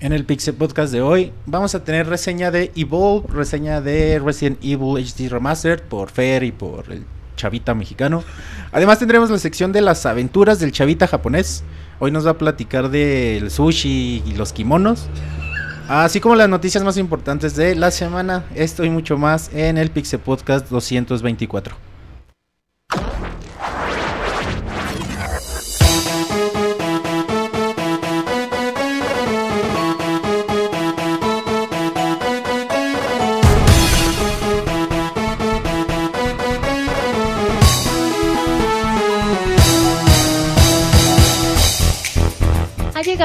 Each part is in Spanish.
En el Pixel Podcast de hoy vamos a tener reseña de Evolve, reseña de Resident Evil HD Remastered por Fer y por el Chavita mexicano. Además tendremos la sección de las aventuras del Chavita japonés. Hoy nos va a platicar del sushi y los kimonos. Así como las noticias más importantes de la semana. Esto y mucho más en el Pixel Podcast 224.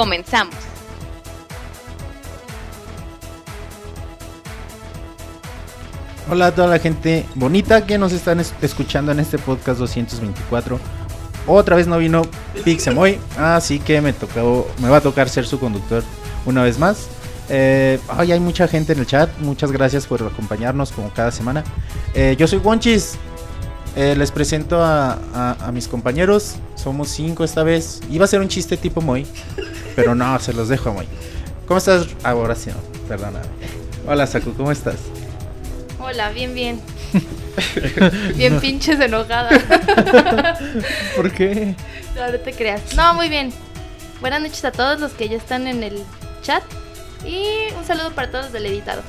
Comenzamos. Hola a toda la gente bonita que nos están escuchando en este podcast 224. Otra vez no vino Pixemoy, así que me tocó, me va a tocar ser su conductor una vez más. Eh, hay mucha gente en el chat, muchas gracias por acompañarnos como cada semana. Eh, yo soy Wonchis, eh, les presento a, a, mis compañeros, somos cinco esta vez. Iba a ser un chiste tipo Moy, pero no, se los dejo muy. ¿Cómo estás? Ahora sí, no, perdona. Hola, Saku, ¿cómo estás? Hola, bien, bien. bien pinches enojada. ¿Por qué? No, no te creas. No, muy bien. Buenas noches a todos los que ya están en el chat. Y un saludo para todos los del editado.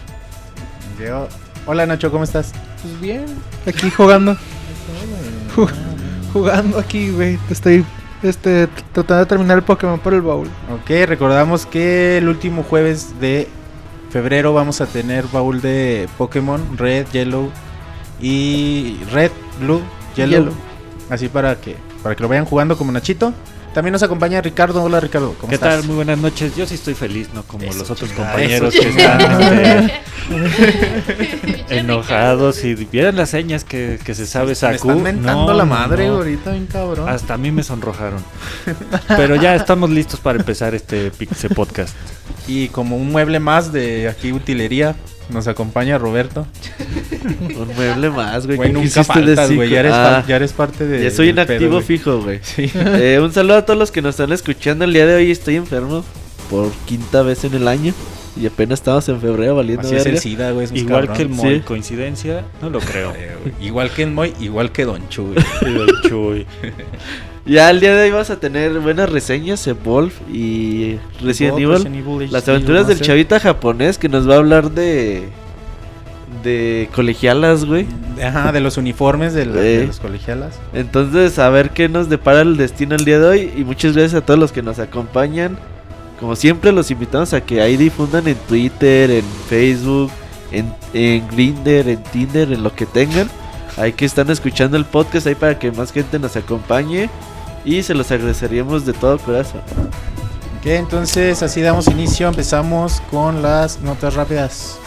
Hola Nacho, ¿cómo estás? Pues bien, aquí jugando. jugando aquí, güey. Estoy este, tratando de terminar el Pokémon por el baúl. Ok, recordamos que el último jueves de febrero vamos a tener baúl de Pokémon Red, Yellow y Red, Blue, Yellow. Así para que para que lo vayan jugando como Nachito. También nos acompaña Ricardo. Hola Ricardo, ¿cómo ¿Qué tal? Muy buenas noches. Yo sí estoy feliz, no como los otros compañeros que están este, enojados y vieran las señas que, se sabe Saku. Me están mentando la madre ahorita, bien cabrón. Hasta a mí me sonrojaron. Pero ya estamos listos para empezar este Pixe Podcast. Y como un mueble más de aquí utilería, nos acompaña Roberto. un mueble más, güey. Güey, nunca faltas, güey. Ya, eres ah, ya eres parte de. Ya soy un activo fijo, güey. Sí. Eh, un saludo a todos los que nos están escuchando. El día de hoy estoy enfermo por quinta vez en el año. Y apenas estamos en febrero valiendo Así es el SIDA, güey. Igual que el Moy, coincidencia, no lo creo. igual que el Moy, igual que Don Chuy. Don Chuy. Ya el día de hoy vas a tener buenas reseñas en Wolf y Resident, Evil, Las aventuras del chavita japonés que nos va a hablar de. de colegialas, güey. Ajá, de los uniformes de, de los colegialas. Entonces, a ver qué nos depara el destino el día de hoy. Y muchas gracias a todos los que nos acompañan. Como siempre, los invitamos a que ahí difundan en Twitter, en Facebook, en, en Grindr, en Tinder, en lo que tengan. Ahí que están escuchando el podcast ahí para que más gente nos acompañe y se los agradeceríamos de todo corazón. Ok, entonces así damos inicio, empezamos con las notas rápidas.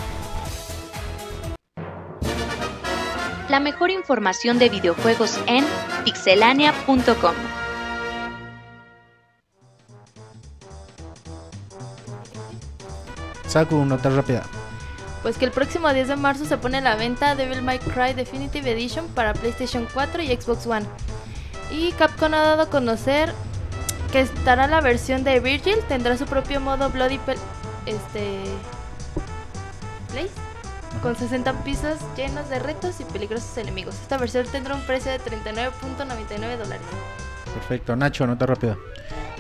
La mejor información de videojuegos en pixelania.com. Saku, nota rápida. Pues que el próximo 10 de marzo se pone a la venta Devil May Cry Definitive Edition para PlayStation 4 y Xbox One. Y Capcom ha dado a conocer que estará la versión de Virgil, tendrá su propio modo Bloody este Place con 60 pisos llenos de retos y peligrosos enemigos. Esta versión tendrá un precio de 39.99 dólares. Perfecto, Nacho, nota rápida.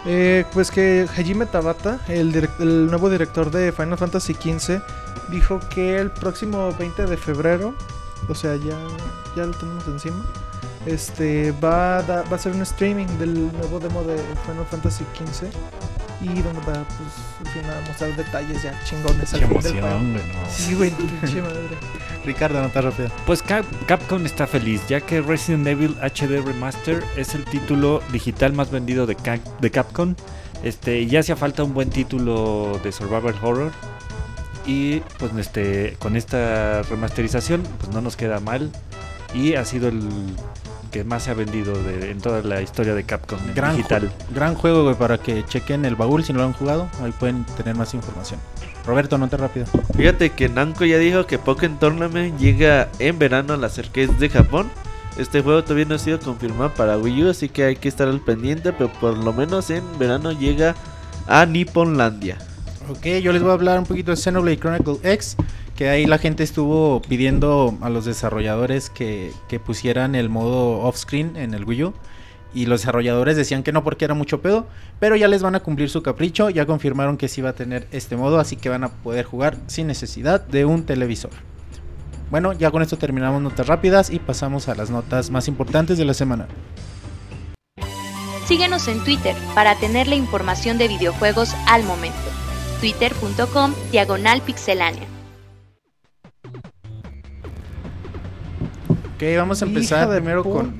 Eh, pues que Hajime Tabata, el, el, nuevo director de Final Fantasy XV, dijo que el próximo 20 de febrero, o sea, ya, ya lo tenemos encima, este va a, va a ser un streaming del nuevo demo de Final Fantasy XV Y donde va, pues, a mostrar detalles ya chingones al Qué del emoción, juego. no. Sí, güey, pinche madre. Ricardo, nota rápida. Pues Cap- Capcom está feliz, ya que Resident Evil HD Remaster es el título digital más vendido de, Cap- de Capcom. Este, ya hacía falta un buen título de Survival Horror. Y pues este, con esta remasterización, pues no nos queda mal. Y ha sido el que más se ha vendido de- en toda la historia de Capcom en Gran, digital. ju- gran juego, güey, para que chequen el baúl si no lo han jugado. Ahí pueden tener más información. Roberto, nota rápida. Fíjate que Namco ya dijo que Pokémon Tournament llega en verano a las arcades de Japón. Este juego todavía no ha sido confirmado para Wii U, así que hay que estar al pendiente, pero por lo menos en verano llega a Nipponlandia. Ok, yo les voy a hablar un poquito de Xenoblade Chronicle X. Que ahí la gente estuvo pidiendo a los desarrolladores que, que pusieran el modo off-screen en el Wii U. Y los desarrolladores decían que no porque era mucho pedo. Pero ya les van a cumplir su capricho. Ya confirmaron que sí va a tener este modo. Así que van a poder jugar sin necesidad de un televisor. Bueno, ya con esto terminamos notas rápidas y pasamos a las notas más importantes de la semana. Síguenos en Twitter para tener la información de videojuegos al momento. Twitter.com Diagonal Pixelánea. Ok, vamos a empezar primero con,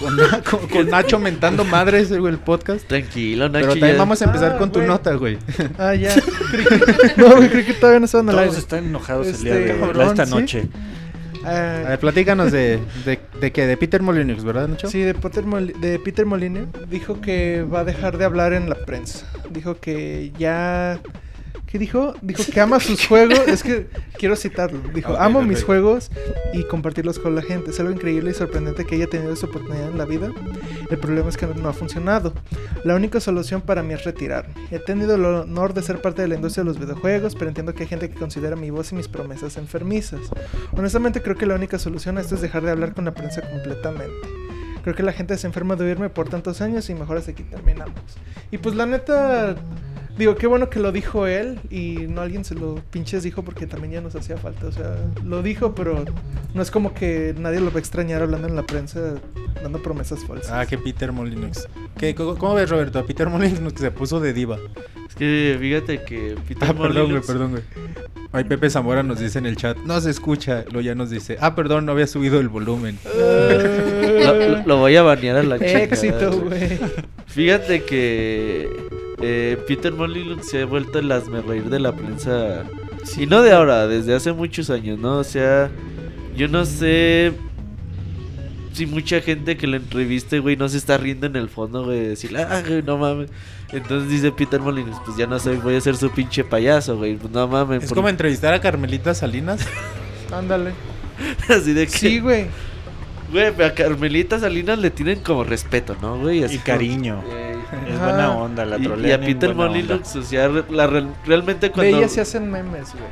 con, con- con Nacho mentando madres, güey, el podcast. Tranquilo, Nacho. Pero también ya- vamos a empezar Ah, con tu güey. nota, güey. Ah, ya. No, güey, creí que todavía no estaban al Todos aire. están enojados Este, el día de cabrón, esta ¿sí? noche. Ah, A ver, platícanos de, de, de que de Peter Molyneux, ¿verdad, Nacho? Sí, de Peter, Mol- de Peter Molyneux dijo que va a dejar de hablar en la prensa. Dijo que ya... ¿Qué dijo? Dijo que ama sus juegos. Es que quiero citarlo. Dijo, Ok, amo mis juegos y compartirlos con la gente. Es algo increíble y sorprendente que haya tenido esa oportunidad en la vida. El problema es que no, no ha funcionado. La única solución para mí es retirarme. He tenido el honor de ser parte de la industria de los videojuegos, pero entiendo que hay gente que considera mi voz y mis promesas enfermizas. Honestamente creo que la única solución a esto es dejar de hablar con la prensa completamente. Creo que la gente se enferma de oírme por tantos años y mejor hasta aquí terminamos. Y pues la neta, digo, qué bueno que lo dijo él y no alguien se lo pinches dijo porque también ya nos hacía falta. O sea, lo dijo, pero no es como que nadie lo va a extrañar hablando en la prensa, dando promesas falsas. Ah, que Peter Molyneux. ¿Qué, cómo, cómo ves, Roberto? A Peter Molyneux que se puso de diva. Es que fíjate que Peter Ah, perdón, güey, perdón, güey. Ay, Pepe Zamora nos dice en el chat, no se escucha. Lo ya nos dice, ah, perdón, no había subido el volumen. Lo, lo- lo voy a banear a la chica. Éxito, güey. Fíjate que eh, Peter Molyneux se ha vuelto el reír de la prensa. Y no de ahora, desde hace muchos años, ¿no? O sea, yo no sé si mucha gente que lo entreviste, güey, no se está riendo en el fondo, güey, de decir, ah, güey, no mames. Entonces dice Peter Molyneux, pues ya no sé, voy a ser su pinche payaso, güey, pues no mames. Es por- como entrevistar a Carmelita Salinas. Ándale. Así de que, Sí, güey. güey, a Carmelita Salinas le tienen como respeto, ¿no, güey? Así Y como- cariño. Eh, Es Ajá. buena onda, la y, y trolean a Peter. Molyneux, o sea, la real- realmente De cuando, ella se hacen memes, güey.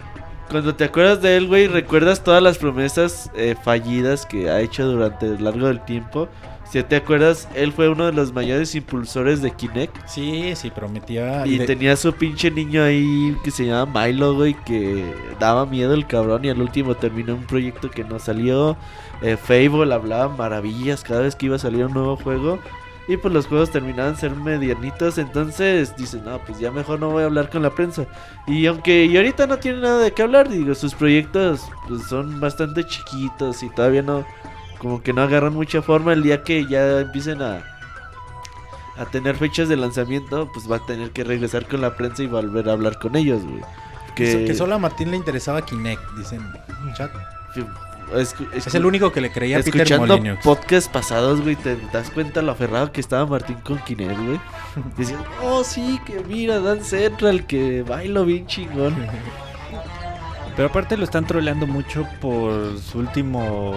cuando te acuerdas de él, güey, recuerdas todas las promesas eh, fallidas que ha hecho durante el largo del tiempo. Si te acuerdas, él fue uno de los mayores impulsores de Kinect. Sí, sí, prometía. Y de- tenía su pinche niño ahí que se llama Milo, güey, que daba miedo el cabrón y al último terminó un proyecto que no salió. Eh, Fable hablaba maravillas cada vez que iba a salir un nuevo juego. Y pues los juegos terminaban ser medianitos, entonces dicen, no, pues ya mejor no voy a hablar con la prensa. Y aunque y ahorita no tiene nada de qué hablar, digo, sus proyectos pues, son bastante chiquitos y todavía no, como que no agarran mucha forma. El día que ya empiecen a, a tener fechas de lanzamiento, pues va a tener que regresar con la prensa y volver a hablar con ellos, güey. que, que solo a Martín le interesaba Kinect, dicen chat. Escu- Es el único que le creía a Peter Escuchando podcasts pasados, güey, te das cuenta lo aferrado que estaba Martín con Kinect, güey. Decían, oh, sí, que mira, Dan Central, que bailo bien chingón. Pero aparte lo están troleando mucho por su último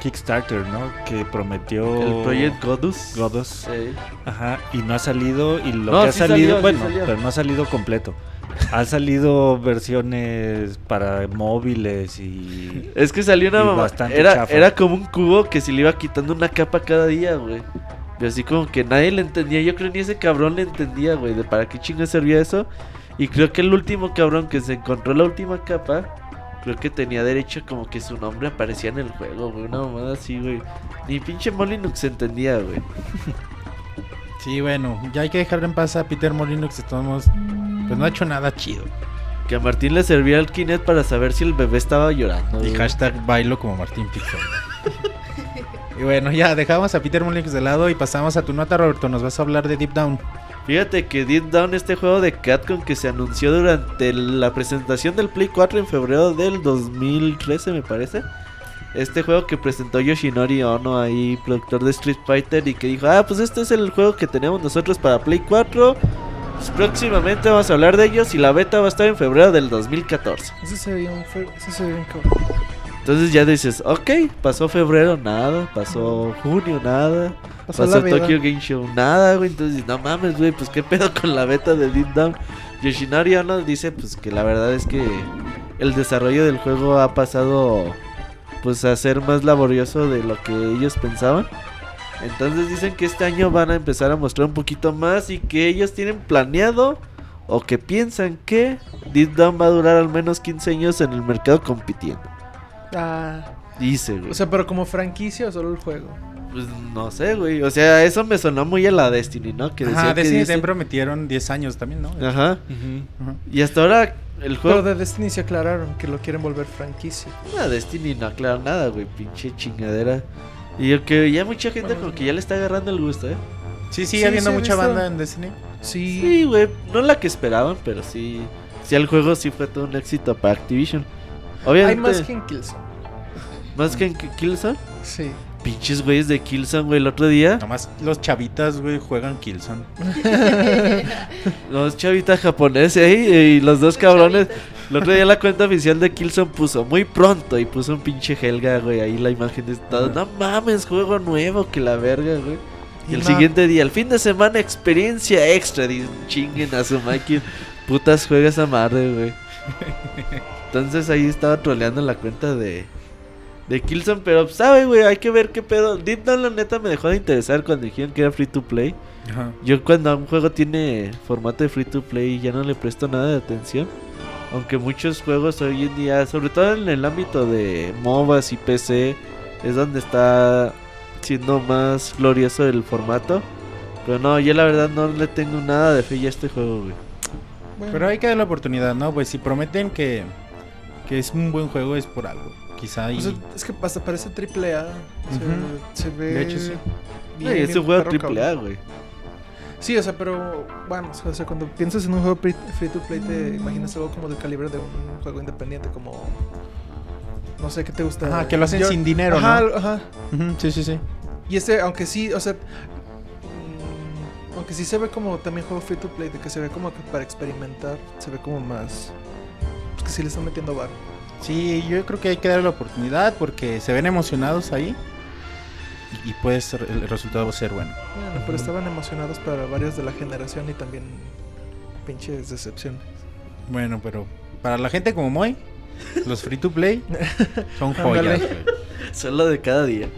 Kickstarter, ¿no? Que prometió El Project Godus. Godus. Eh, Ajá, y no ha salido y lo No, que ha sí salido, salió, sí bueno, pero no ha salido completo. Ha salido versiones para móviles y Es que salió una mamá. bastante Era, chafa. era como un cubo que se le iba quitando una capa cada día, güey. Y así como que nadie le entendía. Yo creo ni ese cabrón le entendía, güey, de para qué chingo servía eso. Y creo que el último cabrón que se encontró la última capa, creo que tenía derecho como que su nombre aparecía en el juego, güey. Una mamada así, güey. Ni pinche Molyneux se entendía, güey. Sí, bueno, ya hay que dejar en paz a Peter Molino que estamos, pues no ha hecho nada chido. Que a Martín le servía el Kinect para saber si el bebé estaba llorando. Y hashtag bailo como Martín Pixel. y bueno, ya dejamos a Peter Molino de lado y pasamos a tu nota, Roberto. Nos vas a hablar de Deep Down. Fíjate que Deep Down, este juego de Capcom que se anunció durante la presentación del Play 4 en febrero del 2013, me parece. Este juego que presentó Yoshinori Ono ahí, productor de Street Fighter, y que dijo, ah, pues este es el juego que tenemos nosotros para Play 4. Pues próximamente vamos a hablar de ellos y la beta va a estar en febrero del 2014. Ese se cabrón. Entonces ya dices, ok, pasó febrero, nada, pasó junio, nada. Pasó Pasó. Tokyo Game Show, nada, güey. Entonces, no mames, güey, pues qué pedo con la beta de Deep Down. Yoshinori Ono dice, pues que la verdad es que el desarrollo del juego ha pasado, pues a ser más laborioso de lo que ellos pensaban. Entonces dicen que este año van a empezar a mostrar un poquito más y que ellos tienen planeado o que piensan que Deep Down va a durar al menos 15 años en el mercado compitiendo. Ah, Dice, güey. o sea, pero como franquicia o solo el juego. Pues no sé, güey. O sea, eso me sonó muy a la Destiny, ¿no? Que Ajá, decía que Destiny dice- prometieron 10 años también, ¿no? Ajá. Ajá. Y hasta ahora el Pero juego. de Destiny se aclararon que lo quieren volver franquicia. Ah, Destiny no aclara nada, güey. Pinche chingadera. Y yo que ya mucha gente Bueno, como que ya le está agarrando el gusto, ¿eh? Sí, sigue Sí, habiendo sí, mucha visto. banda en Destiny. Sí. Sí, güey. No la que esperaban, pero sí. Sí, el juego sí fue todo un éxito para Activision. Obviamente. Hay más que en Killzone. más que en Ki- Killzone. Sí. Pinches güeyes de Killzone, güey. El otro día. Nomás los chavitas, güey, juegan Killzone. Los chavitas japoneses ahí y los dos cabrones. El otro día la cuenta oficial de Killzone puso muy pronto y puso un pinche Helga, güey. Ahí la imagen de todo. Ajá. No mames, juego nuevo, que la verga, güey. Y Y el siguiente día, el fin de semana, experiencia extra. Dicen, chinguen a su máquina. Putas juegas a madre, güey. Entonces ahí estaba troleando la cuenta de, de Killzone. Pero, ¿sabe, güey? Hay que ver qué pedo. Deep Down, la neta, me dejó de interesar cuando dijeron que era free to play. Ajá. Yo cuando un juego tiene formato de free to play ya no le presto nada de atención. Aunque muchos juegos hoy en día, sobre todo en el ámbito de MOBAs y PC, es donde está siendo más glorioso el formato. Pero no, yo la verdad no le tengo nada de fe ya a este juego, güey. Bueno, Pero hay que dar la oportunidad, ¿no? Pues si prometen que, que es un buen juego es por algo. Quizá y... o sea, es que hasta parece triple A. Se, se ve. De hecho, sí. bien, Ay, es un juego triple A, güey. Sí, o sea, pero vamos, o sea, cuando piensas en un juego free to play te imaginas algo como del calibre de un juego independiente, como no sé qué te gusta. Ajá, que lo hacen Yo- sin dinero, ajá, ¿no? Ajá. Ujú, sí, sí, sí. Y este, aunque sí, o sea, mm, aunque sí se ve como también juego free to play, de que se ve como que para experimentar, se ve como más pues que sí le están metiendo bar. Sí, yo creo que hay que darle la oportunidad porque se ven emocionados ahí. Y, y puede ser, el resultado va a ser bueno. Bueno, pero estaban emocionados para varios de la generación y también pinches decepciones. Bueno, pero para la gente como Moy, los free to play son joyas. güey. Solo de cada día.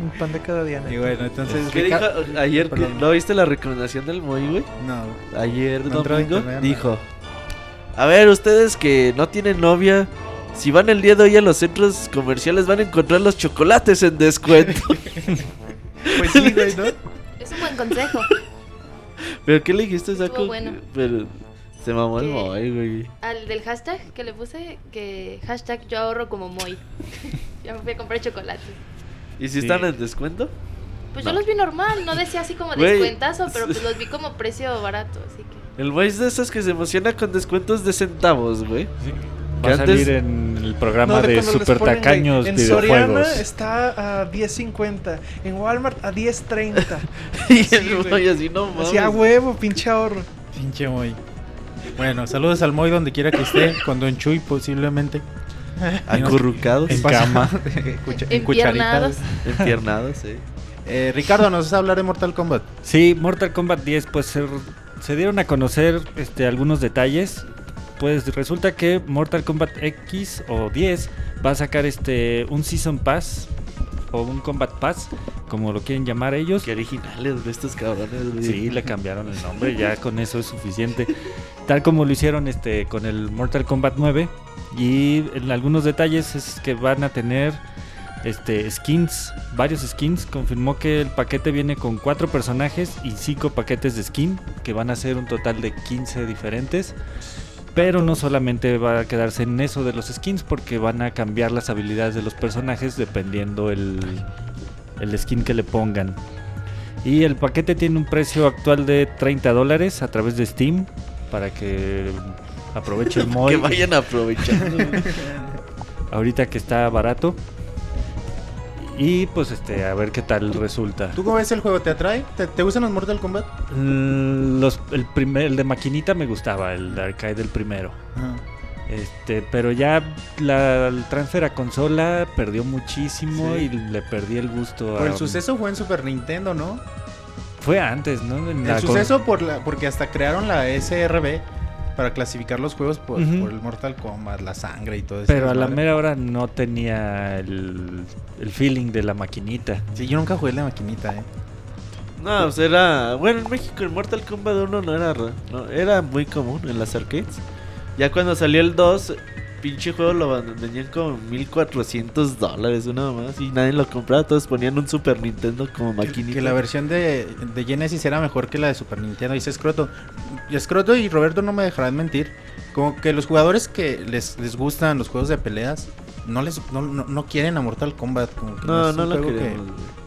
Un pan de cada día. Y neta. bueno, entonces. ¿Qué dijo ayer? que-. ¿No viste la recomendación del Moy, güey? No, ayer No domingo dijo a ver ustedes que no tienen novia si van el día de hoy a los centros comerciales van a encontrar los chocolates en descuento pues sí, güey, ¿no? Es un buen consejo. pero qué le dijiste saco bueno. pero se mamó el Moy, güey Al del hashtag que le puse, que hashtag yo ahorro como Moy. ya me fui a comprar chocolate. y si Sí. están en descuento Pues No. yo los vi normal, no decía así como Güey. descuentazo, pero pues los vi como precio barato, así que. el Moy es de esos que se emociona con descuentos de centavos güey Va a antes- salir en el programa No, de, les super tacaños En videojuegos. Soriana está a 10.50, en Walmart a 10.30. y Sí, el. Moy así no mames Así a huevo, pinche ahorro. Pinche Moy. Bueno, saludos al Moy donde quiera que esté, con Don Chuy posiblemente. acurrucados En cama. En cucharitas. empiernados sí Eh, Ricardo, ¿nos vas a hablar de Mortal Kombat? Sí, Mortal Kombat 10, pues se, se dieron a conocer este, algunos detalles. Pues resulta que Mortal Kombat X o 10 va a sacar este un Season Pass o un Combat Pass, como lo quieren llamar ellos. qué originales güey, estos cabrones güey. Sí, le cambiaron el nombre, ya con eso es suficiente. Tal como lo hicieron este con el Mortal Kombat 9 y en algunos detalles es que van a tener este skins, varios skins. Confirmó que el paquete viene con cuatro personajes y cinco paquetes de skin, que van a ser un total de 15 diferentes. Pero no solamente va a quedarse en eso de los skins, porque van a cambiar las habilidades de los personajes dependiendo el, el skin que le pongan. Y el paquete tiene un precio actual de 30 dólares a través de Steam, para que aproveche el Que vayan aprovechando. ahorita que está barato. Y pues este, a ver qué tal resulta. ¿Tú cómo ves el juego? ¿Te atrae? ¿Te, te gustan los Mortal Kombat? Mm, Los, el, primer, el de maquinita me gustaba, el de arcade del primero. Este, pero ya la, el transfer a consola perdió muchísimo Sí. y le perdí el gusto. Por a- el suceso fue en Super Nintendo, ¿no? Fue antes, ¿no? En El suceso por la, porque hasta crearon la SRB para clasificar los juegos por, el Mortal Kombat, la sangre y todo eso. Pero a la mera hora no tenía el, el feeling de la maquinita. Sí, yo nunca jugué de maquinita, eh. No, pues era. Bueno, en México el Mortal Kombat 1 no era. ra- No, era muy común en las arcades. Ya cuando salió el 2, pinche juego lo vendían como 1400 dólares, una más. Y nadie lo compraba. Todos ponían un Super Nintendo como maquinita. Que la versión de, de Genesis era mejor que la de Super Nintendo, dice Scroto. Y Scroto y Roberto no me dejarán mentir. Como que los jugadores que les, les gustan los juegos de peleas no les no, no- no quieren a Mortal Kombat. Como que No, es no un lo que-.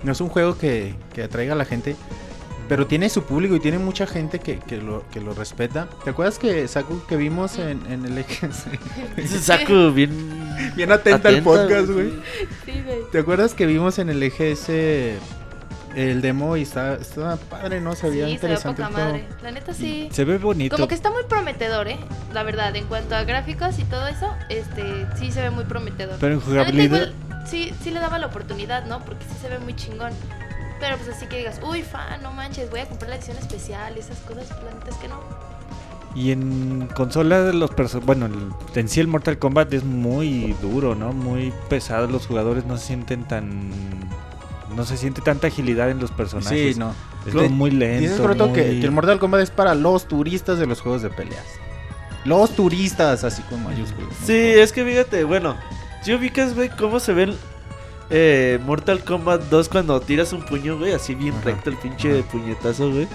No es un juego que, que atraiga a la gente. Pero tiene su público y tiene mucha gente que, que lo, que lo respeta. ¿Te acuerdas que Saku que vimos en, en el eje? Ese saco bien. Bien atenta, al podcast, güey. Sí, güey. ¿Te acuerdas que vimos en el eje ese el demo y estaba, estaba padre, ¿no? Se veía Sí, se ve interesante poca madre. La neta sí. Se ve bonito. Como que está muy prometedor, ¿eh? La verdad, en cuanto a gráficos y todo eso, este, sí se ve muy prometedor. Pero en jugabilidad. igual, sí, sí le daba la oportunidad, ¿no? Porque sí se ve muy chingón. Pero pues así que digas, uy, fan, no manches, voy a comprar la edición especial y esas cosas, pues, la neta es que no. Y en consola de los perso- bueno, el- en sí el Mortal Kombat es muy duro, ¿no? Muy pesado, los jugadores no se sienten tan no se siente tanta agilidad en los personajes. Sí, no. Es Lo- muy lento. Dices, que, muy- que el Mortal Kombat es para los turistas de los juegos de peleas. Los turistas, así con mayúsculas. ¿no? Sí, es que fíjate, bueno. Si ubicas, güey, cómo se ve el eh, Mortal Kombat 2 cuando tiras un puño, güey, así bien Ajá, recto el pinche ajá. puñetazo, güey.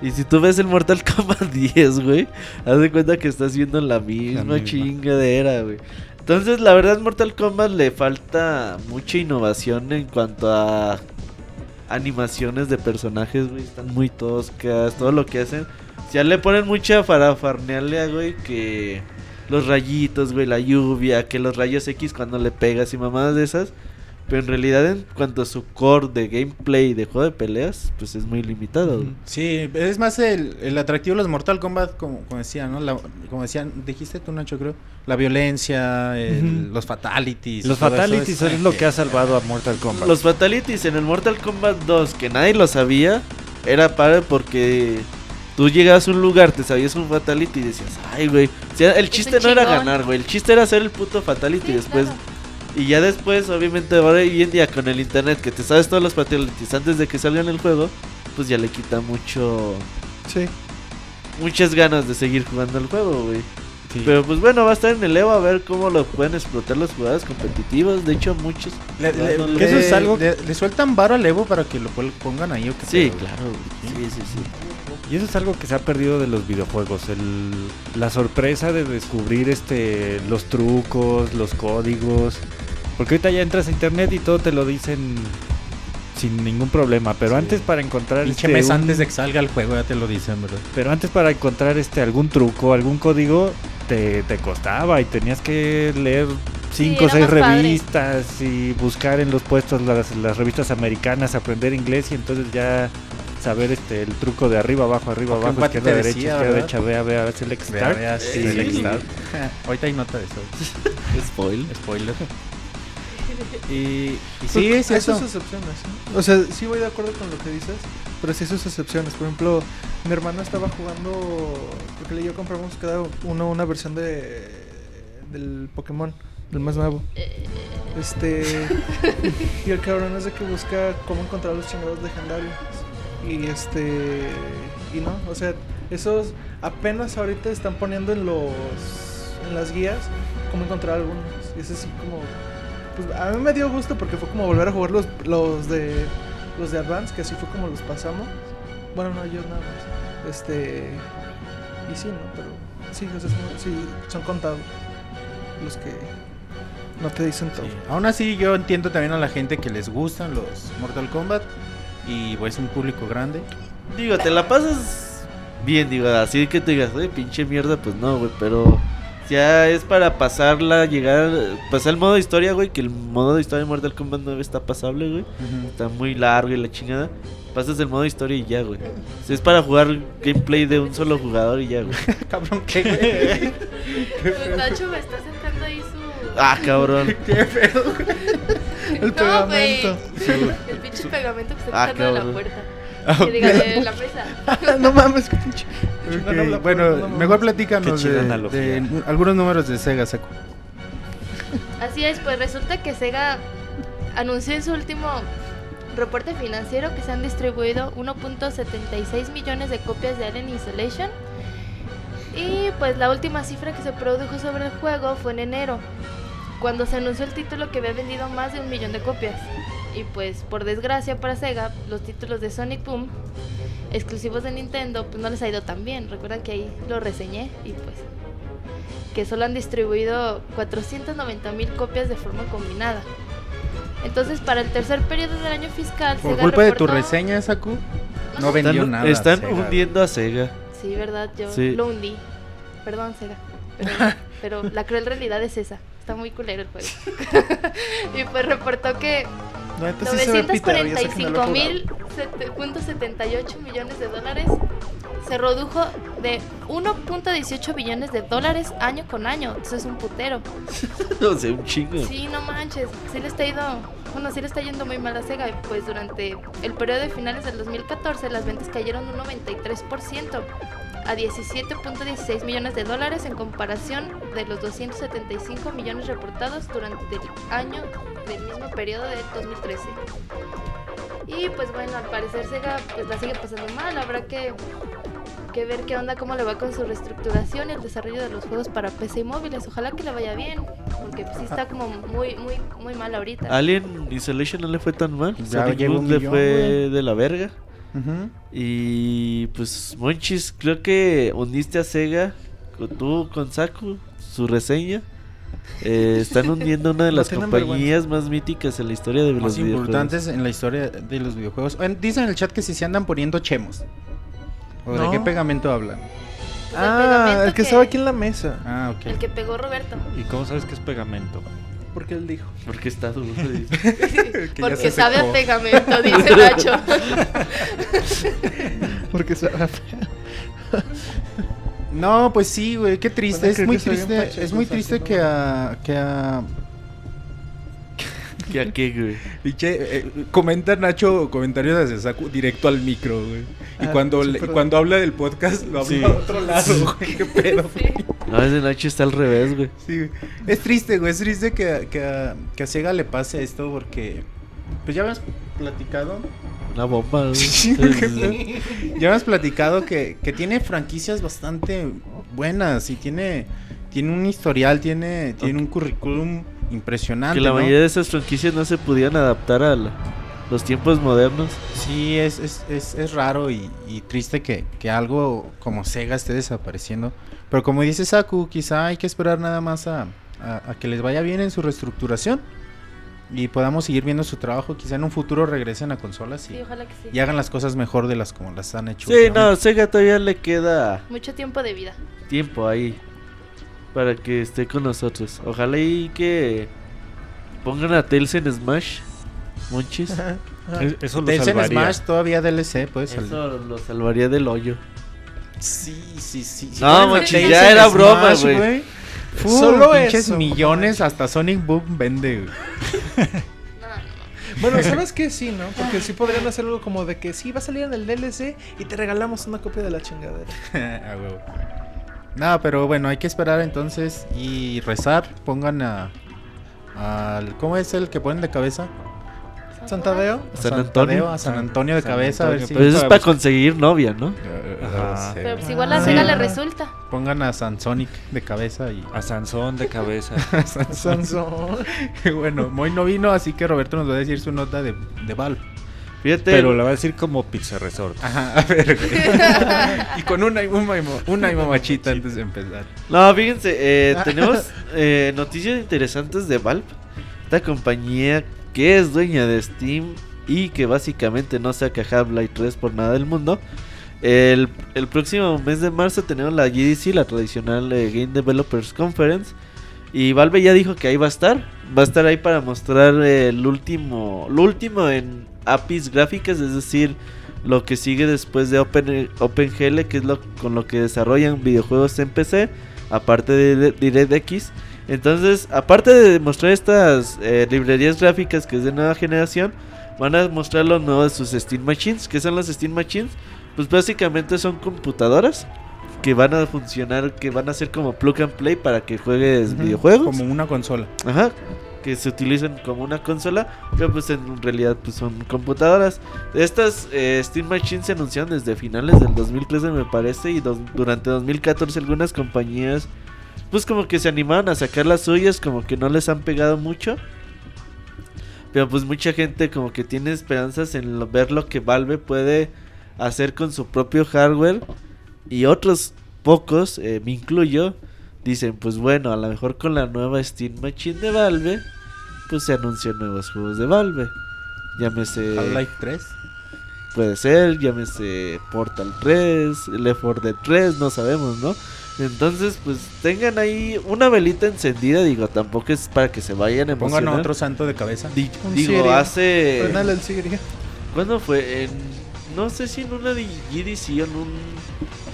Y si tú ves el Mortal Kombat 10, güey, haz de cuenta que estás viendo la misma, misma. chingadera, güey. Entonces, la verdad, Mortal Kombat le falta mucha innovación en cuanto a animaciones de personajes, güey. Están muy toscas, todo lo que hacen. Ya le ponen mucha farafarnealea, güey, que los rayitos, güey, la lluvia, que los rayos X cuando le pegas y mamadas de esas. Pero en realidad, en cuanto a su core de gameplay de juego de peleas, pues es muy limitado, güey. Sí, es más el, el atractivo de los Mortal Kombat, como, como decían, ¿no? La- como decían, dijiste tú, Nacho, creo. La violencia, el- los fatalities. Los eso fatalities es lo que ha salvado a Mortal Kombat. Los fatalities en el Mortal Kombat 2, que nadie lo sabía, era padre porque tú llegabas a un lugar, te sabías un fatality y decías, ay, güey. O sea, el chiste no era ganar, güey. El chiste era hacer el puto fatality Sí, después. claro. Y ya después, obviamente, ahora hoy en día con el internet, que te sabes todos los antes de que salgan el juego, pues ya le quita mucho. Sí. Muchas ganas de seguir jugando el juego, güey. Sí. Pero pues bueno, va a estar en el Evo a ver cómo lo pueden explotar los jugadores competitivos. De hecho, muchos. Le, que eso es algo le, le sueltan varo al Evo para que lo pongan ahí o qué Sí, claro. güey. Sí, sí, sí. Y eso es algo que se ha perdido de los videojuegos, el, la sorpresa de descubrir este los trucos, los códigos, porque ahorita ya entras a internet y todo te lo dicen sin ningún problema, pero Sí. antes para encontrar Pinche este, mes un- antes de que salga el juego, ya te lo dicen, ¿verdad? pero antes para encontrar este algún truco, algún código te, te costaba y tenías que leer cinco o seis padre. revistas y buscar en los puestos las, las revistas americanas, aprender inglés y entonces ya saber este el truco de arriba abajo arriba abajo izquierda derecha decía, izquierda derecha vea vea Vea, start vea, Sí, Select sí. Start. Ahorita hay nota de eso. Spoiler. Spoiler. Y, y Pues, sí, es hay eso. sus excepciones. ¿no? O sea, sí voy de acuerdo con lo que dices, pero sí sus excepciones. Por ejemplo, mi hermano estaba jugando, porque y yo compramos cada uno una versión de del Pokémon, del más nuevo. Este y el cabrón es de que busca cómo encontrar los chingados legendarios. Y este y no, o sea, esos apenas ahorita están poniendo en los en las guías cómo encontrar algunos. Y es así como Pues a mí me dio gusto porque fue como volver a jugar los, los de los de Advance, que así fue como los pasamos. Bueno, no, yo nada más. Este. Y sí, ¿no? Pero sí, o son, sí, son contados los que no te dicen todo. Aún así, yo entiendo también a la gente que les gustan los Mortal Kombat. Y pues un público grande. Digo, te la pasas bien, digo, así que te digas, "Ay, pinche mierda, pues no, güey, pero ya es para pasarla, llegar, pasar el modo historia, güey, que el modo de historia de Mortal Kombat 9 está pasable, güey. Está muy largo y la chingada. Pasas el modo historia y ya, güey. O sea, es para jugar gameplay de un solo jugador y ya, güey. Cabrón, ¿qué, güey? Pues Nacho me está sacando ahí su. Ah, cabrón. ¿Qué pedo? El No, pegamento. El pinche pegamento que está Ah, quitando de la puerta. Ah, Que diga, de la mesa. no mames, qué pinche. Bueno, no, no, no. mejor platícanos de, algunos números de Sega, Saku. Así es, pues resulta que Sega anunció en su último reporte financiero que se han distribuido 1.76 millones de copias de Alien Isolation. Y pues la última cifra que se produjo sobre el juego fue en enero, cuando se anunció el título que había vendido más de un millón de copias. Y pues por desgracia para Sega, los títulos de Sonic Boom, exclusivos de Nintendo, pues no les ha ido tan bien. Recuerdan que ahí lo reseñé y pues que solo han distribuido 490 mil copias de forma combinada. Entonces, para el tercer periodo del año fiscal, Por Sega culpa de tu reseña, Saku, no vendió Están, nada. están Sega. hundiendo a Sega. Sí, verdad, yo Sí. lo hundí. Perdón, Sega. Pero, pero la cruel realidad es esa. Está muy culero el juego. y pues reportó que No, neta sí se ve pitero, ya sé que no lo he jugado. 945.078 millones de dólares se redujo de 1.18 billones de dólares año con año. Eso es un putero. No sé, un chingo. Sí, no manches. Sí le está ido, bueno, sí le está yendo muy mal a Sega. y Pues durante el periodo de finales del 2014 las ventas cayeron un 93% a 17.16 millones de dólares en comparación de los 275 millones reportados durante el año del mismo periodo de 2013. Y pues bueno, al parecer Sega pues la sigue pasando mal. Habrá que, que ver qué onda, cómo le va con su reestructuración y el desarrollo de los juegos para PC y móviles. Ojalá que le vaya bien, porque pues, sí está como muy, muy, muy mal ahorita. Alien Isolation no le fue tan mal. Ya Sonic Boom le millón, fue güey. de la verga. Y pues, Monchis, creo que uniste a Sega con tú, con Saku, su reseña. Eh, están hundiendo una de las compañías más míticas en la historia de Más los videojuegos. importantes en la historia de los videojuegos. Dicen en el chat que si se andan poniendo chemos. ¿O de qué pegamento hablan? Pues Ah, el que estaba aquí en la mesa. Ah, ok. El que pegó Roberto. ¿Y cómo sabes que es pegamento? Porque él dijo. Porque está duro. dice. Porque se sabe a pegamento, dice Nacho. Porque estaba No, pues sí, güey, qué triste. A es muy que soy un triste. Es muy triste que a. Que a. ¿Qué a qué, güey? Pinche, eh, comenta Nacho comentarios hacia Saku directo al micro, güey. Y Ah, cuando, le- cuando habla del podcast, lo habla Sí. a otro lado, güey. Qué pedo. Sí. No, ese Nacho está al revés, güey. Sí, güey. Es triste, güey. Es triste que, a- que, a, que a Sega le pase esto porque. Pues ya habíamos platicado. Una bomba, güey. Sí. Ya habíamos platicado que, que tiene franquicias bastante buenas y tiene, tiene un historial, tiene, tiene un currículum impresionante. Que la ¿no? mayoría de esas franquicias no se podían adaptar a la- los tiempos modernos. Sí, es, es, es, es raro y, y triste que, que algo como Sega esté desapareciendo. Pero como dice Saku, quizá hay que esperar nada más a, a- a que les vaya bien en su reestructuración y podamos seguir viendo su trabajo. Quizá en un futuro regresen a consolas y, Sí, ojalá que sí. y hagan las cosas mejor de las como las han hecho. Sí, no. Sega todavía le queda Mucho tiempo de vida. tiempo ahí para que esté con nosotros. Ojalá y que pongan a Tails en Smash, Monchis. Eso lo en salvaría. Smash todavía DLC puede salir. Eso lo salvaría del hoyo. Sí, sí, sí. sí. No, Ponen a Monchi, Tails ya en era broma, güey. Solo pinches eso, millones, hasta Sonic Boom vende, güey. Bueno, ¿sabes qué? Sí, ¿no? Porque sí podrían hacer algo como de que sí, va a salir en el DLC y te regalamos una copia de la chingadera. A huevo. No, pero bueno, hay que esperar entonces y rezar. Pongan a. Al, ¿Cómo es el que ponen de cabeza? ¿Santadeo? A San Antonio. a San Antonio de San cabeza, a ver Antonio, si. Pues eso es para conseguir novia, ¿no? Ajá. Pero pues igual a Ah. Sega le resulta. pongan a Sansonic de cabeza y A Sansón de cabeza. a Sansón. Sansón. bueno, Moy no vino, así que Roberto nos va a decir su nota de, de Valve. Fíjate, Pero lo va a decir como Pizza Resort. Ajá, a ver. güey. y con una, una, una y mamachita antes de empezar. No, fíjense, eh, tenemos eh, noticias interesantes de Valve. Esta compañía que es dueña de Steam y que básicamente no saca Half-Life 3 por nada del mundo. El, el próximo mes de marzo tenemos la GDC, la tradicional eh, Game Developers Conference. Y Valve ya dijo que ahí va a estar. Va a estar ahí para mostrar eh, el último, lo último en APIs gráficas, es decir, lo que sigue después de Open, OpenGL, que es lo con lo que desarrollan videojuegos en PC, aparte de DirectX. Entonces, aparte de mostrar estas eh, librerías gráficas que es de nueva generación, van a mostrar lo nuevo de sus Steam Machines. ¿Qué son las Steam Machines? Pues básicamente son computadoras que van a funcionar, que van a ser como plug and play para que juegues Ujú, videojuegos. Como una consola. Ajá, que se utilizan como una consola, pero pues en realidad pues son computadoras. Estas eh, Steam Machines se anunciaron desde finales del 2013 me parece y durante 2014 algunas compañías pues como que se animaron a sacar las suyas, como que no les han pegado mucho. Pero pues mucha gente como que tiene esperanzas en ver lo que Valve puede hacer con su propio hardware y otros pocos, eh, me incluyo, dicen, pues bueno, a lo mejor con la nueva Steam Machine de Valve, pues se anuncian nuevos juegos de Valve. Llámese, Half-Life 3. puede ser, llámese Portal 3, Left 4 Dead 3, no sabemos, ¿no? Entonces, pues tengan ahí una velita encendida, digo, tampoco es para que se vayan a Pongan a emocionar. otro santo de cabeza. Di- digo, Siria. hace... Suena el Siria. ¿Cuándo fue? En, no sé si en una GDC o en un,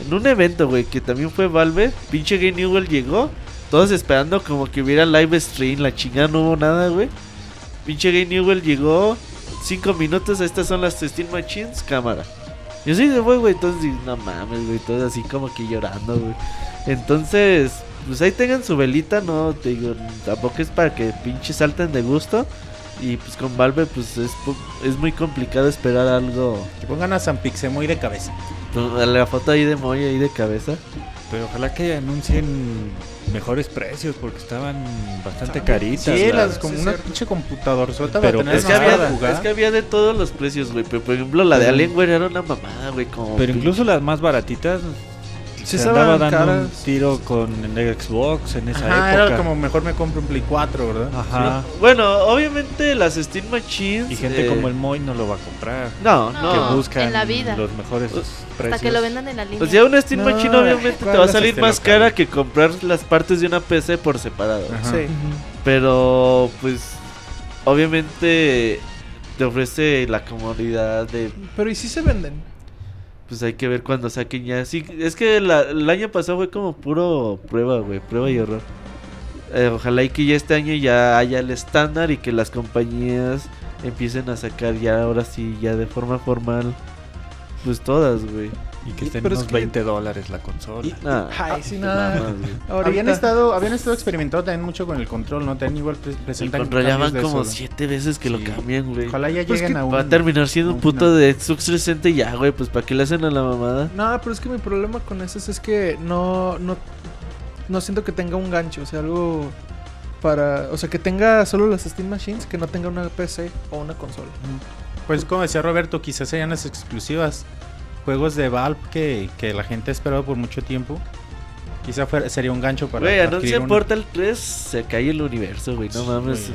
en un evento, güey, que también fue Valve. Pinche Game Newell llegó. Todos esperando como que hubiera live stream. La chingada no hubo nada, güey. Pinche Game Newell llegó. Cinco minutos, estas son las Steam Machines, cámara. Yo sí de güey, güey. Entonces, no mames, güey. Todos así como que llorando, güey. Entonces, pues ahí tengan su velita, no te digo, tampoco es para que pinche salten de gusto. Y pues con Valve, pues es, es muy complicado esperar algo. Que pongan a San Pixemoy de cabeza. La foto ahí de Moy ahí de cabeza. Pero ojalá que anuncien mejores precios porque estaban bastante caritas. Sí, las- las, como sí, una cierto. pinche computador sota Pero para tener Es que, había, es que había de todos los precios, güey. Pero por ejemplo, la de Alienware era una mamada, güey. Como Pero incluso las más baratitas Sí se estaban andaba dando un tiro con el Xbox en esa Ajá, época. era como mejor me compro un Play 4, ¿verdad? Ajá. Bueno, obviamente las Steam Machines. Y gente eh, como el Moy no lo va a comprar. No, No. no. que buscan en la vida. los mejores Pues, precios. Hasta que lo vendan en la línea. Pues ya una Steam No, Machine obviamente te ¿cuál va a salir este más local? cara que comprar las partes de una PC por separado. Ajá. Sí. Pero pues obviamente te ofrece la comodidad de Pero ¿y si se venden? Pues hay que ver cuando saquen ya. Sí, es que la- el año pasado fue como puro prueba, güey, prueba y error. Eh, ojalá y que ya este año ya haya el estándar y que las compañías empiecen a sacar ya ahora sí ya de forma formal pues todas, güey. Y que estén es unos que- 20 dólares la consola. Y- Nah, Ay, sí, mamas, nada. Habían estado, habían estado experimentando también mucho con el control, ¿no? También igual pre- El presentan control ya van cambios de como eso. siete veces que lo cambian, güey. Ojalá ya Pues lleguen a un... Va a terminar siendo un puto final. de Xbox 360 y ya, güey. Pues para qué le hacen a la mamada. No, pero es que mi problema con eso es que no, no, no siento que tenga un gancho, o sea, algo para, o sea, que tenga solo las Steam Machines, que no tenga una PC o una consola. Pues como decía Roberto, quizás sean las exclusivas. Juegos de Valve que, que la gente ha esperado por mucho tiempo. Quizá fuera, sería un gancho para Güey, anuncia una. Portal 3, se cae el universo, güey. No Sí, mames.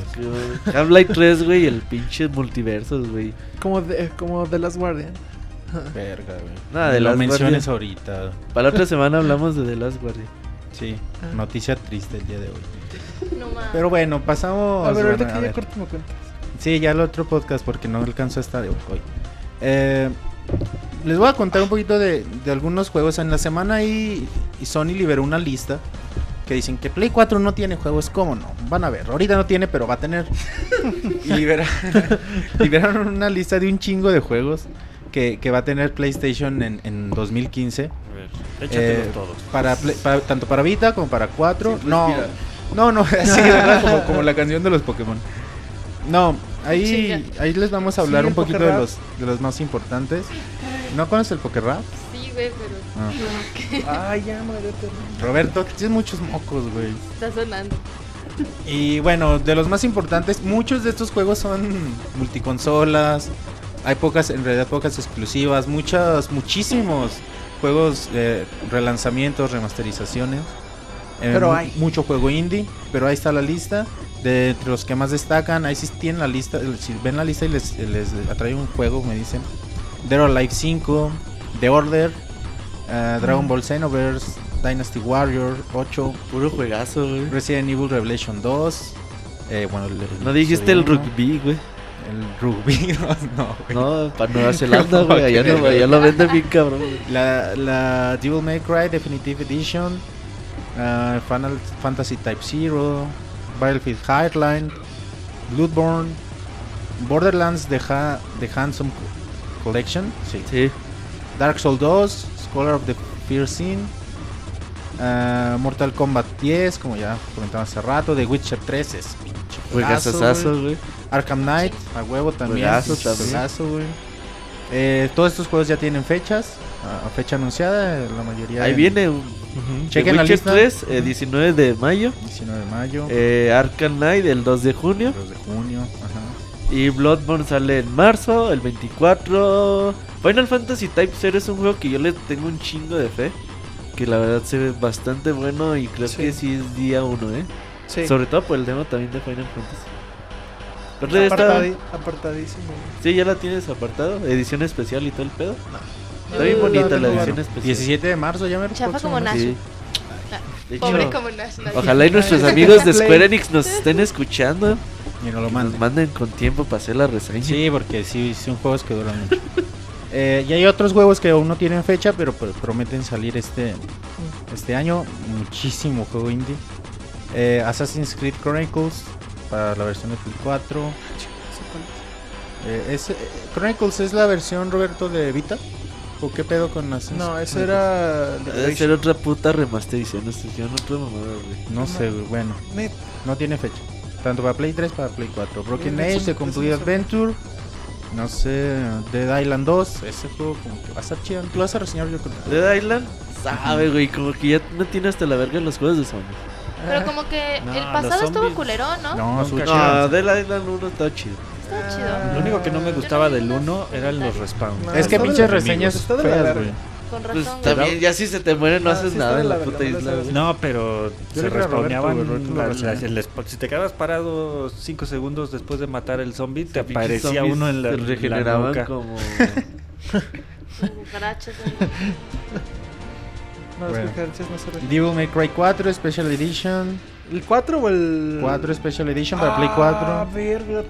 Half-Life 3, güey, el pinche multiversos, güey. Como de, como The Last Guardian. Verga, güey. Nada, de Lo Last menciones Guardian. ahorita. Para la otra semana hablamos de The Last Guardian. Sí, Ah. noticia triste el día de hoy. No mames. Pero bueno, pasamos... a ver, ahorita bueno, a que ya ver. corto me cuentas. Sí, ya el otro podcast porque no alcanzó a estar hoy. Eh, les voy a contar un poquito de, de algunos juegos. En la semana y, y Sony liberó una lista que dicen que Play 4 no tiene juegos. ¿Cómo no? Van a ver. Ahorita no tiene, pero va a tener. y libera- liberaron una lista de un chingo de juegos que, que va a tener PlayStation en, en 2015. A ver, Eh, todos. Para, Play- para- tanto para Vita como para 4. Sin no, no, no, así, ¿verdad? Como, como la canción de los Pokémon. No, ahí, ahí les vamos a hablar Sí, un poquito de Pokerrap. los, de los más importantes. ¿No conoces el Pokerrap? Sí, güey, pero Ah. Ay, ya, muérete. Roberto, tienes muchos mocos, güey. está sonando. Y bueno, de los más importantes, muchos de estos juegos son multiconsolas. Hay pocas, en realidad pocas exclusivas, muchos, muchísimos juegos, eh, relanzamientos, remasterizaciones. Eh, Pero hay. mucho juego indie, pero ahí está la lista. De entre los que más destacan, ahí sí tienen la lista. Si ven la lista y les, les atrae un juego, me dicen: Dead or Alive 5, The Order, eh, Dragon Ball Xenoverse, Dynasty Warrior 8, Puro juegazo, güey. Resident Evil Revelation 2. Eh, bueno, el- el No dijiste el rugby, güey. El rugby, no, güey. No, para Nueva Zelanda, güey. Allá, no, allá lo venden bien cabrón. La, la Devil May Cry Definitive Edition. ah, Final Fantasy Type 0. Battlefield Hardline. Bloodborne. Borderlands The, ha The Handsome Collection. Sí. Sí. Dark Souls 2. Scholar of the Fear Scene. ah, Mortal Kombat 10, como ya comentaba hace rato. The Witcher 3 es pinche. Arkham Knight, a huevo también. Juegazo juegazo, güey. Eh, todos estos juegos ya tienen fechas, a, fecha anunciada, eh, la mayoría. Ahí en viene un Ujú. The Chequen la Witcher lista. 3, eh, 19 de mayo. 19 de mayo, Eh, Arkham Knight el 2 de junio. 2 de junio. Ajá. Y Bloodborne sale en marzo, el 24. Final Fantasy Type 0 es un juego que yo le tengo un chingo de fe. Que la verdad se ve bastante bueno y creo Sí. que sí es día 1, ¿eh? Sí. Sobre todo por el demo también de Final Fantasy. Pero ya está- Apartadi- apartadísimo. Sí, ya la tienes apartado. Edición especial y todo el pedo. Está bien Uh, bonita la edición especial. 17 de marzo ya me Chafa como Nash. Sí. De hecho, Pobre como Nash. ojalá y nuestros amigos de Square Enix nos estén escuchando. Y no lo manden. manden con tiempo para hacer la reseña. Sí, porque sí, son juegos que duran mucho. Eh, y hay otros juegos que aún no tienen fecha, pero pr- prometen salir este, este año. Muchísimo juego indie. Eh, Assassin's Creed Chronicles para la versión de Play 4. Eh, es, eh, Chronicles es la versión, Roberto, de Vita. ¿O qué pedo con Assassin's No, eso era. Debe ser otra puta remasterización. Esto yo no sé, güey, bueno. No tiene fecha. Tanto para Play 3 para Play 4. Broken Age, The Complete no. Adventure. No sé, Dead Island 2. Ese juego como que va a estar chido. Tú lo vas a reseñar yo creo. Dead Island, sabe, güey. Como que ya no tiene hasta la verga los juegos de Sony. Pero como que No, el pasado estuvo zombies. culerón, ¿no? No, su chido. No, Dead Island 1 está chido. Ah. chido. Lo único que no me gustaba del 1 eran los respawns. No, Es que está pinches reseñas está de la feas, verga. güey. Con Pues razón. también, ya si se te muere, no Ah, haces sí nada en la la puta no isla, güey. No, pero Yo se a respawneaban. la- la- el si te quedabas parado 5 segundos después de matar el zombie, te aparecía uno en la, se la regeneraban nuca. como. Cucarachas. No, Bueno. es que Carchas no Devil May Cry 4 Special Edition. ¿El 4 o el.? 4 Special Edition para Play Ah, 4. verga.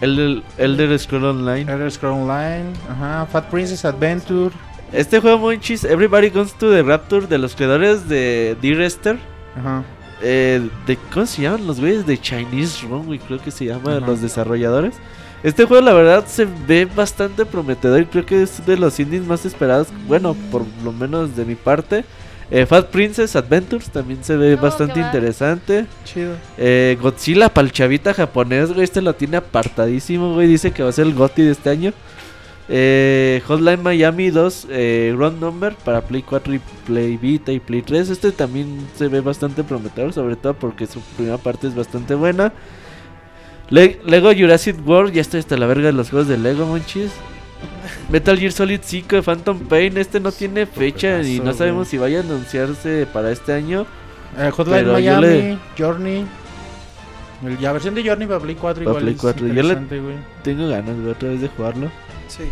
El del Elder Scroll Online. Elder Scroll Online. Ajá. Fat Princess Adventure. Este juego, monchis, Everybody Goes to the Rapture de los creadores de D-Rester. Ajá. Eh, de, ¿Cómo se llaman los güeyes? De Chinese Room, güey, creo que se llama, Ajá. los desarrolladores. Este juego, la verdad, se ve bastante prometedor y creo que es de los indies más esperados. Bueno, por lo menos de mi parte. Eh, Fat Princess Adventures también se ve No, bastante interesante. Chido. Eh, Godzilla para el chavita japonés, güey. Este lo tiene apartadísimo, güey. Dice que va a ser el GOTY de este año. Eh, Hotline Miami 2, eh, Run Number para Play 4 y Play Vita y Play 3. Este también se ve bastante prometedor, sobre todo porque su primera parte es bastante buena. Le- Lego Jurassic World, ya estoy hasta la verga de los juegos de Lego, monchis. Metal Gear Solid 5 de Phantom Pain, este no tiene fecha y no sabemos si vaya a anunciarse para este año. Eh, Hotline yo Miami. le- Journey. La versión de Journey para Play 4 Para igual Play es 4, yo le-. Tengo ganas, otra vez de jugarlo. Sí.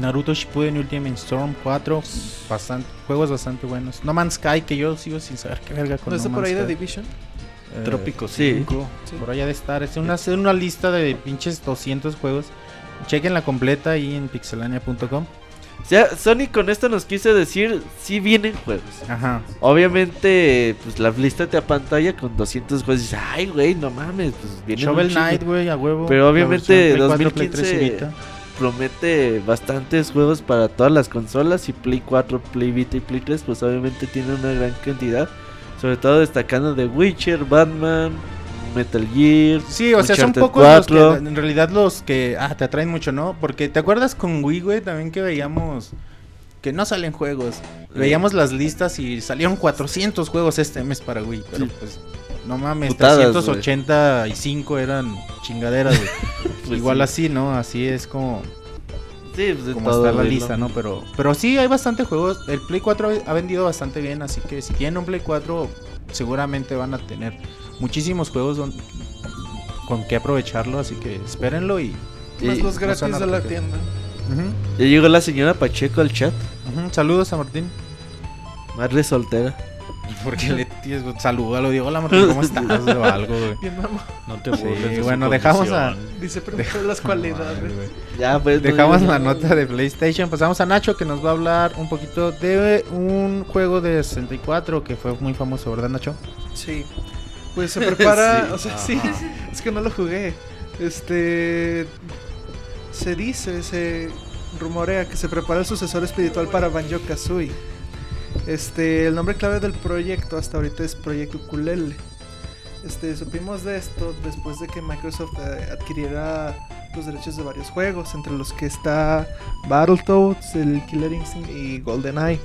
Naruto Shippuden Ultimate Storm 4, bastante, juegos bastante buenos. No Man's Sky, que yo sigo sin saber qué verga con ¿No está No por ahí de Sky. Division? Eh, Trópico sí. 5. Sí. Por allá de estar, es una, es una lista de pinches 200 juegos. Chequen la completa ahí en pixelania.com. O sea, Sony con esto nos quiso decir, si vienen juegos. Ajá. Obviamente, pues la lista te apantalla con 200 juegos y dices, ay, güey, no mames, pues viene Shovel Knight, güey, a huevo. Pero obviamente versión Play 4, Play 2015 3 y Vita. Promete bastantes juegos para todas las consolas y Play 4, Play Vita y Play 3, pues obviamente tiene una gran cantidad. Sobre todo destacando The Witcher, Batman, Metal Gear. Sí, o sea, son pocos los 4. que, en realidad los que ah, te atraen mucho, ¿no? Porque te acuerdas con Wii, güey, también que veíamos que no salen juegos. Veíamos las listas y salieron 400 juegos este mes para Wii. Pero Sí. pues, no mames, Putadas, 385 eran chingaderas, güey. Pues Igual sí. así, ¿no? Así es como, Sí, pues como todo, está la lista, ¿no? Pero, pero sí, hay bastante juegos. El Play 4 ha vendido bastante bien, así que si tienen un Play 4, seguramente van a tener muchísimos juegos don- con que aprovecharlo. Así que espérenlo y. Más Y- los no gratis son de la tienda. Ujú, Ya llegó la señora Pacheco al chat. Saludos a Martín. Madre soltera. Porque le tienes salúdalo, digo, hola Martín, ¿cómo estás? O algo, güey. Bien, mamá. No te Sí, burles de su bueno, dejamos a-. Dice, pero las cualidades. Madre. Ya, pues. Dejamos la nota de PlayStation, pasamos a Nacho que nos va a hablar un poquito de un juego de 64 que fue muy famoso, ¿verdad Nacho? Sí. Pues se prepara, Sí. o sea, sí, es que no lo jugué. Este se dice, se rumorea que se prepara el sucesor espiritual para Banjo Kazooie. Este, el nombre clave del proyecto hasta ahorita es Proyecto Ukulele. Este, supimos de esto después de que Microsoft eh, adquiriera los derechos de varios juegos, entre los que está Battletoads, el Killer Instinct y GoldenEye.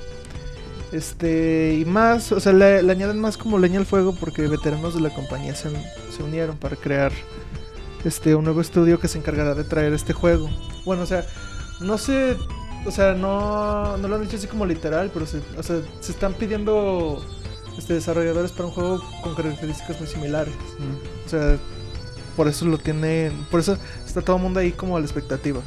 Este, y más, o sea, le, añaden más como leña al fuego porque veteranos de la compañía se, se unieron para crear este un nuevo estudio que se encargará de traer este juego. Bueno, o sea, no sé, o sea, no, no lo han dicho así como literal, pero se, o sea, se están pidiendo este, desarrolladores para un juego con características muy similares. O sea, por eso lo tienen, por eso está todo el mundo ahí como a la expectativa.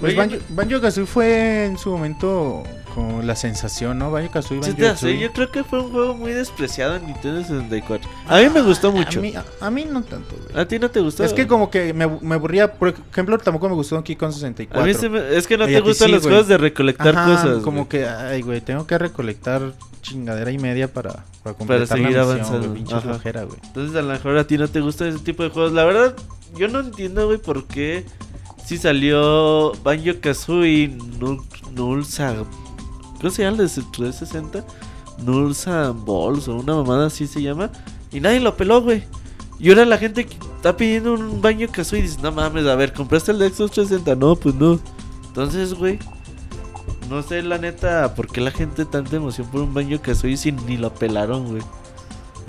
Pues Banjo, Banjo Kazooie fue en su momento como la sensación, ¿no? Banjo Kazooie, Sí Banjo Kazooie. Yo creo que fue un juego muy despreciado en Nintendo 64. A mí me gustó mucho. A mí, a, a mí no tanto, güey. ¿A ti no te gustó? Es que como que me, me aburría, por ejemplo, tampoco me gustó Donkey Kong 64. A mí se me- es que no Y te gustan sí, los juegos de recolectar Ajá, cosas. como que, ay, güey, tengo que recolectar chingadera y media para, para completar seguir la misión, avanzando. flojera. Entonces a lo mejor a ti no te gusta ese tipo de juegos. La verdad, yo no entiendo, güey, por qué si salió Banjo Kazooie Nul- Nulsa. ¿Cómo se el de 360? Nulsa Balls o una mamada así se llama. Y nadie lo peló, güey. Y ahora la gente que está pidiendo un Banjo Kazooie y dice, no mames, a ver, ¿compraste el de Xbox 360? No, pues no. Entonces, güey. No sé, la neta, por qué la gente tanta emoción por un Banjo Kazooie si ni lo pelaron, güey.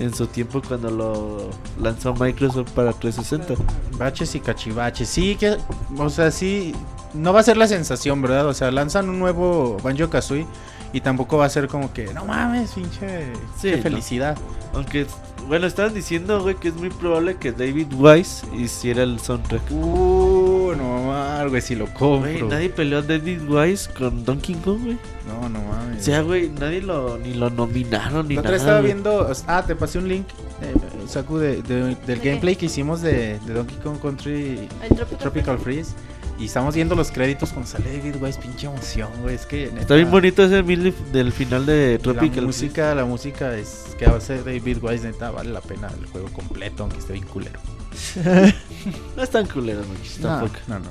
En su tiempo cuando lo lanzó Microsoft para 360. Baches y cachivaches. Sí, que, o sea, sí, no va a ser la sensación, ¿verdad? O sea, lanzan un nuevo Banjo Kazooie y tampoco va a ser como que, no mames, pinche, Sí, no. felicidad. Aunque, bueno, estaban diciendo, güey, que es muy probable que David Wise hiciera el soundtrack. Uh, no mames, güey, si lo compro. Güey, nadie peleó a David Wise con Donkey Kong, güey. No, no mames. O sea, güey, nadie lo, ni lo nominaron ni La otra nada. estaba güey. viendo, ah, te pasé un link, eh, Saku, de, de- del qué? gameplay que hicimos de, de Donkey Kong Country Tropical, Tropical Freeze. Y estamos viendo los créditos cuando sale David Wise, pinche emoción, güey. Es que neta, Está bien bonito ese mil del final de La Tropical música, la música es que hace David Wise, neta, vale la pena el juego completo, aunque esté bien culero. Freeze. No es tan culero, No, tampoco. no, no.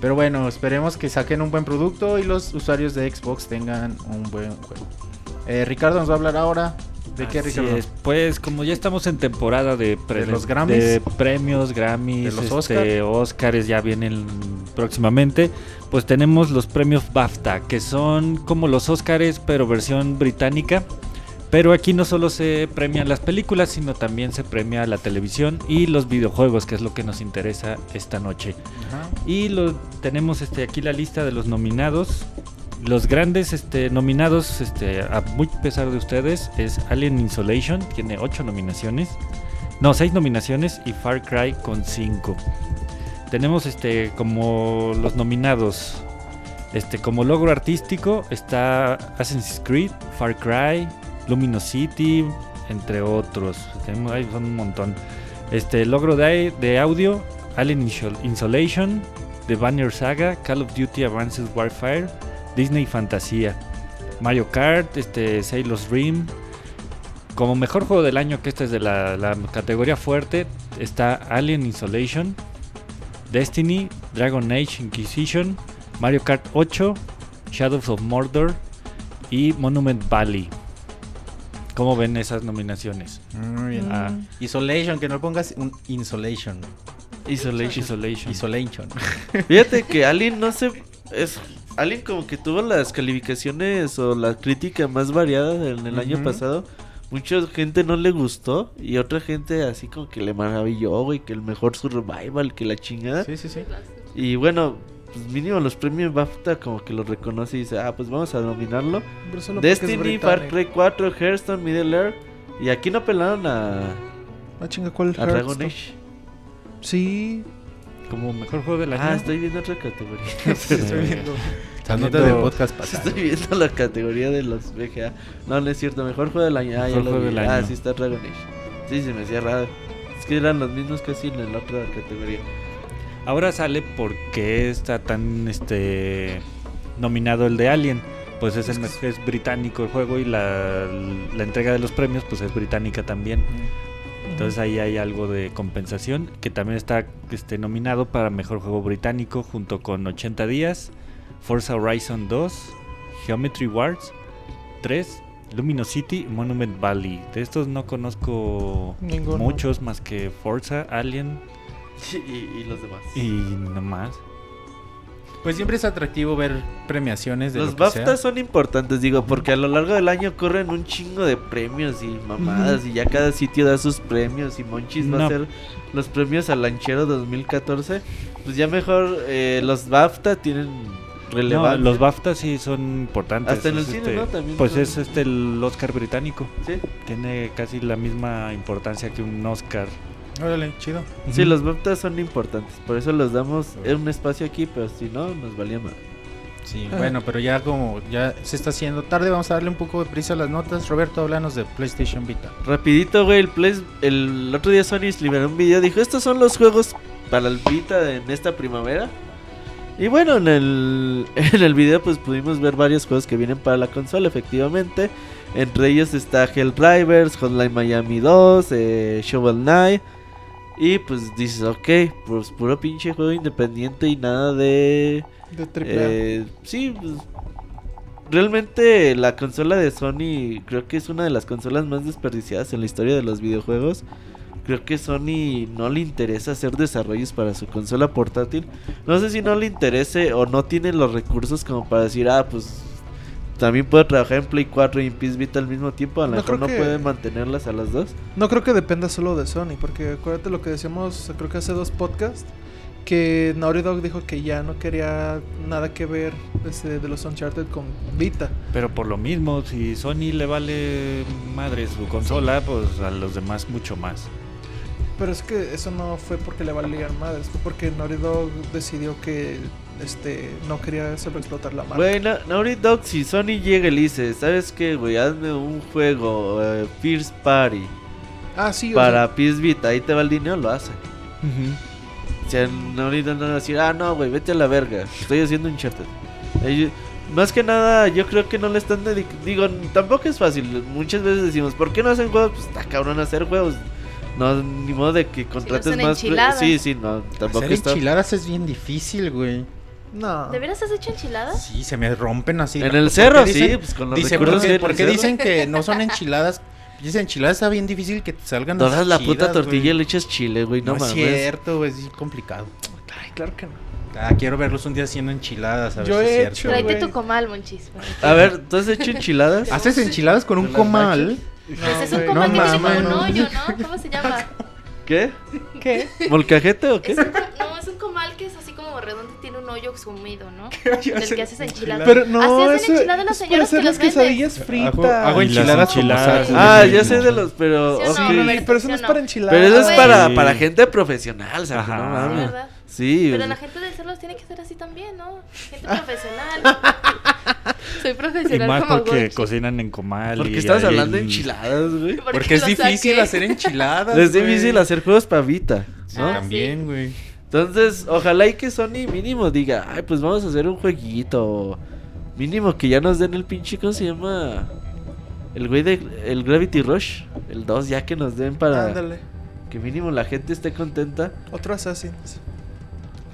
Pero bueno, esperemos que saquen un buen producto y los usuarios de Xbox tengan un buen juego. Eh, Ricardo nos va a hablar ahora. ¿De qué, Ricardo? es, Pues como ya estamos en temporada de, pre- ¿De los Grammys? de premios, Grammys, ¿De los este, Oscars ya vienen próximamente, pues tenemos los premios BAFTA, que son como los Oscars pero versión británica. Pero aquí no solo se premian las películas, sino también se premia la televisión y los videojuegos, que es lo que nos interesa esta noche. Ajá. Y lo tenemos este aquí la lista de los nominados. Los grandes este, nominados, este, a muy pesar de ustedes, es Alien Isolation, tiene 8 nominaciones. No, 6 nominaciones y Far Cry con 5. Tenemos este como los nominados. Este, como logro artístico está Assassin's Creed, Far Cry, Luminosity, entre otros. Ahí son un montón. Este logro de, audio, Alien Insol- Insolation, The Banner Saga, Call of Duty Advanced Warfare, Disney Fantasía, Mario Kart, este Sailor's Dream. Como mejor juego del año, que esta es de la, categoría fuerte, está Alien Isolation, Destiny, Dragon Age Inquisition, Mario Kart 8, Shadows of Mordor y Monument Valley. ¿Cómo ven esas nominaciones? Muy bien. Ah, Isolation, que no pongas un Insolation. Isolation. Isolation. Isolation. Fíjate que Alien no se. Es, Alien como que tuvo las calificaciones o la crítica más variada en el año pasado. Mucha gente no le gustó y otra gente así como que le maravilló, güey, que el mejor survival, que la chingada. Sí, sí, sí. Y bueno, pues mínimo los premios BAFTA como que los reconoce y dice, ah, pues vamos a nominarlo. Destiny, Far. Cry 4, Hearthstone, Middle Earth. Y aquí no pelaron a, Ah, chinga, ¿cuál a Dragon? Age. Sí. Como mejor juego del año. Ah, estoy viendo otra categoría. sí, estoy viendo. Del viendo- podcast pasado. Estoy viendo la categoría de los VGA. No, no es cierto. Mejor juego del año. Ah, ya lo vi. Ah, sí está Dragon Age. Sí, se me hacía raro. Es que eran los mismos casi en la otra categoría. Ahora sale porque está tan este nominado el de Alien. Pues es, el, es británico el juego y la, la entrega de los premios pues es británica también. Entonces ahí hay algo de compensación que también está este, nominado para mejor juego británico junto con 80 días, Forza Horizon 2, Geometry Wars 3, Luminosity, Monument Valley. De estos no conozco Ninguno. muchos más que Forza, Alien y, y los demás. y nomás. Pues siempre es atractivo ver premiaciones de Los lo que BAFTA sea. son importantes, digo, porque a lo largo del año corren un chingo de premios y mamadas y ya cada sitio da sus premios y Monchis va a hacer los premios al Lanchero 2014. Pues ya mejor eh, los BAFTA tienen No, relevancia. los BAFTA sí son importantes. Hasta en el es cine, este- ¿no? También pues son- es este el Oscar británico. Sí, Tiene casi la misma importancia que un Oscar. Órale, chido. sí, los BAFTA son importantes, por eso los damos en un espacio aquí, pero si no, nos valía mal. Sí, bueno, pero ya como ya se está haciendo tarde, vamos a darle un poco de prisa a las notas. Roberto, háblanos de PlayStation Vita. Rapidito, güey, el, Play- el otro día Sony liberó un video, dijo, estos son los juegos para el Vita en esta primavera. Y bueno, en el, en el video pues pudimos ver varios juegos que vienen para la consola, efectivamente. Entre ellos está Helldivers, Hotline Miami 2, eh, Shovel Knight. Y pues dices, ok, pues puro pinche juego independiente y nada de... De triple. Eh, sí, pues, realmente la consola de Sony creo que es una de las consolas más desperdiciadas en la historia de los videojuegos. Creo que Sony no le interesa hacer desarrollos para su consola portátil. No sé si no le interese o no tiene los recursos como para decir, ah, pues también puedo trabajar en Play 4 y en PS Vita al mismo tiempo. A lo No, mejor no que- puede mantenerlas a las dos. No creo que dependa solo de Sony, porque acuérdate lo que decíamos, creo que hace dos podcasts, que Naughty Dog dijo que ya no quería nada que ver este, de los Uncharted con Vita. Pero por lo mismo, si Sony le vale madre su consola, pues a los demás mucho más. Pero es que eso no fue porque le valían madres, fue porque Naughty Dog decidió que este no quería sobreexplotar la marca. Güey, Na- Naughty Dog, si Sony llega y le dice, ¿sabes qué, güey? Hazme un juego, eh, First Party, ah, sí, o para sea, PS Vita, ahí te va el dinero, lo hace. O sea, Naughty Dog no va a decir, ah, no, güey, vete a la verga, estoy haciendo un charter. Más que nada, yo creo que no le están dedic- Digo, tampoco es fácil. Muchas veces decimos, ¿por qué no hacen juegos? Pues está cabrón hacer juegos. No, ni modo de que contrates más. Sí, sí, no, tampoco Hacer está. enchiladas es bien difícil, güey. No. ¿De veras has hecho enchiladas? Sí, se me rompen así. En ¿Por el cerro, sí, dicen- pues con los Dice, recursos ¿por que qué, hay en por el qué cerro. dicen que no son enchiladas? Dice enchiladas está bien difícil que te salgan Doras la puta chidas, tortilla y le echas chile, güey, no, No, es cierto, güey, es complicado. Ay, claro que no. Ah, quiero verlos un día haciendo enchiladas, a ver Yo si es he cierto. hecho, Tráete tu comal, monchis. A ver, ¿tú has hecho enchiladas? ¿Haces enchiladas con un ¿Con las comal? Pues es un comal no que tiene como un mames. hoyo, ¿no? ¿Cómo se llama? ¿Qué? ¿Qué? ¿Molcajete o qué? Es un, hoyo sumido, ¿no? Del que haces enchiladas. Pero no, hacen eso enchiladas las señoras que las quesadillas Hago, fritas. hago Y enchiladas como enchiladas. Ah, ya sé de los, pero. ¿Sí o no, ok. Roberto? pero eso no es ¿Sí o para enchiladas. Pero eso es para, Sí. para gente profesional, ¿sabes? Ajá. No Sí, mames. ¿verdad? Sí, Pero o la gente del cerro tiene que ser así también, ¿no? Gente profesional. Soy Y profesional más como porque cocinan en comal. ¿Por y qué estás hablando de enchiladas, güey? Porque Porque es difícil saqué. hacer enchiladas. Es difícil hacer juegos para Vita, ¿no? Ah, También, güey. Entonces, ojalá y que Sony mínimo diga, ay, pues vamos a hacer un jueguito. Mínimo que ya nos den el pinche, ¿cómo se llama? El güey de el Gravity Rush, el 2, ya que nos den para Ándale. que mínimo la gente esté contenta. Otro Assassin's.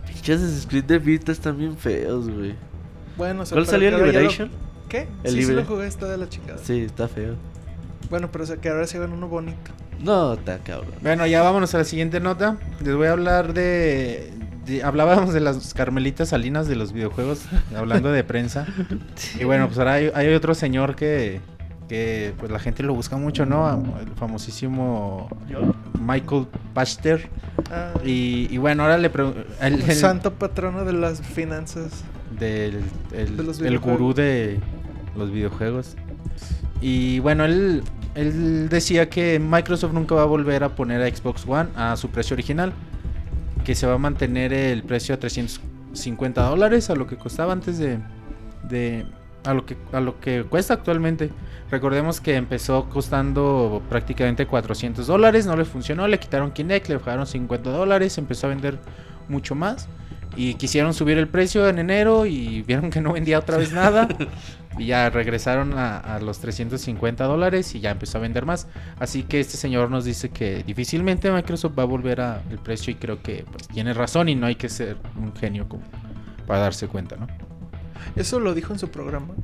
Pinches Assassin's Creed de Vita están bien feos, güey. Bueno, o sea, ¿Cuál salió lo- Liberation? ¿Qué? El sí, sí lo jugué, está de la chingada. Sí, está feo. Bueno, pero o sea, que ahora se hagan uno bonito. No, está cabrón. Bueno, ya vámonos a la siguiente nota. Les voy a hablar de hablábamos de las Carmelitas Salinas de los videojuegos, hablando de prensa. Y bueno, pues ahora hay, hay otro señor que, que pues la gente lo busca mucho, ¿no? El famosísimo Michael Pachter. Ah, Y, y bueno, ahora le pregunto... El, el- santo patrono de las finanzas. del el, De los el gurú de los videojuegos. Y bueno, él, él decía que Microsoft nunca va a volver a poner a Xbox One a su precio original. Que se va a mantener el precio a 350 dólares, a lo que costaba antes de... de a, lo que, a lo que cuesta actualmente. Recordemos que empezó costando prácticamente 400 dólares, no le funcionó, le quitaron Kinect, le bajaron 50 dólares, empezó a vender mucho más. Y quisieron subir el precio en enero y vieron que no vendía otra vez nada. y ya regresaron a, a los 350 dólares y ya empezó a vender más. Así que este señor nos dice que difícilmente Microsoft va a volver a el precio y creo que pues, tiene razón y no hay que ser un genio como para darse cuenta, ¿no? Eso lo dijo en su programa.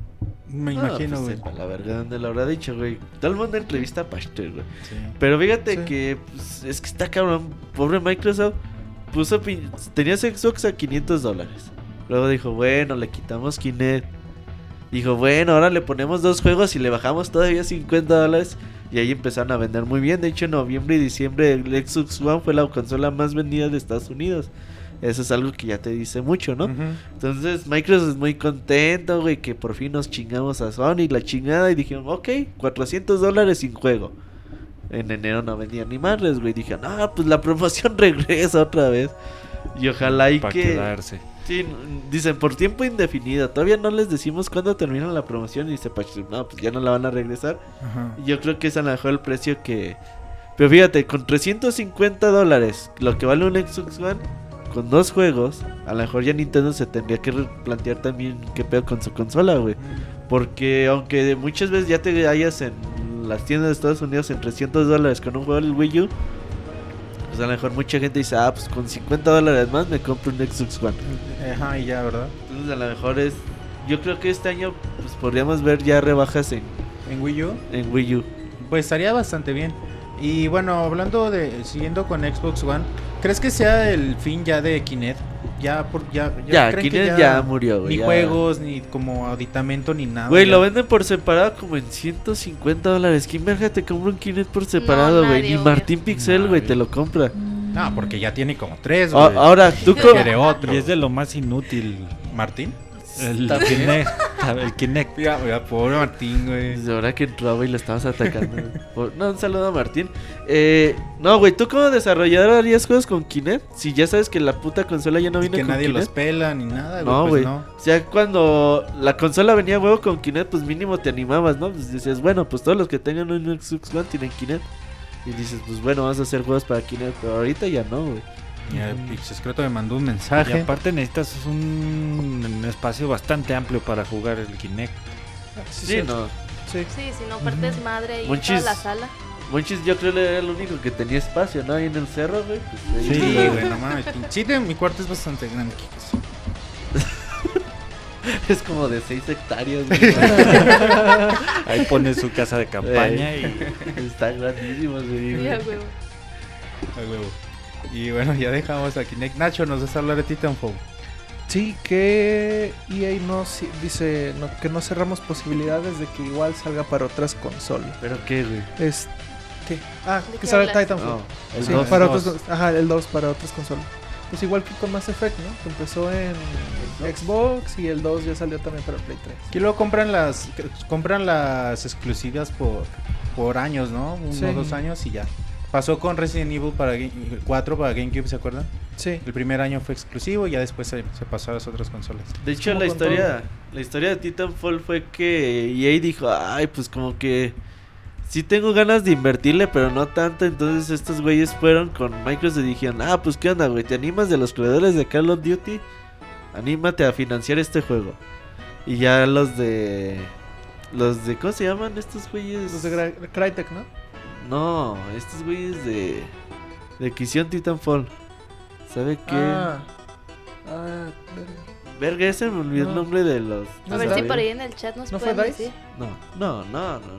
Me Ah, imagino, pues, güey. la verdad dónde lo habrá dicho, güey. Todo el mundo entrevista a Pasteur, güey. Sí. Pero fíjate Sí. que pues, es que está cabrón. Pobre Microsoft puso pin- tenía Xbox a 500 dólares. Luego dijo, bueno, le quitamos Kinect. Dijo, bueno, ahora le ponemos dos juegos y le bajamos todavía 50 dólares. Y ahí empezaron a vender muy bien. De hecho, en noviembre y diciembre el Xbox One fue la consola más vendida de Estados Unidos. Eso es algo que ya te dice mucho, ¿no? Entonces Microsoft es muy contento, güey, que por fin nos chingamos a Sony, la chingada, y dijeron, ok, 400 dólares sin juego. En enero no vendían ni madres, güey. Dijeron, ah, pues la promoción regresa otra vez. Y ojalá y Para que... quedarse. Sí, dicen por tiempo indefinido. Todavía no les decimos cuándo termina la promoción. Y dice Patrick, no, pues ya no la van a regresar. Ajá. Y Yo creo que es a lo mejor el precio que... Pero fíjate, con 350 dólares, lo que vale un Xbox One, con dos juegos, a lo mejor ya Nintendo se tendría que replantear también qué pedo con su consola, güey. Porque aunque muchas veces ya te hallas en las tiendas de Estados Unidos en 300 dólares con un juego del Wii U, pues a lo mejor mucha gente dice, ah, pues con 50 dólares más me compro un Xbox One. Ajá, y ya, ¿verdad? Entonces a lo mejor es... Yo creo que este año pues podríamos ver ya rebajas en, En Wii U. en Wii U. Pues estaría bastante bien. Y bueno, hablando de, siguiendo con Xbox One, ¿crees que sea el fin ya de Kinect? Ya, por, ya, Ya, creen que Kinect ya, murió, güey. Ni ya. juegos, ni como aditamento, ni nada. Güey, ya. lo venden por separado como en 150 dólares. ¿Quién verga te compra un Kinect por separado, güey? nadie, Ni. Martín Pixel, güey, te lo compra. No, porque ya tiene como tres, A- güey. ahora, tú quiere otro. Y es de lo más inútil. ¿Martín? El. Kinect. El Kinect. Ya, pobre Martín, güey. Desde ahora que entraba y lo estabas atacando. Por- No, un saludo a Martín. Eh, no, güey, ¿tú como desarrollador harías juegos con Kinect? Si ya sabes que la puta consola ya no viene que con nadie los Kinect. pela ni nada, güey. No, pues güey. no. O sea, cuando la consola venía huevo con Kinect, pues mínimo te animabas, ¿no? Pues decías, bueno, pues todos los que tengan un Xbox One tienen Kinect. Y dices, pues bueno, vamos a hacer juegos para Kinect. Pero ahorita ya no, güey. Y el Pixescroto me mandó un Y mensaje. aparte necesitas un, un espacio bastante amplio para jugar el Kinect. Sí, no. Sí. Sí, si no partes madre Monchis. toda la sala. Monchis yo creo que era el único que tenía espacio, ¿no? Ahí en el cerro, güey. Pues, Sí, güey, no mames. Sí, de- mi cuarto es bastante grande. Es como de 6 hectáreas, güey. Ahí pone su casa de campaña y Está grandísimo, güey. Sí, a huevo. Ay, huevo. Y bueno, ya dejamos aquí. Nacho, ¿nos vas a hablar de Titanfall? Sí, que EA no si- dice no- que no cerramos posibilidades de que igual salga para otras consolas. ¿Pero qué, güey? Es ¿qué? Ah, ¿De que sale? Titanfall. No, el Sí, dos. para dos. otras con- ajá, el 2 para otras consolas. Pues igual que con Mass Effect, ¿no? Que empezó en Xbox y el 2 ya salió también para Play 3. Aquí luego compran las compran las exclusivas por, por años, ¿no? Uno Sí. o dos años y ya. Pasó con Resident Evil para Ga- 4 para GameCube, ¿se acuerdan? Sí. El primer año fue exclusivo y ya después se, se pasó a las otras consolas. De hecho, la historia, la historia de Titanfall fue que EA dijo, ay, pues como que sí tengo ganas de invertirle, pero no tanto. Entonces estos güeyes fueron con Microsoft y dijeron, ah, pues qué onda, güey, ¿te animas de los creadores de Call of Duty? Anímate a financiar este juego. Y ya los de... Los de... ¿Cómo se llaman estos güeyes? Los de Crytek, ¿no? No, estos güeyes de... De que hicieron Titanfall. ¿Sabe qué? Ah. Ah, verga. Verga, ese me olvidó el No. nombre de los... A ver ¿Está si por ahí en el chat nos ¿No pueden decir. No, no, no, no, no,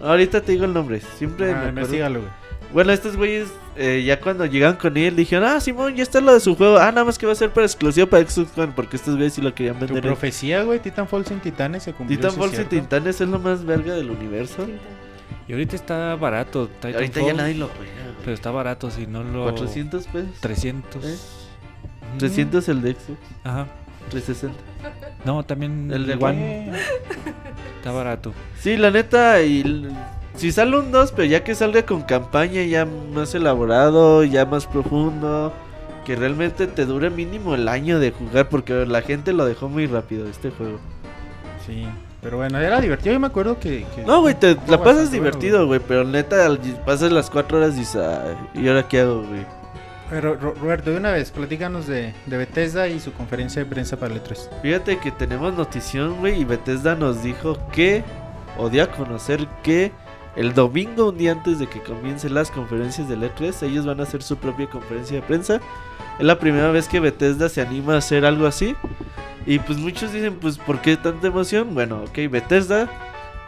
no. Ahorita te digo el nombre. Siempre Ah, me acuerdo. güey. Bueno, estos güeyes eh, ya cuando llegaron con él dijeron, ah, Simón, ya está lo de su juego. Ah, nada más que va a ser para exclusivo para Xbox One, porque estos güeyes sí lo querían Tu vender. en- profecía, güey, Titanfall sin titanes se cumplió. Titanfall ¿sí sin? Titanes es lo más verga del universo. Y ahorita está barato. Ahorita ya Titanfall, nadie lo juega. Pero está barato si no lo... 400 pesos. 300. ¿Eh? Mm. 300 el de Xbox. Ajá. 360. No, también El de One está barato. Sí, la neta, y si sale un 2, pero ya que salga con campaña ya más elaborado, ya más profundo, que realmente te dure mínimo el año de jugar, porque la gente lo dejó muy rápido este juego. Sí, pero bueno, era divertido. Yo me acuerdo que. que- No, güey, te la pasas divertido, güey, pero neta, pasas las 4 horas y dices, "Ay, ¿y ahora qué hago, güey? Pero, Ro- Roberto, de una vez, platícanos de, de Bethesda y su conferencia de prensa para el E3. Fíjate que tenemos notición, güey, y Bethesda nos dijo que, o dio a conocer que el domingo, un día antes de que comiencen las conferencias del E3, ellos van a hacer su propia conferencia de prensa. Es la primera vez que Bethesda se anima a hacer algo así. Y pues muchos dicen, pues, ¿por qué tanta emoción? Bueno, ok, Bethesda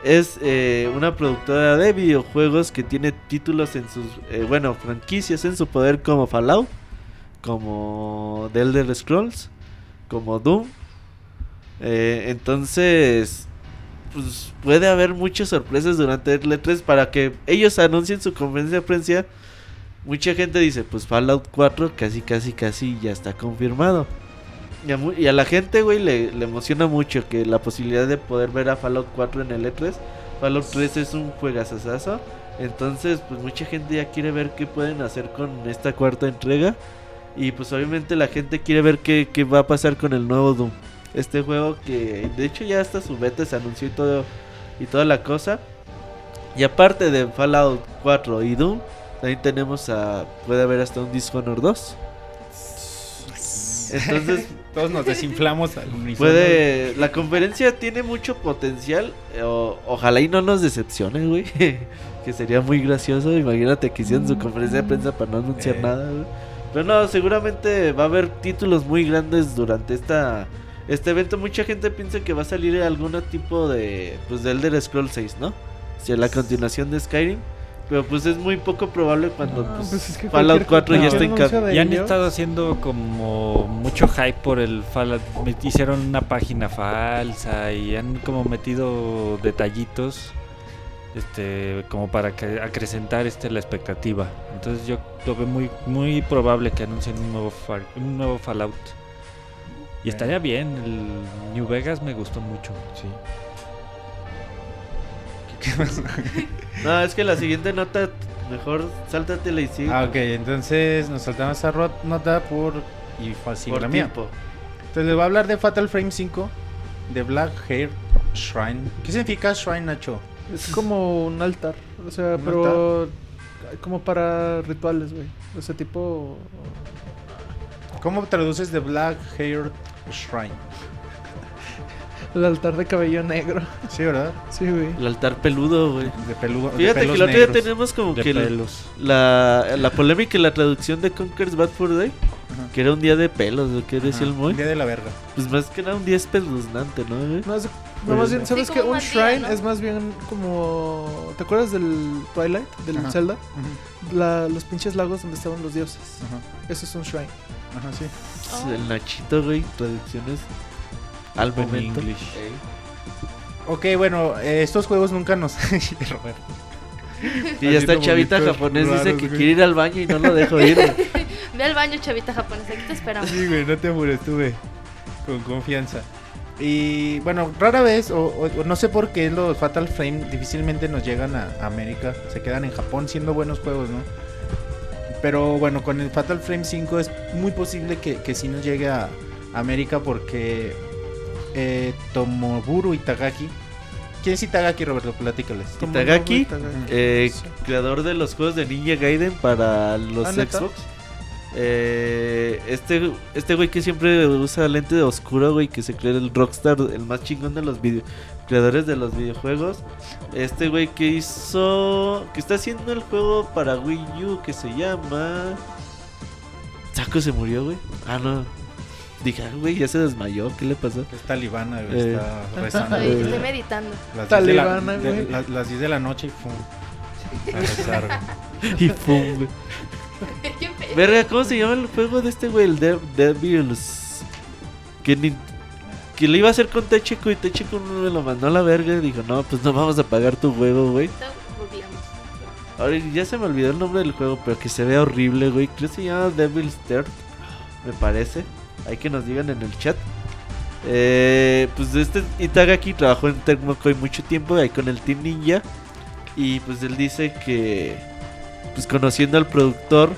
es eh, una productora de videojuegos que tiene títulos en sus, eh, bueno, franquicias en su poder como Fallout, como The Scrolls, como Doom. Eh, entonces, pues puede haber muchas sorpresas durante el E3 para que ellos anuncien su conferencia de prensa. Mucha gente dice, pues Fallout 4 casi, casi, casi ya está confirmado. Y a, la gente, güey, le, le emociona mucho que la posibilidad de poder ver a Fallout 4 en el E3. Fallout 3 es un juegazazazo. Entonces, pues mucha gente ya quiere ver qué pueden hacer con esta cuarta entrega. Y pues obviamente la gente quiere ver qué, qué va a pasar con el nuevo Doom. Este juego que de hecho ya hasta su beta se anunció y todo y toda la cosa. Y aparte de Fallout 4 y Doom, también tenemos a puede haber hasta un Dishonored 2. Entonces Todos nos desinflamos al unísono. puede la conferencia tiene mucho potencial. o- ojalá y no nos decepcione, güey. que sería muy gracioso. Imagínate que hicieran su conferencia de prensa para no anunciar Eh. nada, güey. Pero no, seguramente va a haber títulos muy grandes durante esta este evento. Mucha gente piensa que va a salir algún tipo de pues de Elder Scrolls 6, ¿no? Sea, la continuación de Skyrim. Pero pues es muy poco probable cuando No, pues, pues es que Fallout cualquier- 4 ya está en de Ya han estado haciendo como mucho hype por el Fallout. Me- Hicieron una página falsa y han como metido detallitos este como para que acrecentar este la expectativa. Entonces yo lo veo muy muy probable que anuncien un nuevo Far- un nuevo Fallout. Y estaría bien, el New Vegas me gustó mucho. Sí. No, es que la siguiente nota mejor sáltatela y sigue. Ah, ok, entonces nos saltamos esa nota por. Y fácil por la mía. tiempo. Entonces les voy a hablar de Fatal Frame 5 de Black Hair Shrine. ¿Qué significa Shrine, Nacho? Es como un altar. O sea, ¿Un pero. Como para rituales, güey. O sea, tipo. ¿Cómo traduces de Black Hair Shrine? El altar de cabello negro. Sí, ¿verdad? Sí, güey. El altar peludo, güey. De peludo. de Fíjate que pelos el otro día tenemos como De que el- pelos. la, la polémica y la traducción de Conker's Bad Fur Day, Ajá. que era un día de pelos, ¿o qué decía el Moy? Día de la verga. Pues más que nada un día espeluznante, ¿no? güey? No, es- no, Pues- más bien, ¿sabes Sí, que Un un shrine ¿no? es más bien como. ¿Te acuerdas del Twilight? Del Ajá. Zelda? La- los pinches lagos donde estaban los dioses. Ajá, Eso es un shrine. ajá, sí. Oh. El Nachito, güey, traducciones al En momento. English. Ok, bueno, eh, estos juegos nunca nos. Roberto. Y ya está Chavita japonés, dice que güey. quiere ir al baño y no lo dejo ir. güey. Ve al baño, chavita japonesa, aquí te esperamos. Sí, güey, no te apures, tuve. Con confianza. Y bueno, rara vez, o, o- o no sé por qué los Fatal Frame difícilmente nos llegan a América. Se quedan en Japón siendo buenos juegos, ¿no? Pero bueno, con el Fatal Frame 5 es muy posible que, que sí nos llegue a América porque eh, Tomoburu Itagaki. ¿Quién es Itagaki, Roberto? Platícales. Itagaki, Itagaki. Eh, Sí. creador de los juegos de Ninja Gaiden para los Ah. Xbox. Eh, este este güey que siempre usa lente de oscuro, güey, que se cree el rockstar, el más chingón de los video creadores de los videojuegos. Este güey que hizo que está haciendo el juego para Wii U que se llama Saco se murió, güey. Ah, no. Dije, ah, güey, ya se desmayó, ¿qué le pasó? Es talibana, güey, Eh. está rezando. Estoy, estoy meditando. Las 10 de la- Talibana, de- güey. la- las 10 de la noche y pum. A rezar, güey. y pum, güey. Verga, ¿cómo se llama el juego de este güey? El De- Devils. Que, ni- que le iba a hacer con Techico y Techico no me lo mandó a la verga y dijo, no, pues no vamos a pagar tu juego, güey. Ahora ya se me olvidó el nombre del juego, pero que se ve horrible, güey. Creo que se llama Devil's Third, me parece. Hay que nos digan en el chat. Eh, pues este Itagaki trabajó en Tecmocoy mucho tiempo, ahí con el Team Ninja. Y pues él dice que, pues conociendo al productor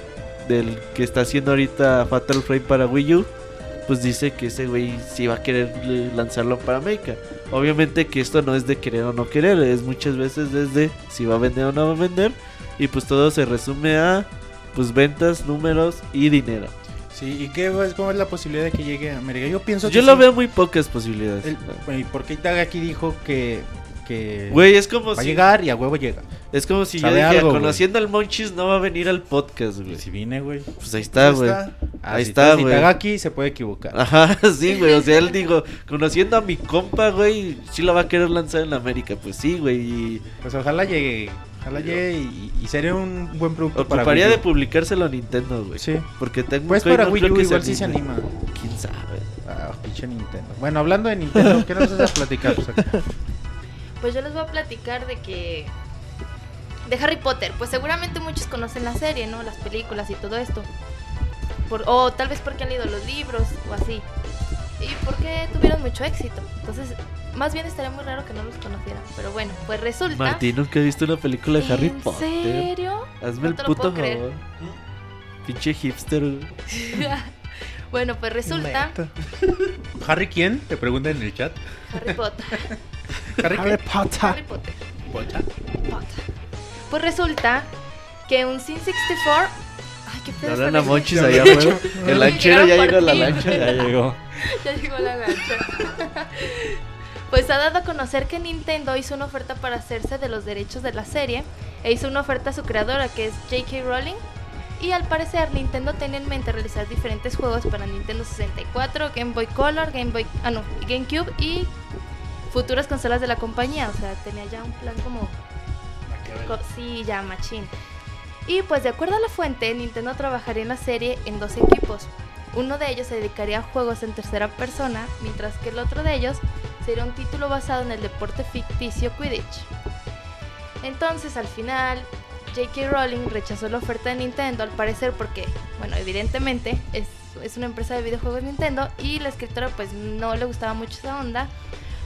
del que está haciendo ahorita Fatal Frame para Wii U, pues dice que ese güey sí va a querer lanzarlo para América. Obviamente que esto no es de querer o no querer, es muchas veces desde si va a vender o no va a vender. Y pues todo se resume a pues ventas, números y dinero. Sí, ¿y qué es, cómo es la posibilidad de que llegue a América? Yo pienso que Yo lo sí. veo muy pocas posibilidades. El- bueno, ¿Y por qué Itagaki dijo que, que Güey, es como va a llegar y a huevo llega? es como si yo dijera, algo, güey. conociendo al Monchis no va a venir al podcast, güey. Si vine, güey. Pues ahí está, Ahí güey. está. Ah, Ahí si está, si güey. Itagaki se puede equivocar. Ajá, sí, güey. O sea, él dijo, conociendo a mi compa, güey, sí lo va a querer lanzar en América. Pues sí, güey. Pues ojalá llegue. Ojalá llegue y, y sería un buen producto para ocuparía Wii de publicárselo a Nintendo, güey. Sí. Porque tengo Pues para Wii U igual sí se anima. ¿Quién sabe? Ah, pinche Nintendo. Bueno, hablando de Nintendo, ¿qué nos vas a platicar? Pues, acá? Pues yo les voy a platicar de que. De Harry Potter. Pues seguramente muchos conocen la serie, ¿no? Las películas y todo esto. Por, o tal vez porque han leído los libros o así. Y porque tuvieron mucho éxito. Entonces, más bien estaría muy raro que no los conocieran. Pero bueno, pues resulta. Martín, nunca he visto una película de Harry ¿En Potter. serio? Hazme No el te lo puto puedo creer. favor. Pinche hipster. güey. bueno, pues resulta. Neta. ¿Harry quién? Te preguntan en el chat. Harry Potter. ¿Harry Harry qué? Potter. Harry Potter. Potter. Pues resulta que un Sin 64. Ay, qué pedo. Hablan con a ese- Monchis allá afuera. El lanchero ya llegó a la lancha. Ya llegó. Ya llegó la gancha. Pues ha dado a conocer que Nintendo hizo una oferta para hacerse de los derechos de la serie e hizo una oferta a su creadora que es J.K. Rowling. Y al parecer Nintendo tenía en mente realizar diferentes juegos para Nintendo 64, Game Boy Color, Game Boy, ah no, GameCube y futuras consolas de la compañía. O sea, tenía ya un plan como Co- Sí, ya, machín. Y pues de acuerdo a la fuente, Nintendo trabajaría en la serie en dos equipos. Uno de ellos se dedicaría a juegos en tercera persona, mientras que el otro de ellos sería un título basado en el deporte ficticio Quidditch. Entonces, al final, J.K. Rowling rechazó la oferta de Nintendo, al parecer porque, bueno, evidentemente es, es una empresa de videojuegos Nintendo y la escritora pues no le gustaba mucho esa onda,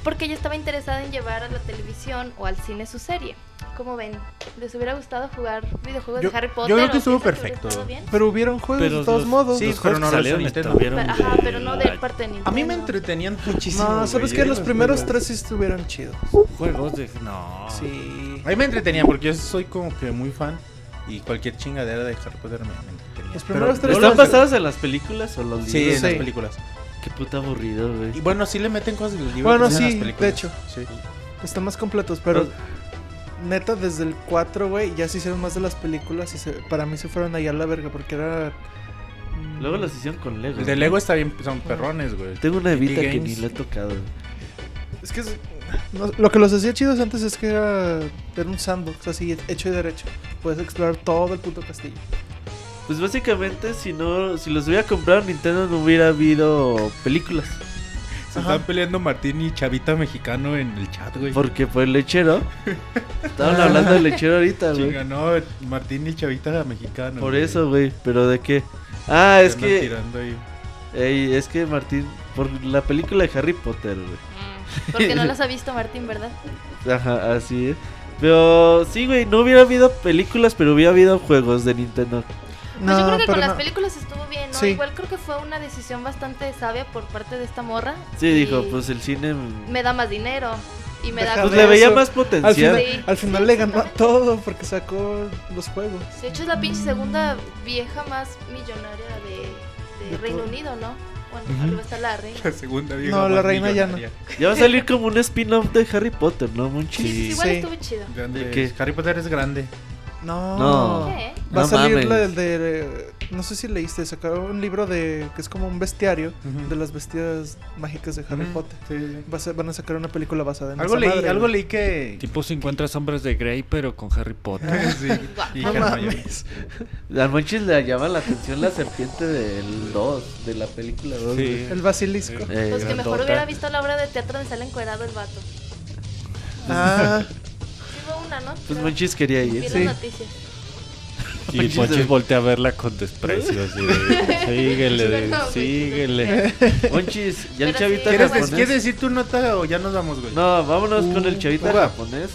porque ella estaba interesada en llevar a la televisión o al cine su serie. Como ven, ¿les hubiera gustado jugar videojuegos Yo- de Harry yo Potter? creo que estuvo perfecto. bien? Pero hubieron juegos de todos los- modos. sí, los pero no que salieron Nintendo. Pero- ajá, pero no de parte de Nintendo. A mí me entretenían muchísimo. No, ¿sabes qué? Los primeros juegos. tres sí estuvieron chidos. Juegos de. No. Sí. A mí me entretenían porque yo soy como que muy fan y cualquier chingadera de Harry Potter me, me entretenía. Los primeros Pero- tres ¿Están los- basadas en las películas o los libros? Sí, en las Sí. películas. Qué puta aburrido, Y güey. bueno, sí le meten cosas del libro. Bueno, sí, de hecho. Sí. Están más completos, pero neta, desde el 4, güey, ya se hicieron más de las películas y se- para mí se fueron allá a la verga porque era... mm, Luego las hicieron con Lego. El de Lego está bien, son perrones, güey. Tengo una Evita que ni le he tocado. güey. Es que es- no, lo que los hacía chidos antes es que era, era un sandbox así, hecho y derecho. Puedes explorar todo el puto castillo. Pues básicamente, si no, si los hubiera comprado Nintendo, no hubiera habido películas. Se Ajá. están peleando Martín y Chavita Mexicano en el chat, güey. Porque fue el lechero. Estaban hablando del lechero ahorita, güey. Chinga, no, Martín y Chavita Mexicano. Por güey. eso, güey. Pero de qué? Ah, Se es que. tirando ahí. ey, es que Martín. Por la película de Harry Potter, güey. Mm, Porque no las ha visto Martín, ¿verdad? Ajá, así es. Pero sí, güey, no hubiera habido películas, pero hubiera habido juegos de Nintendo. Pues yo creo que con pero las no. películas estuvo bien, ¿no? Sí. Igual creo que fue una decisión bastante sabia por parte de esta morra. Sí, dijo, pues el cine. Me da más dinero. Y me da Pues de le veía más Al potencial. final, Sí. al final le ganó a todo porque sacó los juegos. De hecho, es la pinche segunda vieja más millonaria de, de De Reino todo. Unido, ¿no? Bueno, Ujú. arriba está la reina. La segunda vieja No, la reina ya no. Ya va a salir como un spin-off de Harry Potter, ¿no, Monchi? Sí. Igual sí. estuvo chido. Grande. ¿De qué? Harry Potter es grande. No. No. ¿Qué? Va a No salir mames. la del de... no sé si leíste, sacaron un libro de que es como un bestiario Ujú. de las bestias mágicas de Harry Ujú. Potter. Sí, sí. Va a ser- van a sacar una película basada en Algo esa leí, madre, algo leí que. Tipo 50 sombras de Grey, pero con Harry Potter. Sí, y No mames. Al Monchis le llama la atención la serpiente del 2, de la película 2. Sí. El basilisco. Eh, Pues que mejor hubiera visto la obra de teatro donde sale encuerado el vato. Ah, Pues. Monchis quería ir. Sí. noticias. Y Monchis Monchis de- voltea a verla con desprecio. Así de, síguele, de- No, güey. síguele. Monchis, ya el Pero chavita sí, ¿Quieres, japonés. ¿Quieres decir tu nota o ya nos vamos, güey? No, vámonos con el Uh, chavita japonés.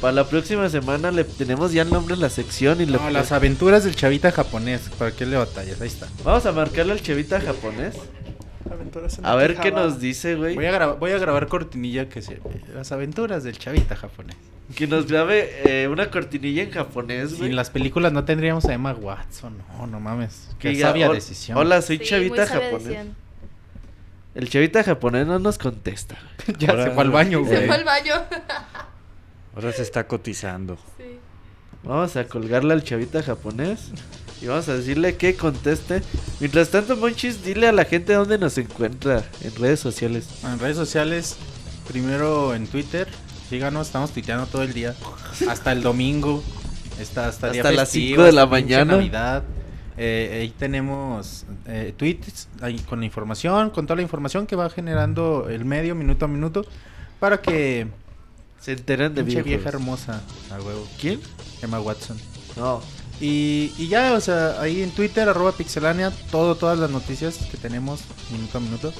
Para la próxima semana le tenemos ya el nombre en la sección y le No, las aventuras del chavita japonés. ¿Para qué le batallas? Ahí está. vamos a marcarle al chavita japonés. aventuras en A ver qué Akihabara. nos dice, güey. Voy a, graba- voy a grabar cortinilla que se. Las aventuras del chavita japonés. Que nos grabe eh, una cortinilla en japonés, güey. Sin las películas no tendríamos a Emma Watson. No, no mames. Qué sabia "Hol- decisión. Hola, soy Sí, chavita japonés. decisión. El chavita japonés no nos contesta. ya Ahora- se fue al baño, Se güey. fue al baño. Ahora se está cotizando. Sí. Vamos a colgarle al chavita japonés y vamos a decirle que conteste. Mientras tanto, Monchis, dile a la gente dónde nos encuentra en redes sociales. En redes sociales, primero en Twitter. Síganos, estamos tuiteando todo el día. Hasta el domingo. Hasta, hasta, las festivo, cinco de la mañana. Navidad. Eh, ahí tenemos eh, tweets ahí con la información, con toda la información que va generando el medio minuto a minuto. Para que Se enteran de videojuegos. vieja hermosa, a huevo, ¿Quién? Emma Watson. No. Y, y ya, o sea, ahí en Twitter, arroba pixelania, todo, todas las noticias que tenemos minuto a minuto,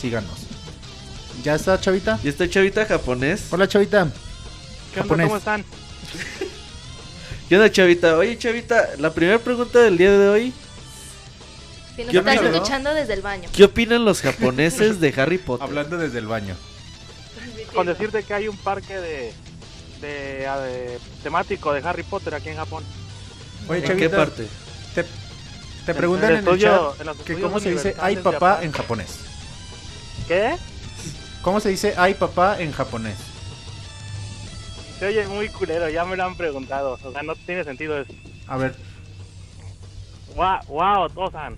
síganos. ¿Ya está, chavita? Y este chavita japonés. Hola, chavita. ¿Qué onda? ¿Cómo están? ¿Qué onda, chavita? Oye, chavita, la primera pregunta del día de hoy. Si nos ¿Qué estás no? escuchando desde el baño. ¿Qué opinan los japoneses de Harry Potter? Hablando desde el baño. Con decirte que hay un parque de, de, de temático de Harry Potter aquí en Japón. Oye, ¿En chavita, qué parte? Te, te preguntan en el estudio- chat en los que cómo se dice ay papá en japonés. ¿Qué? ¿Cómo se dice ay papá en japonés? Se oye muy culero, ya me lo han preguntado. O sea, no tiene sentido eso. A ver, Wow, wow, Tosan.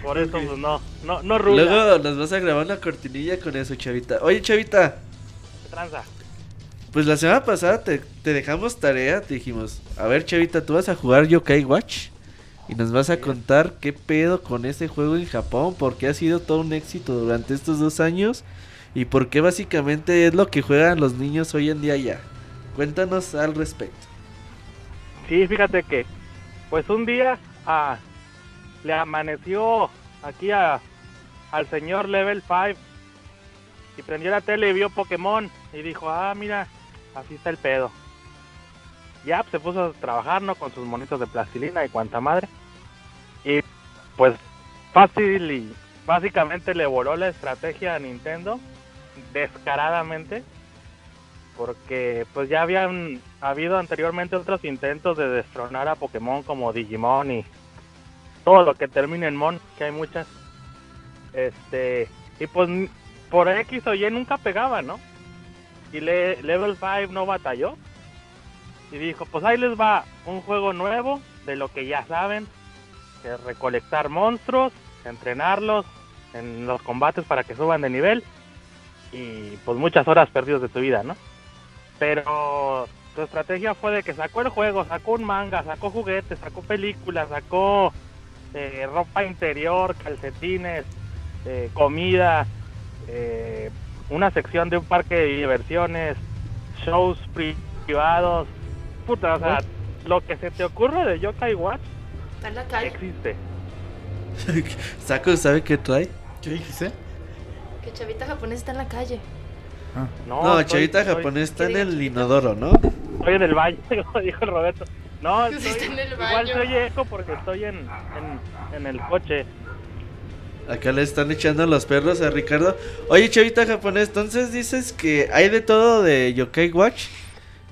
Por eso, pues no, no, no rula. Luego nos vas a grabar una cortinilla con eso, chavita. Oye, chavita, Tranza. pues la semana pasada te, te dejamos tarea, te dijimos, a ver, chavita, tú vas a jugar Yokai Watch y nos vas a contar qué pedo con ese juego en Japón, por qué ha sido todo un éxito durante estos dos años y por qué básicamente es lo que juegan los niños hoy en día ya. Cuéntanos al respecto. Sí, fíjate que, pues un día ah, le amaneció aquí a, al señor Level 5 y prendió la tele y vio Pokémon y dijo, ah, mira, así está el pedo. Ya pues, se puso a trabajar, ¿no? Con sus monitos de plastilina y cuanta madre. Y pues fácil y básicamente le voló la estrategia a Nintendo descaradamente porque pues ya habían habido anteriormente otros intentos de destronar a Pokémon como Digimon y todo lo que termine en Mon, que hay muchas. Este, y pues por X o Y nunca pegaba, ¿no? Y le, Level 5 no batalló. Y dijo, pues ahí les va un juego nuevo de lo que ya saben, que recolectar monstruos, entrenarlos en los combates para que suban de nivel y pues muchas horas perdidas de tu vida, ¿no? Pero su estrategia fue de que sacó el juego, sacó un manga, sacó juguetes, sacó películas, sacó eh, ropa interior, calcetines, eh, comida, eh, una sección de un parque de diversiones, shows pri- privados, puta, o sea, lo que se te ocurre de Yokai Watch Está en la calle. existe. Saco, ¿sabe qué trae? ¿qué dijiste? Que chavita japonés está en la calle. No, No, estoy- chavita estoy- japonés está en ¿Qué el inodoro, ¿no? Estoy en el baño, dijo el Roberto. No, Sí, estoy- está en el igual baño. soy eco porque estoy en, en, en el coche. Acá le están echando los perros a Ricardo. Oye, chavita japonés, entonces dices que hay de todo de Yokai Watch.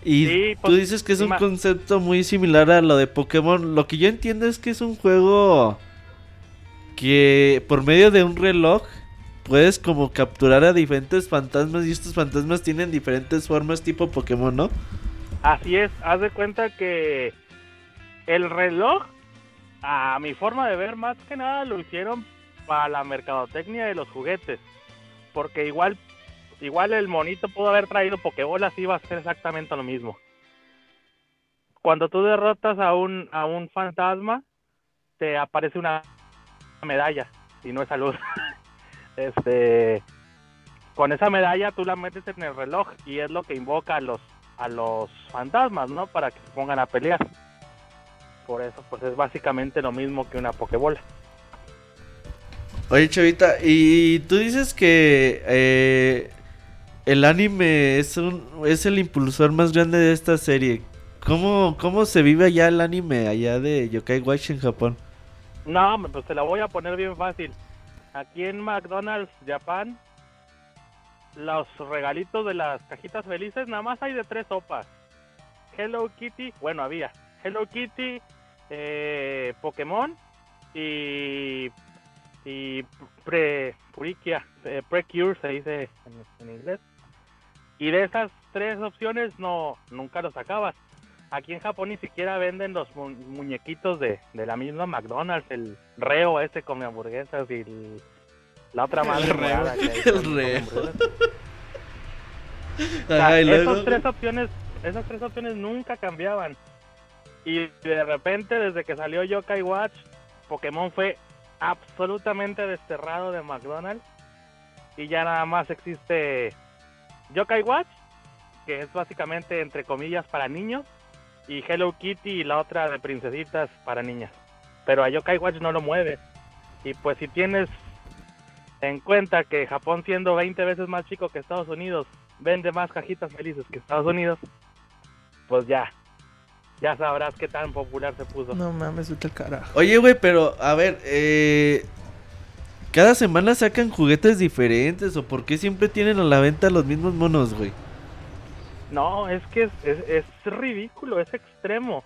Y Sí, tú pues, dices que es un concepto muy similar a lo de Pokémon. Lo que yo entiendo es que es un juego que por medio de un reloj puedes como capturar a diferentes fantasmas y estos fantasmas tienen diferentes formas tipo Pokémon, ¿no? Así es, haz de cuenta que el reloj, a mi forma de ver, más que nada lo hicieron para la mercadotecnia de los juguetes. Porque igual, igual el monito pudo haber traído pokebolas iba a ser exactamente lo mismo. Cuando tú derrotas a un, a un fantasma, te aparece una medalla, y no es salud. este, con esa medalla tú la metes en el reloj y es lo que invoca a los a los fantasmas, ¿no? Para que se pongan a pelear. Por eso, pues es básicamente lo mismo que una pokebola. Oye, Chavita, y tú dices que eh, el anime es, un, es el impulsor más grande de esta serie. ¿Cómo, ¿Cómo se vive allá el anime, allá de Yokai Watch en Japón? No, pues te la voy a poner bien fácil. Aquí en McDonald's Japan, los regalitos de las cajitas felices, nada más hay de tres sopas. Hello Kitty, bueno, había Hello Kitty, eh, Pokémon y, pre, Purikia, eh, Precure se dice en inglés. Y de esas tres opciones no nunca los sacabas. Aquí en Japón ni siquiera venden los mu- muñequitos de, de la misma McDonald's, el reo ese come hamburguesas y el- la otra madre reo. El con- con reo. hamburguesas. O sea, Ajá, y esas luego. tres opciones, esas tres opciones nunca cambiaban. Y de repente, desde que salió Yokai Watch, Pokémon fue absolutamente desterrado de McDonald's. Y ya nada más existe Yokai Watch, que es básicamente entre comillas para niños, y Hello Kitty y la otra de princesitas para niñas. Pero a Yokai Watch no lo mueve. Y pues si tienes en cuenta que Japón siendo 20 veces más chico que Estados Unidos, vende más cajitas felices que Estados Unidos, pues ya, ya sabrás qué tan popular se puso. No mames, vete al carajo. Oye, güey, pero a ver, eh, cada semana sacan juguetes diferentes o por qué siempre tienen a la venta los mismos monos, güey. No, es que es, es, es ridículo, es extremo.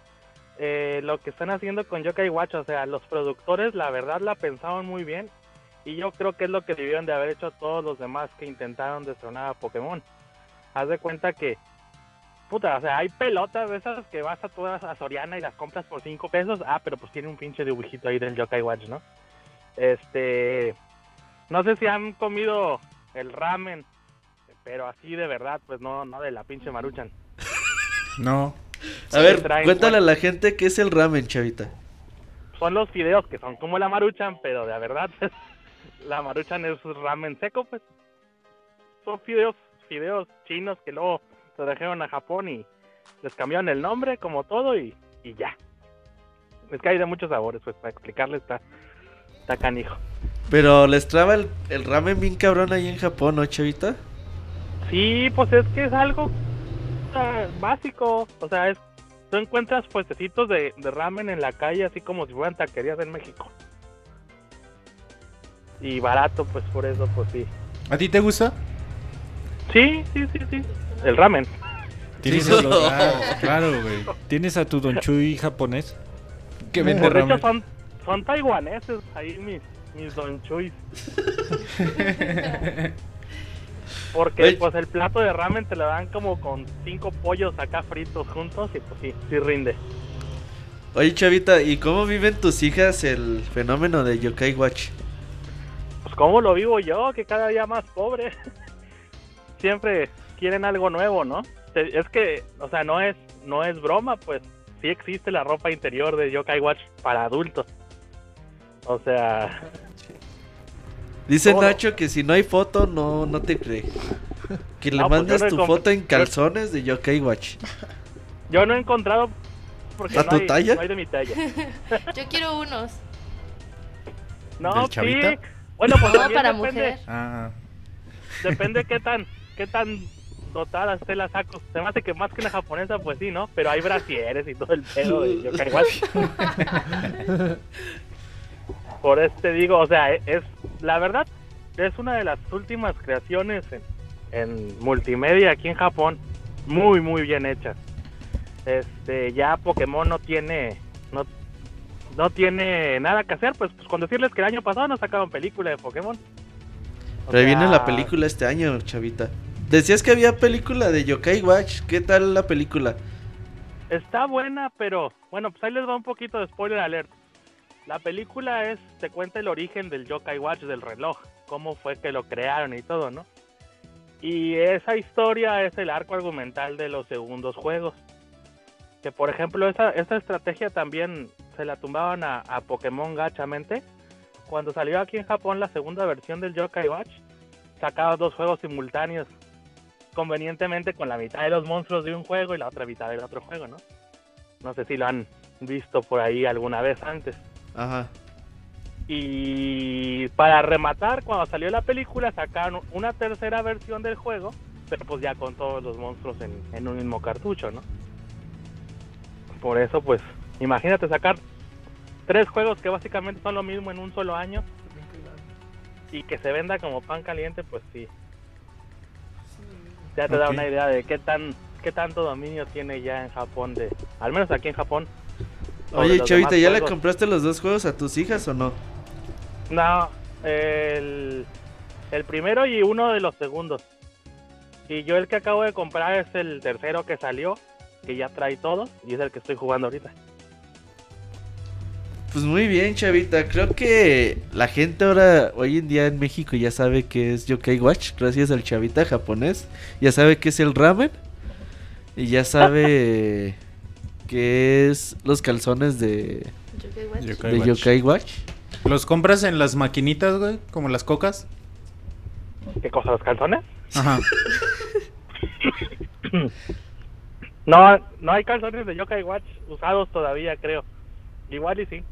Eh, lo que están haciendo con Yokai Watch, o sea, los productores la verdad la pensaron muy bien y yo creo que es lo que debieron de haber hecho todos los demás que intentaron destronar a Pokémon. Haz de cuenta que, puta, o sea, hay pelotas de esas que vas a todas a Soriana y las compras por 5 pesos, ah, pero pues tiene un pinche dibujito ahí del Yokai Watch, ¿no? Este, no sé si han comido el ramen, pero así de verdad, pues no, no de la pinche maruchan. No. A Sí, ver, traen cuéntale a la gente qué es el ramen, chavita. son los fideos que son como la maruchan, pero de verdad la maruchan es ramen seco, pues. Son fideos, fideos chinos que luego se trajeron a Japón y les cambiaron el nombre, como todo, y, y ya. Es que hay de muchos sabores, pues para explicarle está, está canijo. Pero les traba el, el ramen bien cabrón ahí en Japón, ¿no, chavita? Sí, pues es que es algo básico. O sea, es, tú encuentras puestecitos de, de ramen en la calle, así como si fueran taquerías en México. Y barato, pues por eso, pues sí. ¿A ti te gusta? Sí, sí, sí, sí. El ramen. Tienes Sí. a los- ah, claro, güey. Tienes a tu Don Chuy japonés. Que vende ramen. son, son taiwaneses ahí mis, mis don chuys. Porque Oye. pues el plato de ramen te lo dan como con cinco pollos acá fritos juntos y pues sí, sí rinde. Oye, chavita, ¿y cómo viven tus hijas el fenómeno de Yokai Watch? Pues cómo lo vivo yo, que cada día más pobre. Siempre quieren algo nuevo, ¿no? Es que, o sea, no es, no es broma, pues sí existe la ropa interior de Yokai Watch para adultos. O sea, Dice Todo. Nacho que si no hay foto, no, no te cree. Que le No, pues mandes no tu foto en calzones de Yokai Watch. yo no he encontrado porque ¿A no tu hay, talla? no hay de mi talla. Yo quiero unos. No, ¿Del sí. Bueno, pues No, para depende, mujer. Ah, depende qué tan, qué tan dotada esté la saco. Se me hace que más que una japonesa, pues sí, ¿no? Pero hay brasieres y todo el pedo de Yokai Watch. Por este digo, o sea, es la verdad, es una de las últimas creaciones en, en multimedia aquí en Japón, muy muy bien hechas. Este, ya Pokémon no tiene no no tiene nada que hacer, pues, pues con decirles que el año pasado no sacaron película de Pokémon. O Pero ahí viene sea, la película este año, chavita. Decías que había película de Yokai Watch. ¿Qué tal la película? Está buena, pero bueno, pues ahí les va un poquito de spoiler alert. La película es, te cuenta el origen del Yokai Watch del reloj, cómo fue que lo crearon y todo, ¿no? Y esa historia es el arco argumental de los segundos juegos. Que por ejemplo, esa, esta estrategia también se la tumbaban a, a Pokémon Gachamente. Cuando salió aquí en Japón la segunda versión del Yokai Watch, sacaba dos juegos simultáneos. Convenientemente con la mitad de los monstruos de un juego y la otra mitad del otro juego, ¿no? No sé si lo han visto por ahí alguna vez antes. Ajá. Y para rematar, cuando salió la película, sacaron una tercera versión del juego, pero pues ya con todos los monstruos en, en un mismo cartucho, ¿no? Por eso, pues, imagínate sacar tres juegos que básicamente son lo mismo en un solo año y que se venda como pan caliente, pues sí. Ya te da una idea de qué tan qué tanto dominio tiene ya en Japón de, al menos aquí en Japón. Oye, Chavita, ¿ya le compraste los dos juegos a tus hijas o no? No, el, el primero y uno de los segundos. Y yo el que acabo de comprar es el tercero que salió, que ya trae todo, y es el que estoy jugando ahorita. Pues muy bien, Chavita. Creo que la gente ahora, hoy en día en México, ya sabe que es Yokai Watch, gracias al Chavita japonés. Ya sabe que es el ramen. Y ya sabe que es los calzones de, Yokai Watch. Yokai de Watch. Yokai Watch. ¿Los compras en las maquinitas, güey? Como las cocas. ¿Qué cosa, los calzones? Ajá. No, no hay calzones de Yokai Watch usados todavía, creo. Igual y sí.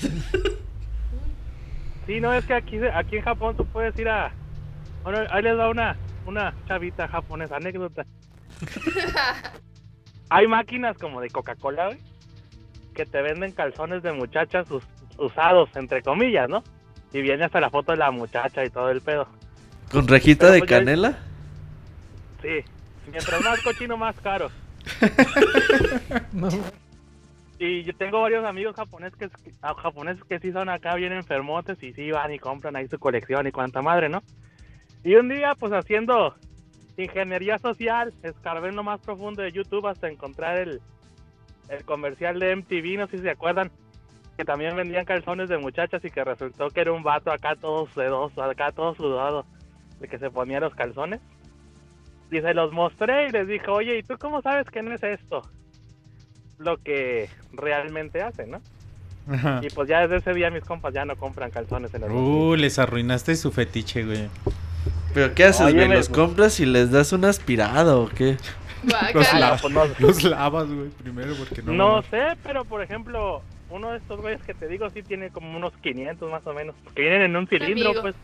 Sí, no, es que aquí, aquí en Japón tú puedes ir a... Bueno, ahí les da una, una chavita japonesa, anécdota. Hay máquinas como de Coca-Cola, que te venden calzones de muchachas us- usados, entre comillas, ¿no? Y viene hasta la foto de la muchacha y todo el pedo. Con rejita Pero de pues canela. Sí, mientras más cochino, más caro. No, Y yo tengo varios amigos japoneses que, ah, japoneses que sí son acá bien enfermotes y sí van y compran ahí su colección y cuanta madre, ¿no? Y un día, pues haciendo ingeniería social, escarbé en lo más profundo de YouTube hasta encontrar el, el comercial de MTV, no sé si se acuerdan, que también vendían calzones de muchachas y que resultó que era un vato acá todo sedoso, acá todo sudado, de que se ponía los calzones. Y se los mostré y les dije, oye, ¿y tú cómo sabes que no es esto? Lo que realmente hacen, ¿no? Ajá. Y pues ya desde ese día mis compas ya no compran calzones en el Uh, les arruinaste su fetiche, güey. ¿Pero qué haces, güey? ¿Los compras y les das una aspirada o qué? Los, la- pues los lavas, güey, primero porque no. No sé, pero por ejemplo, uno de estos güeyes que te digo sí tiene como unos 500 más o menos. Que vienen en un cilindro, Amigo. pues.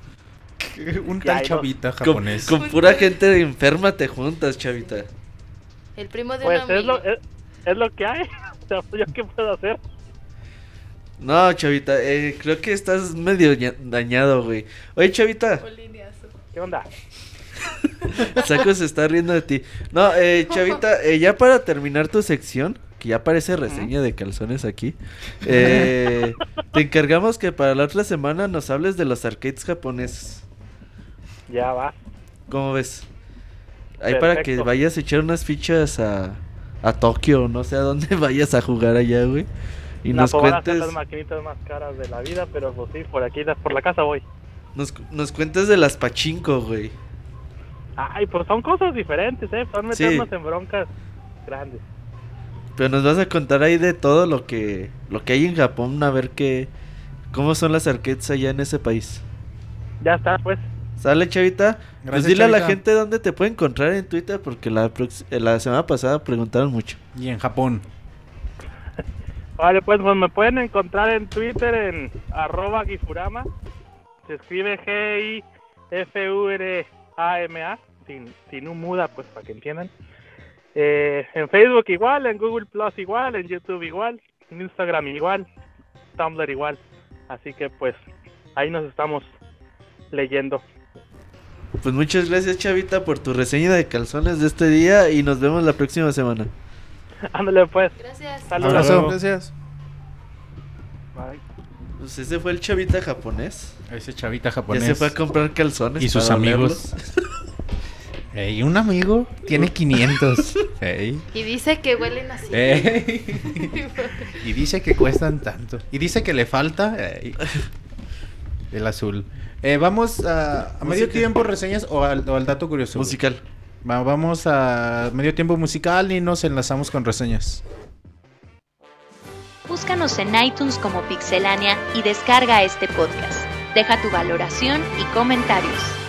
Un tal chavita japonés. con pura gente enferma te juntas, Chavita. El primo de Pues un es amigo. lo, es, es lo que hay. O sea, ¿yo qué puedo hacer? No, Chavita, eh, creo que estás medio ña- dañado, güey. Oye, Chavita. ¿Qué onda? Saco se está riendo de ti. No, eh, Chavita, eh, ya para terminar tu sección, que ya parece reseña de calzones aquí, eh, te encargamos que para la otra semana nos hables de los arcades japoneses. Ya va. ¿Cómo ves? Ahí para que vayas a echar unas fichas a, a Tokio, no sé a dónde vayas a jugar allá, güey. Y No, nos cuentes, las maquinitas más caras de la vida, pero pues sí, por aquí, por la casa voy. Nos, nos cuentes de las pachinko, güey. Ay, pues son cosas diferentes, ¿eh? Son Sí. meternos en broncas grandes. Pero nos vas a contar ahí de todo lo que lo que hay en Japón, a ver qué cómo son las arcades allá en ese país. Ya está, pues. ¿Sale, Chavita? pues Gracias, dile a la gente dónde te puede encontrar en Twitter porque la, eh, la semana pasada preguntaron mucho. Y en Japón. Vale, pues, pues me pueden encontrar en Twitter en arroba Gifurama. Se escribe G-I-F-U-R-A-M-A, sin, sin un muda, pues para que entiendan. Eh, en Facebook igual, en Google Plus igual, en YouTube igual, en Instagram igual, Tumblr igual. Así que pues ahí nos estamos leyendo. Pues muchas gracias, Chavita, por tu reseña de calzones de este día y nos vemos la próxima semana. Ándale pues. Gracias. Saludos. Abrazo. Gracias. Bye. Pues ese fue el Chavita japonés. Ese chavita Ya japonés. se fue a comprar calzones Y sus amigos. Ey, un amigo tiene 500. Ey. Y dice que huelen así. Ey. y dice que cuestan tanto. Y dice que le falta ey, el azul. Eh, vamos a, a medio tiempo reseñas o al, o al dato curioso. Musical. Va- vamos a medio tiempo musical y nos enlazamos con reseñas. Búscanos en iTunes como Pixelania y descarga este podcast. Deja tu valoración y comentarios.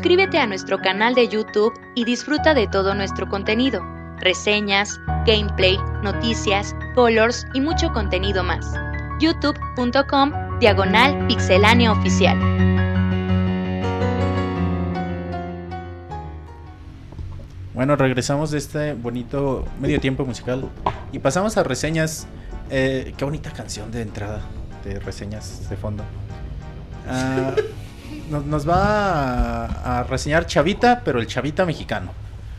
Suscríbete a nuestro canal de YouTube y disfruta de todo nuestro contenido, reseñas, gameplay, noticias, colors y mucho contenido más. youtube.com diagonal pixelánea oficial. Bueno, regresamos de este bonito medio tiempo musical y pasamos a reseñas. Eh, qué bonita canción de entrada de reseñas de fondo. Ah, nos, nos va a, a reseñar Chavita, pero el Chavita mexicano.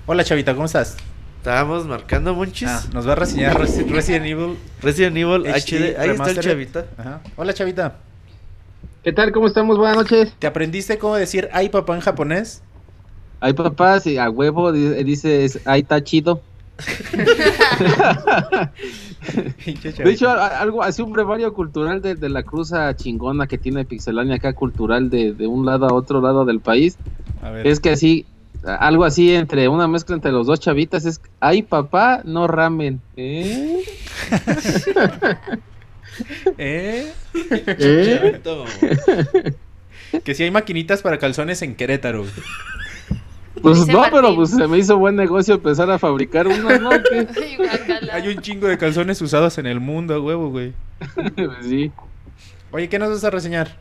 Hola Chavita, ¿cómo estás? Estábamos marcando monchis. Ah, nos va a reseñar Resi- Resident Evil. Resident Evil HD HD. Ahí está el chavita. Ajá. Hola Chavita. ¿Qué tal? ¿Cómo estamos? Buenas noches. ¿Te aprendiste cómo decir ay papá en japonés? Ay, papá, sí, a huevo, di- dice, es- ahí está chido. De hecho, algo así, un brevario cultural de, de la cruza chingona que tiene Pixelania acá, cultural de, de un lado a otro lado del país. A ver. Es que así, algo así entre una mezcla entre los dos chavitas es, ay, papá, no ramen. ¿Eh? ¿Eh? ¿Eh? Que si hay maquinitas para calzones en Querétaro. Pues Dice no, pero pues se me hizo buen negocio empezar a fabricar unas, ¿no? Hay un chingo de calzones usados en el mundo, huevo, güey. Pues sí. Oye, ¿qué nos vas a reseñar?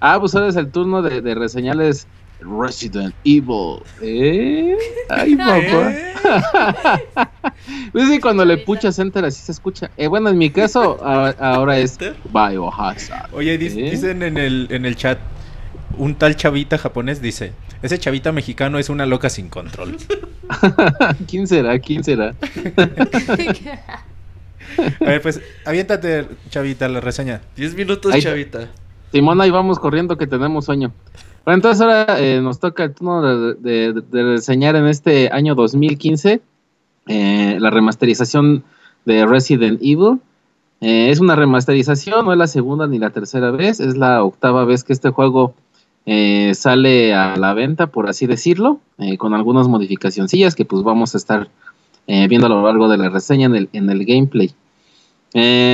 Ah, pues ahora es el turno de, de reseñarles Resident Evil. ¿Eh? Ay, papá. ¿Eh? Pues sí, cuando le puchas enter así se escucha. Eh, bueno, en mi caso, a- ahora es Biohazard. Oye, ¿Eh? dicen en el, en el chat, un tal chavita japonés dice, ese chavita mexicano es una loca sin control. ¿Quién será? ¿Quién será? A ver, pues, aviéntate, chavita, la reseña. 10 minutos, Ahí- chavita. Simón, ahí vamos corriendo que tenemos sueño. Bueno, entonces ahora eh, nos toca el turno de, de- de reseñar en este año 2015 eh, la remasterización de Resident Evil. Eh, es una remasterización, no es la segunda ni la tercera vez, es la octava vez que este juego eh, sale a la venta, por así decirlo, eh, con algunas modificacioncillas que pues vamos a estar eh, viendo a lo largo de la reseña en el, gameplay.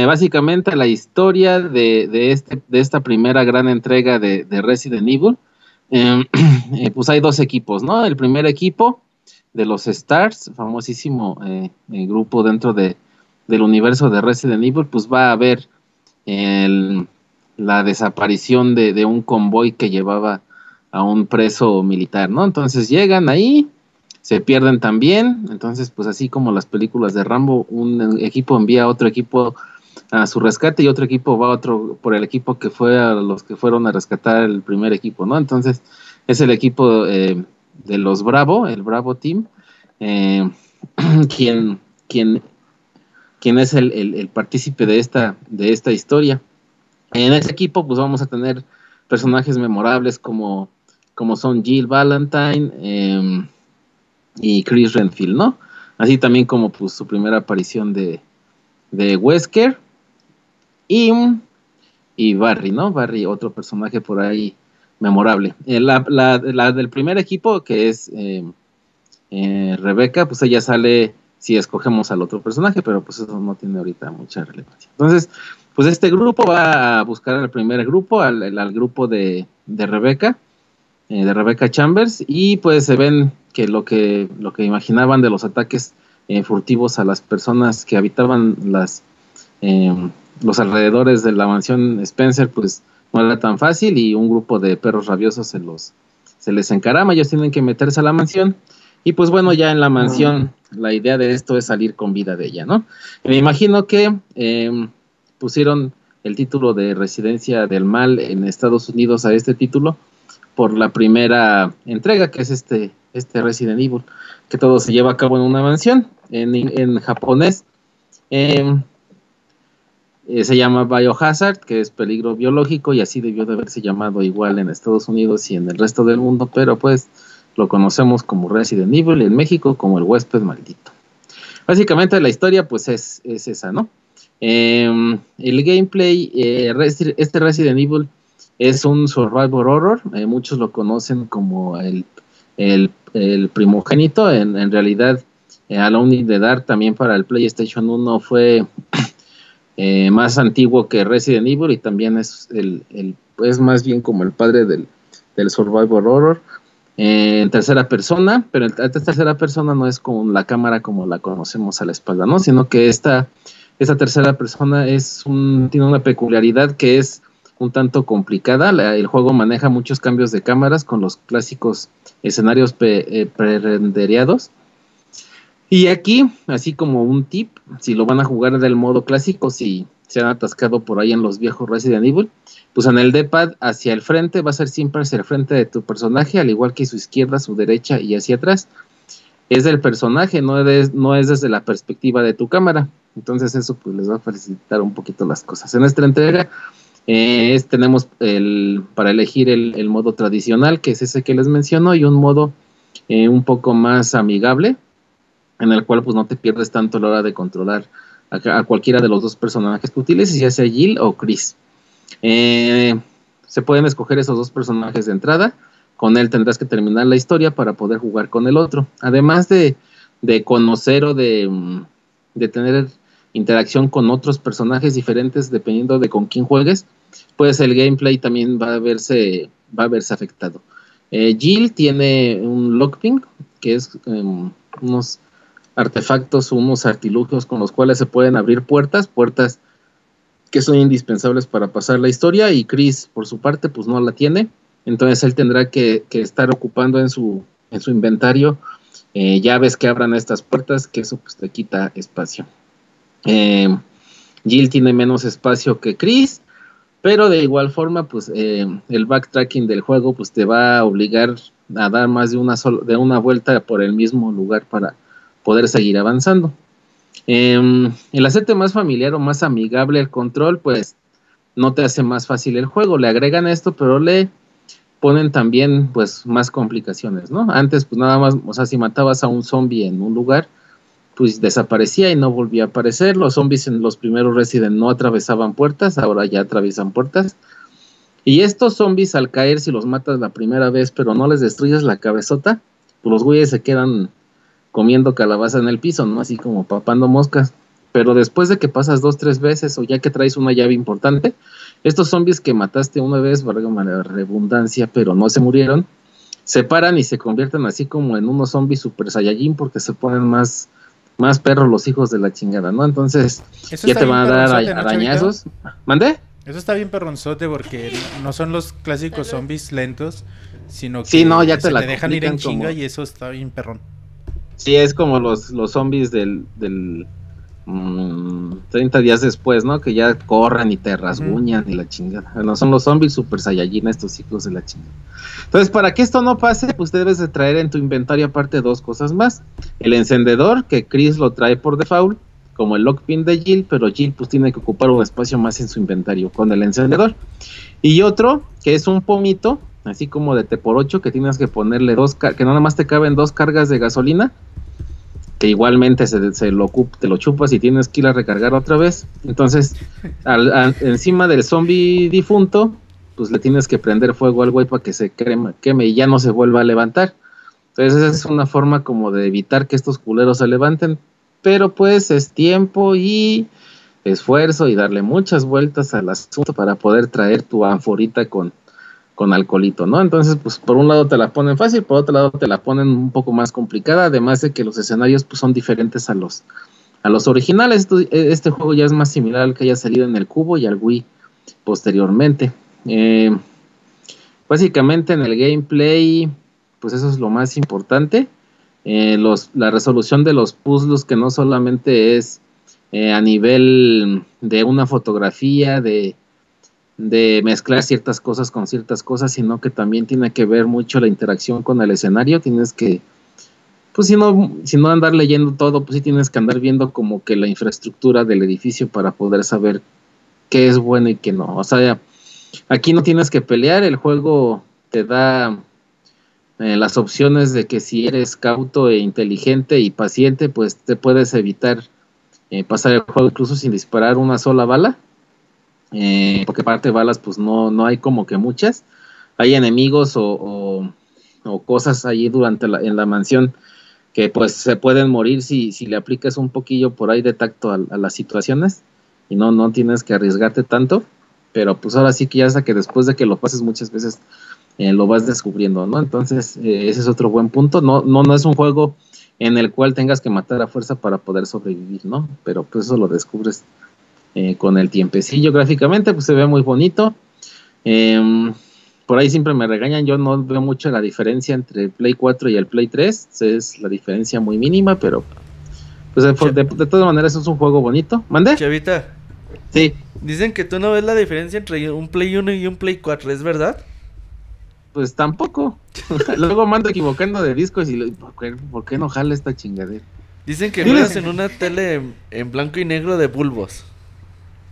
Básicamente la historia de, de este, de esta primera gran entrega de, de Resident Evil, eh, pues hay dos equipos, ¿no? El primer equipo de los Stars, famosísimo grupo dentro de, del universo de Resident Evil, pues va a haber el- la desaparición de, de un convoy que llevaba a un preso militar, ¿no? Entonces llegan ahí, se pierden también, entonces pues así como las películas de Rambo, un equipo envía a otro equipo a su rescate y otro equipo va a otro por el equipo que fue a los que fueron a rescatar el primer equipo, ¿no? Entonces es el equipo eh, de los Bravo, el Bravo Team, eh, quien, quien, quien es el, el- el partícipe de esta, de esta historia. En ese equipo pues vamos a tener personajes memorables como, como son Jill Valentine em, y Chris Renfield, ¿no? Así también como pues su primera aparición de, de Wesker y, y Barry, ¿no? Barry, otro personaje por ahí memorable. Eh, la, la- la del primer equipo, que es eh, eh, Rebeca, pues ella sale si escogemos al otro personaje, pero pues eso no tiene ahorita mucha relevancia. Entonces, pues este grupo va a buscar al primer grupo, al, al- grupo de, de Rebeca, eh, de Rebeca Chambers, y pues se ven que lo que, lo que imaginaban de los ataques eh, furtivos a las personas que habitaban las, eh, los alrededores de la mansión Spencer, pues no era tan fácil y un grupo de perros rabiosos se los se les encarama, ellos tienen que meterse a la mansión y pues bueno, ya en la mansión la idea de esto es salir con vida de ella, ¿no? Me imagino que eh, pusieron el título de Residencia del Mal en Estados Unidos a este título por la primera entrega, que es este, este Resident Evil, que todo se lleva a cabo en una mansión, en, en japonés. eh, eh, se llama Biohazard, que es peligro biológico, y así debió de haberse llamado igual en Estados Unidos y en el resto del mundo, pero pues lo conocemos como Resident Evil y en México como el huésped maldito. Básicamente la historia pues es, es esa, ¿no? Eh, el gameplay, eh, este Resident Evil es un survival horror, eh, muchos lo conocen como el, el, el primogénito, en, en realidad eh, Alone in the Dark también para el PlayStation 1 fue más antiguo que Resident Evil y también es, el, el- es más bien como el padre del, del survival horror. en tercera persona, pero esta tercera persona no es con la cámara como la conocemos a la espalda, ¿no? Sino que esta, esta tercera persona es tiene una peculiaridad que es un tanto complicada. El juego maneja muchos cambios de cámaras con los clásicos escenarios eh, pre-rendereados. Y aquí, así como un tip, si lo van a jugar del modo clásico, si se han atascado por ahí en los viejos Resident Evil, pues en el D-pad hacia el frente va a ser siempre hacia el frente de tu personaje, al igual que su izquierda, su derecha y hacia atrás. Es del personaje, no es, no es desde la perspectiva de tu cámara. Entonces eso pues les va a facilitar un poquito las cosas. En esta entrega eh, es- tenemos el, para elegir el, modo tradicional, que es ese que les menciono, y un modo eh, un poco más amigable, en el cual pues no te pierdes tanto a la hora de controlar a cualquiera de los dos personajes que utilices, ya sea Jill o Chris. Eh, se pueden escoger esos dos personajes de entrada. Con él tendrás que terminar la historia para poder jugar con el otro. Además de, de conocer o de, mm, de tener interacción con otros personajes diferentes dependiendo de con quién juegues, pues el gameplay también va a verse, va a verse afectado. Eh, Jill tiene un lockping, que es em, unos artefactos unos artilugios con los cuales se pueden abrir puertas, puertas que son indispensables para pasar la historia y Chris por su parte pues no la tiene, entonces él tendrá que, estar ocupando en su, en su inventario eh, llaves que abran estas puertas, que eso pues te quita espacio. Eh, Jill tiene menos espacio que Chris, pero de igual forma pues eh, el backtracking del juego pues te va a obligar a dar más de una, de una vuelta por el mismo lugar para poder seguir avanzando. Em, el hacerte más familiar o más amigable el control, pues no te hace más fácil el juego. Le agregan esto, pero le ponen también pues más complicaciones, ¿no? Antes pues nada más, o sea, si matabas a un zombie en un lugar, pues desaparecía y no volvía a aparecer. Los zombies en los primeros Resident no atravesaban puertas, ahora ya atraviesan puertas. Y estos zombies al caer, si los matas la primera vez, pero no les destruyes la cabezota, pues los güeyes se quedan comiendo calabaza en el piso, ¿no? Así como papando moscas. Pero después de que pasas dos, tres veces o ya que traes una llave importante, estos zombies que mataste una vez, valga la redundancia, pero no se murieron, se paran y se convierten así como en unos zombies super saiyajin porque se ponen más, más perros los hijos de la chingada, ¿no? Entonces Eso ya te van a dar perronzote, ¿no, arañazos. ¿Mandé? Eso está bien perronzote porque no son los clásicos zombies lentos, sino que Sí, no, ya te se la te dejan ir en como- chinga y eso está bien perrón. Sí, es como los, los zombies del, del mm, 30 días después, ¿no? Que ya corren y te rasguñan y la chingada. Bueno, son los zombies super saiyajin, estos hijos de la chingada. Entonces, para que esto no pase, pues debes de traer en tu inventario aparte dos cosas más. El encendedor, que Chris lo trae por default, como el lockpin de Jill, pero Jill pues tiene que ocupar un espacio más en su inventario con el encendedor. Y otro, que es un pomito, así como de T por 8, que tienes que ponerle dos, que nada más te caben dos cargas de gasolina, que igualmente se, se lo te lo chupas y tienes que ir a recargar otra vez. Entonces, al- encima del zombie difunto, pues le tienes que prender fuego al güey para que se queme y ya no se vuelva a levantar. Entonces, esa es una forma como de evitar que estos culeros se levanten. Pero pues es tiempo y esfuerzo y darle muchas vueltas al asunto para poder traer tu anforita con, con alcoholito, ¿no? Entonces, pues por un lado te la ponen fácil, por otro lado te la ponen un poco más complicada, además de que los escenarios pues son diferentes a los a los originales. Esto- Este juego ya es más similar al que haya salido en el Cubo y al Wii posteriormente. Eh, básicamente en el gameplay, pues eso es lo más importante. Eh, la resolución de los puzzles que no solamente es a nivel de una fotografía, de, de mezclar ciertas cosas con ciertas cosas, sino que también tiene que ver mucho la interacción con el escenario. Tienes que, pues si no, si no andar leyendo todo, pues sí tienes que andar viendo como que la infraestructura del edificio para poder saber qué es bueno y qué no. O sea, aquí no tienes que pelear, el juego te da eh, las opciones de que si eres cauto e inteligente y paciente, pues te puedes evitar eh, pasar el juego incluso sin disparar una sola bala. Eh, porque aparte de balas, pues no, no hay como que muchas. Hay enemigos o, o- cosas allí durante la, en la mansión que pues se pueden morir si, si le aplicas un poquillo por ahí de tacto a, a las situaciones y no, no tienes que arriesgarte tanto. Pero pues ahora sí que ya hasta que después de que lo pases muchas veces eh, lo vas descubriendo, ¿no? Entonces, eh, ese es otro buen punto. No, no, no es un juego en el cual tengas que matar a fuerza para poder sobrevivir, ¿no? Pero pues eso lo descubres eh, con el tiempecillo. Gráficamente, pues se ve muy bonito. Em, por ahí siempre me regañan, yo no veo mucho la diferencia entre el Play 4 y el Play 3. Es la diferencia muy mínima, pero pues de, de- de todas maneras es un juego bonito. ¿Mande? Chavita, Sí. dicen que tú no ves la diferencia entre un Play 1 y un Play 4, ¿es verdad? Pues tampoco. Luego mando equivocando de discos y lo- ¿por qué, por qué no jala esta chingadera? Dicen que juegas en una tele en blanco y negro de bulbos.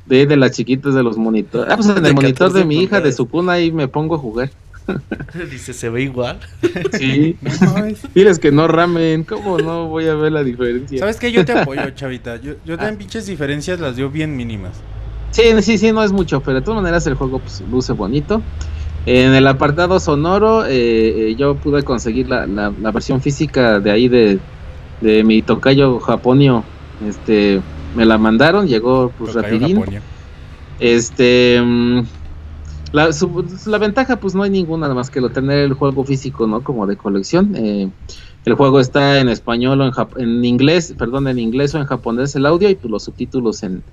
De, de las chiquitas de los monitores. Ah, pues en De el monitor 14 de mi hija, de su cuna, ahí me pongo a jugar. Dice, se ve igual. Sí. Diles que no ramen. ¿Cómo no voy a ver la diferencia? ¿Sabes qué? Yo te apoyo, chavita. Yo, yo también pinches diferencias las dio bien mínimas. Sí, sí, sí, no es mucho, pero de todas maneras el juego pues, luce bonito. En el apartado sonoro, eh, eh, yo pude conseguir la, la- la versión física de ahí de, de mi tocayo japonio. Este, me la mandaron, llegó pues rapidín. Este, mm, la, su- la ventaja pues no hay ninguna más que lo tener el juego físico, ¿no? Como de colección. Eh, el juego está en español o en, jap- en inglés, perdón, en inglés o en japonés el audio y pues los subtítulos en,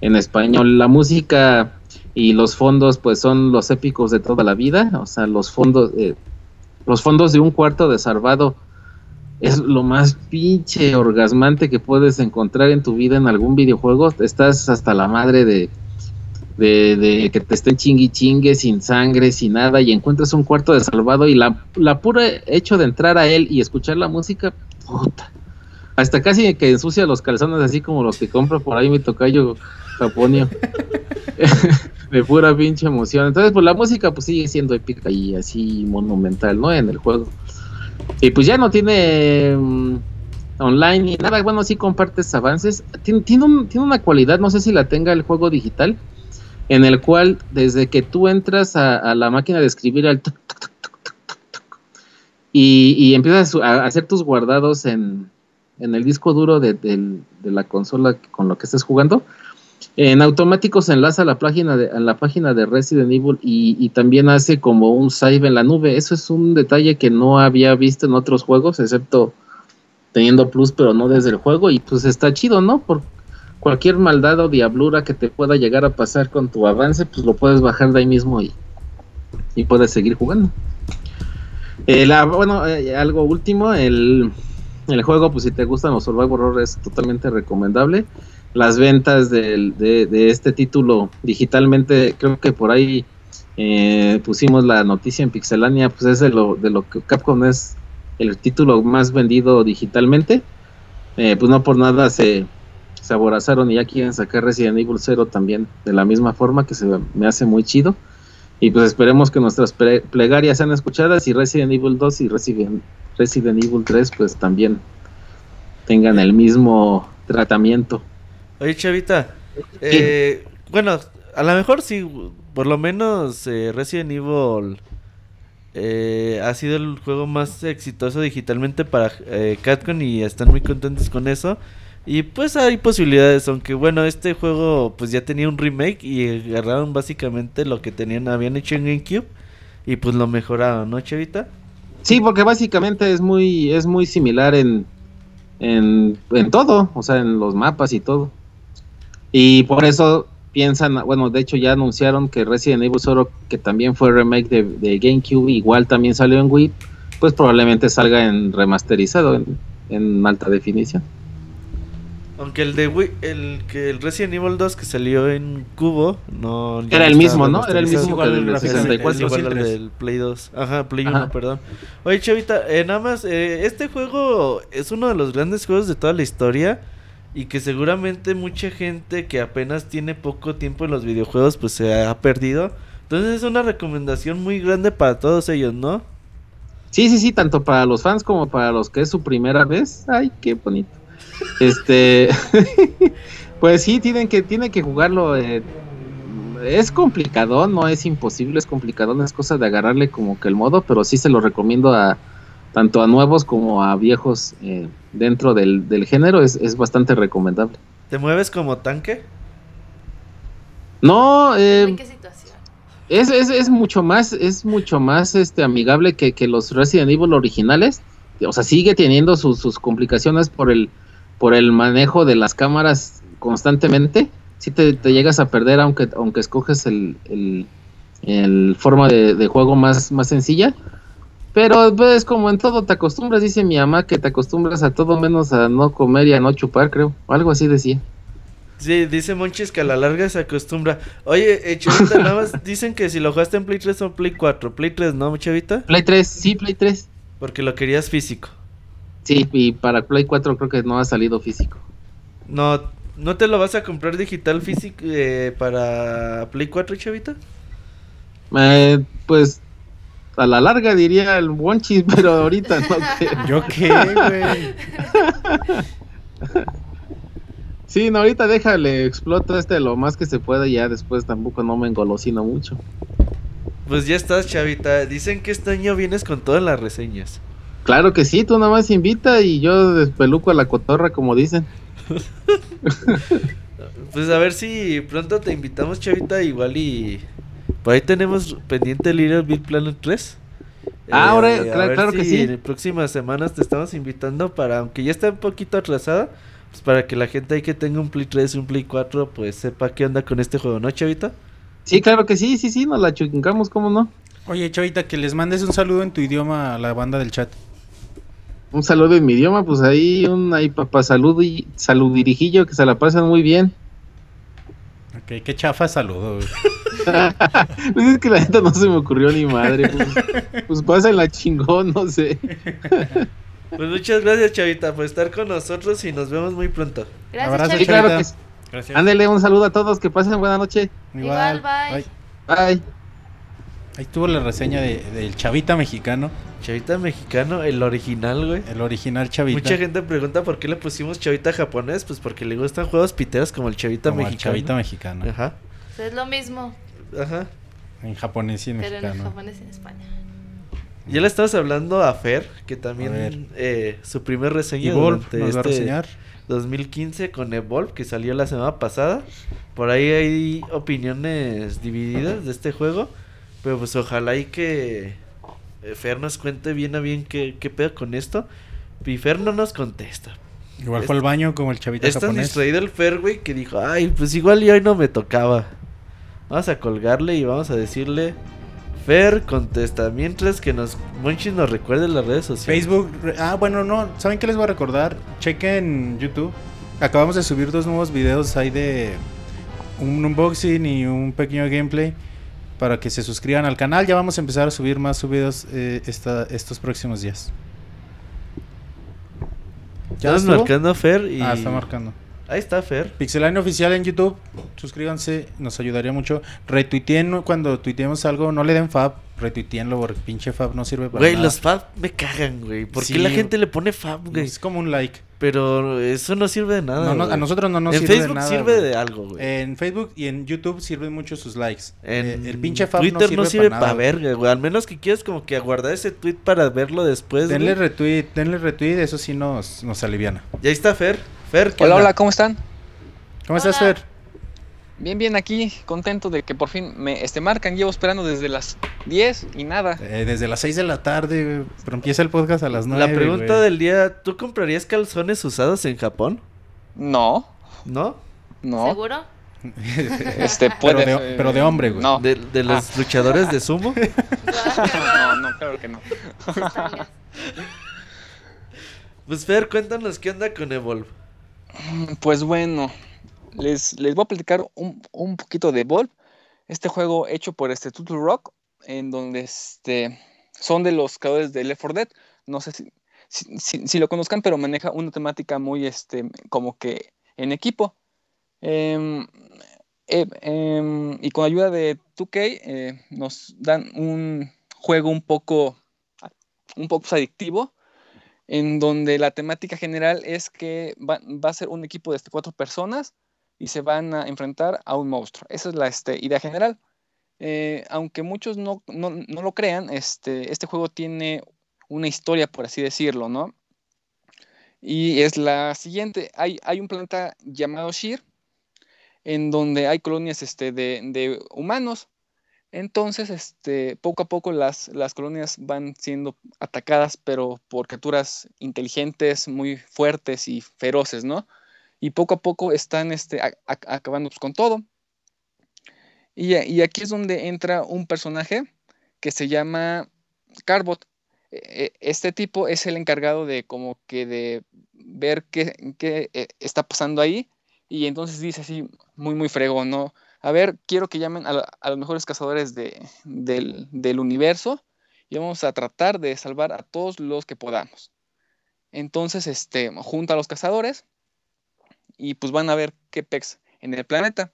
en español. La música y los fondos pues son los épicos de toda la vida, o sea, los fondos, eh, los fondos de un cuarto de Salvado es lo más pinche orgasmante que puedes encontrar en tu vida en algún videojuego. Estás hasta la madre de, de, de que te estén chingui chingue sin sangre, sin nada, y encuentras un cuarto de salvado y la, la pura hecho de entrar a él y escuchar la música, puta. Hasta casi que ensucia los calzones así como los que compra por ahí mi tocayo japonio. de pura pinche emoción. Entonces, pues la música pues sigue siendo épica y así monumental, ¿no? En el juego. Y pues ya no tiene mm, online ni nada. Bueno, sí compartes avances. Tiene, tiene, un- tiene una cualidad, no sé si la tenga el juego digital, en el cual desde que tú entras a, la máquina de escribir al tuc, y, y empiezas a hacer tus guardados en, en el disco duro de, del- de la consola con lo que estés jugando, en automático se enlaza a la página de, la página de Resident Evil y, también hace como un save en la nube. Eso es un detalle que no había visto en otros juegos, excepto teniendo plus, pero no desde el juego. Y pues está chido, ¿no? Por cualquier maldad o diablura que te pueda llegar a pasar con tu avance, pues lo puedes bajar de ahí mismo y, y puedes seguir jugando. Eh, bueno, eh, algo último, el, el juego, pues si te gustan los survival horror es totalmente recomendable. Las ventas de, este título digitalmente, creo que por ahí eh, pusimos la noticia en Pixelania, pues es de lo, de lo que Capcom es el título más vendido digitalmente. Eh, pues no por nada se, se aborazaron y ya quieren sacar Resident Evil 0 también de la misma forma que se me hace muy chido. Y pues esperemos que nuestras plegarias sean escuchadas y Resident Evil 2 y Resident, Resident Evil 3 pues también tengan el mismo tratamiento. Oye, Chavita, eh, bueno, a lo mejor sí, por lo menos eh, Resident Evil eh, ha sido el juego más exitoso digitalmente para eh, Capcom y están muy contentos con eso. Y pues hay posibilidades, aunque bueno, este juego pues ya tenía un remake y agarraron básicamente lo que tenían, habían hecho en GameCube y pues lo mejoraron, ¿no, Chavita? Sí, porque básicamente es muy, es muy similar en, en, en todo, o sea, en los mapas y todo. Y por eso piensan, bueno, de hecho ya anunciaron que Resident Evil 0, que también fue remake de, de GameCube, igual también salió en Wii, pues probablemente salga en remasterizado, en, en alta definición. Aunque el de Wii, el que el Resident Evil 2 que salió en Cubo, no Era no el mismo, ¿no? Era el mismo que el de Es 64. igual al del Play 2. Ajá, Play Ajá. 1, perdón. Oye, Chavita, eh, nada más, eh, este juego es uno de los grandes juegos de toda la historia y que seguramente mucha gente que apenas tiene poco tiempo en los videojuegos pues se ha perdido. Entonces es una recomendación muy grande para todos ellos, ¿no? Sí, sí, sí, tanto para los fans como para los que es su primera vez. Ay, qué bonito. Este, pues sí, tienen que, tienen que jugarlo. eh, es complicado, no es imposible, es complicado, no es cosa de agarrarle como que el modo, pero sí se lo recomiendo a tanto a nuevos como a viejos eh, dentro del, del género, es, es bastante recomendable. ¿Te mueves como tanque? No, eh, ¿En qué situación? Es, es, es mucho más, es mucho más este amigable que, que los Resident Evil originales. O sea, sigue teniendo sus, sus complicaciones por el, por el manejo de las cámaras constantemente. Si te, te llegas a perder aunque, aunque escoges el, el, el forma de, de juego más, más sencilla. Pero pues como en todo te acostumbras, dice mi mamá que te acostumbras a todo menos a no comer y a no chupar, creo. Algo así decía. Sí, dice Monchis que a la larga se acostumbra. Oye, eh, Chavita, nada más dicen que si lo jugaste en Play 3 o Play 4. Play 3, ¿no, Chavita? Play 3, sí, Play 3. Porque lo querías físico. Sí, y para Play 4 creo que no ha salido físico. No, ¿no te lo vas a comprar digital físico eh, para Play 4, Chavita? Eh, pues a la larga diría el Wonchis, pero ahorita no creo. ¿Yo qué, güey? Sí, no, ahorita déjale, explota este lo más que se pueda y ya después tampoco no me engolosino mucho. Pues ya estás, Chavita. Dicen que este año vienes con todas las reseñas. Claro que sí, tú nada más invita y yo despeluco a la cotorra, como dicen. Pues a ver si pronto te invitamos, Chavita, igual y... Por ahí tenemos pendiente Little Big Planet 3. Ah, ahora, a claro- claro que si sí. En próximas semanas te estamos invitando para, aunque ya está un poquito atrasada, pues para que la gente ahí que tenga un Play 3 y un Play 4, pues sepa qué onda con este juego, ¿no, Chavita? Sí, claro que sí, sí, sí, nos la chingamos, ¿cómo no? Oye, Chavita, que les mandes un saludo en tu idioma a la banda del chat. Un saludo en mi idioma, pues ahí un ahí papá salud y saludirijillo que se la pasan muy bien. Ok, qué chafa saludo, güey. pues es que la neta no se me ocurrió ni madre. Pues, pues pásenla chingón, no sé. Pues muchas gracias, Chavita, por estar con nosotros y nos vemos muy pronto. Gracias, Abrazo, Chavita. claro que sí. Gracias. Ándele un saludo a todos, que pasen buena noche. Igual, bye. Bye. Ahí tuvo la reseña de- del Chavita mexicano, Chavita mexicano, el original, güey. el original Chavita. Mucha gente pregunta por qué le pusimos Chavita japonés, pues porque le gustan juegos piteros como el Chavita como el mexicano. Chavita mexicano. Ajá, Es lo mismo, ajá. En japonés y en pero en japonés y en España. Ya le estabas hablando a Fer, que también eh, su primer reseña Evolve durante nos va a este reseñar. 2015 con Evolve, que salió la semana pasada. Por ahí hay opiniones divididas de este juego, pero pues ojalá y que eh, Fer nos cuente bien a bien qué, qué pedo con esto. Y Fer no nos contesta. Igual fue al baño como el Chavita Es tan japonés. distraído el Fer, güey, que dijo, ay, pues igual y hoy no me tocaba. Vamos a colgarle y vamos a decirle, Fer, contesta. Mientras que nos, Monchi nos recuerde las redes sociales. Facebook. Ah, bueno, no. ¿Saben qué les voy a recordar? Chequen YouTube. Acabamos de subir dos nuevos videos ahí de un unboxing y un pequeño gameplay para que se suscriban al canal. Ya vamos a empezar a subir más videos eh, esta- estos próximos días. Estamos estuvo? marcando Fer y... Ah, está marcando. Ahí está Fer. Pixeline oficial en YouTube. Suscríbanse, nos ayudaría mucho. Retuiteen cuando tuiteemos algo, no le den fab, retuiteenlo porque pinche fab no sirve para Güey, nada. los fab me cagan, güey. ¿Por Sí. qué la gente le pone fab, güey? Es como un like. Pero eso no sirve de nada. No, no, a güey. nosotros no nos en sirve de Facebook nada, sirve güey. de algo, güey. En Facebook y en YouTube sirven mucho sus likes. En Eh, el pinche fab Twitter no sirve, para pa' nada. verga, güey. Al menos que quieras como que aguardar ese tweet para verlo después. Denle güey. retweet, denle retweet, eso sí nos, nos aliviana. Y ahí está Fer. Fer, ¿qué Hola, onda? hola, ¿cómo están? ¿Cómo estás. Fer? Bien, bien, aquí, contento de que por fin me este, marcan. Llevo esperando desde las 10 y nada. Eh, desde las 6 de la tarde, pero empieza el podcast a las 9. La pregunta del día, ¿tú comprarías calzones usados en Japón? No, ¿No? no. ¿Seguro? Este puede. Pero de- pero de hombre, güey. No, ¿De, de los luchadores de sumo? no, no, claro que no. Pues Fer, cuéntanos qué onda con Evolve. Pues bueno, les, les voy a platicar un, un poquito de Evolve. Este juego hecho por este Turtle Rock, en donde este, son de los creadores de Left 4 Dead. No sé si- si lo conozcan, pero maneja una temática muy este, como que en equipo. Em, eh, em, y con ayuda de 2K eh, nos dan un juego un poco, un poco adictivo en donde la temática general es que va, va a ser un equipo de este, cuatro personas y se van a enfrentar a un monstruo. Esa es la este, idea general. Eh, aunque muchos no, no- no lo crean, este, este juego tiene una historia, por así decirlo, ¿no? Y es la siguiente. Hay, hay un planeta llamado Shir, en donde hay colonias este, de, de humanos. Entonces, este, poco a poco las, las colonias van siendo atacadas, pero por criaturas inteligentes, muy fuertes y feroces, ¿no? Y poco a poco están este, acabando con todo. Y, y aquí es donde entra un personaje que se llama Carbot. E- e- Este tipo es el encargado de como que de ver qué, qué, eh, está pasando ahí y entonces dice así muy muy fregón, ¿no? A ver, quiero que llamen a, los mejores cazadores de- del, del universo y vamos a tratar de salvar a todos los que podamos. Entonces, este, junta a los cazadores y pues van a ver qué pex en el planeta.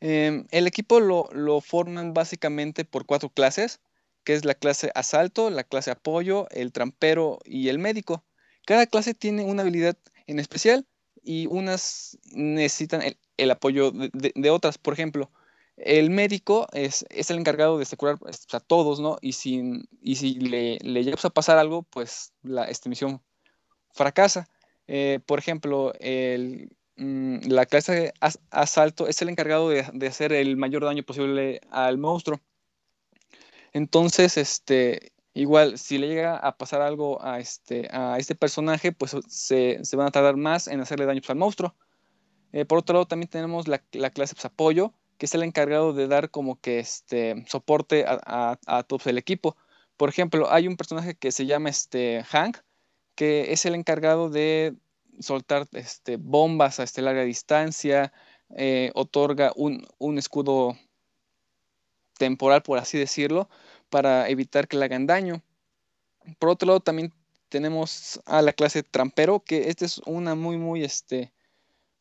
Em, el equipo lo, lo forman básicamente por cuatro clases, que es la clase asalto, la clase apoyo, el trampero y el médico. Cada clase tiene una habilidad en especial y unas necesitan el, el apoyo de, otras. Por ejemplo, el médico es, es el encargado de este, curar pues, a todos, ¿no? Y si, y si le, le llega a pasar algo, pues la esta misión fracasa. Eh, por ejemplo, el, mm, la clase de as- asalto es el encargado de, de hacer el mayor daño posible al monstruo. Entonces, este, igual, si le llega a pasar algo a este, a este personaje, pues se, se van a tardar más en hacerle daño pues, al monstruo. Eh, por otro lado, también tenemos la, la clase pues, apoyo, que es el encargado de dar como que este soporte a, a, todo el equipo. Por ejemplo, hay un personaje que se llama este Hank, que es el encargado de soltar este, bombas a este larga distancia, eh, otorga un, un escudo temporal, por así decirlo, para evitar que le hagan daño. Por otro lado, también tenemos a la clase trampero, que esta es una muy, muy, este,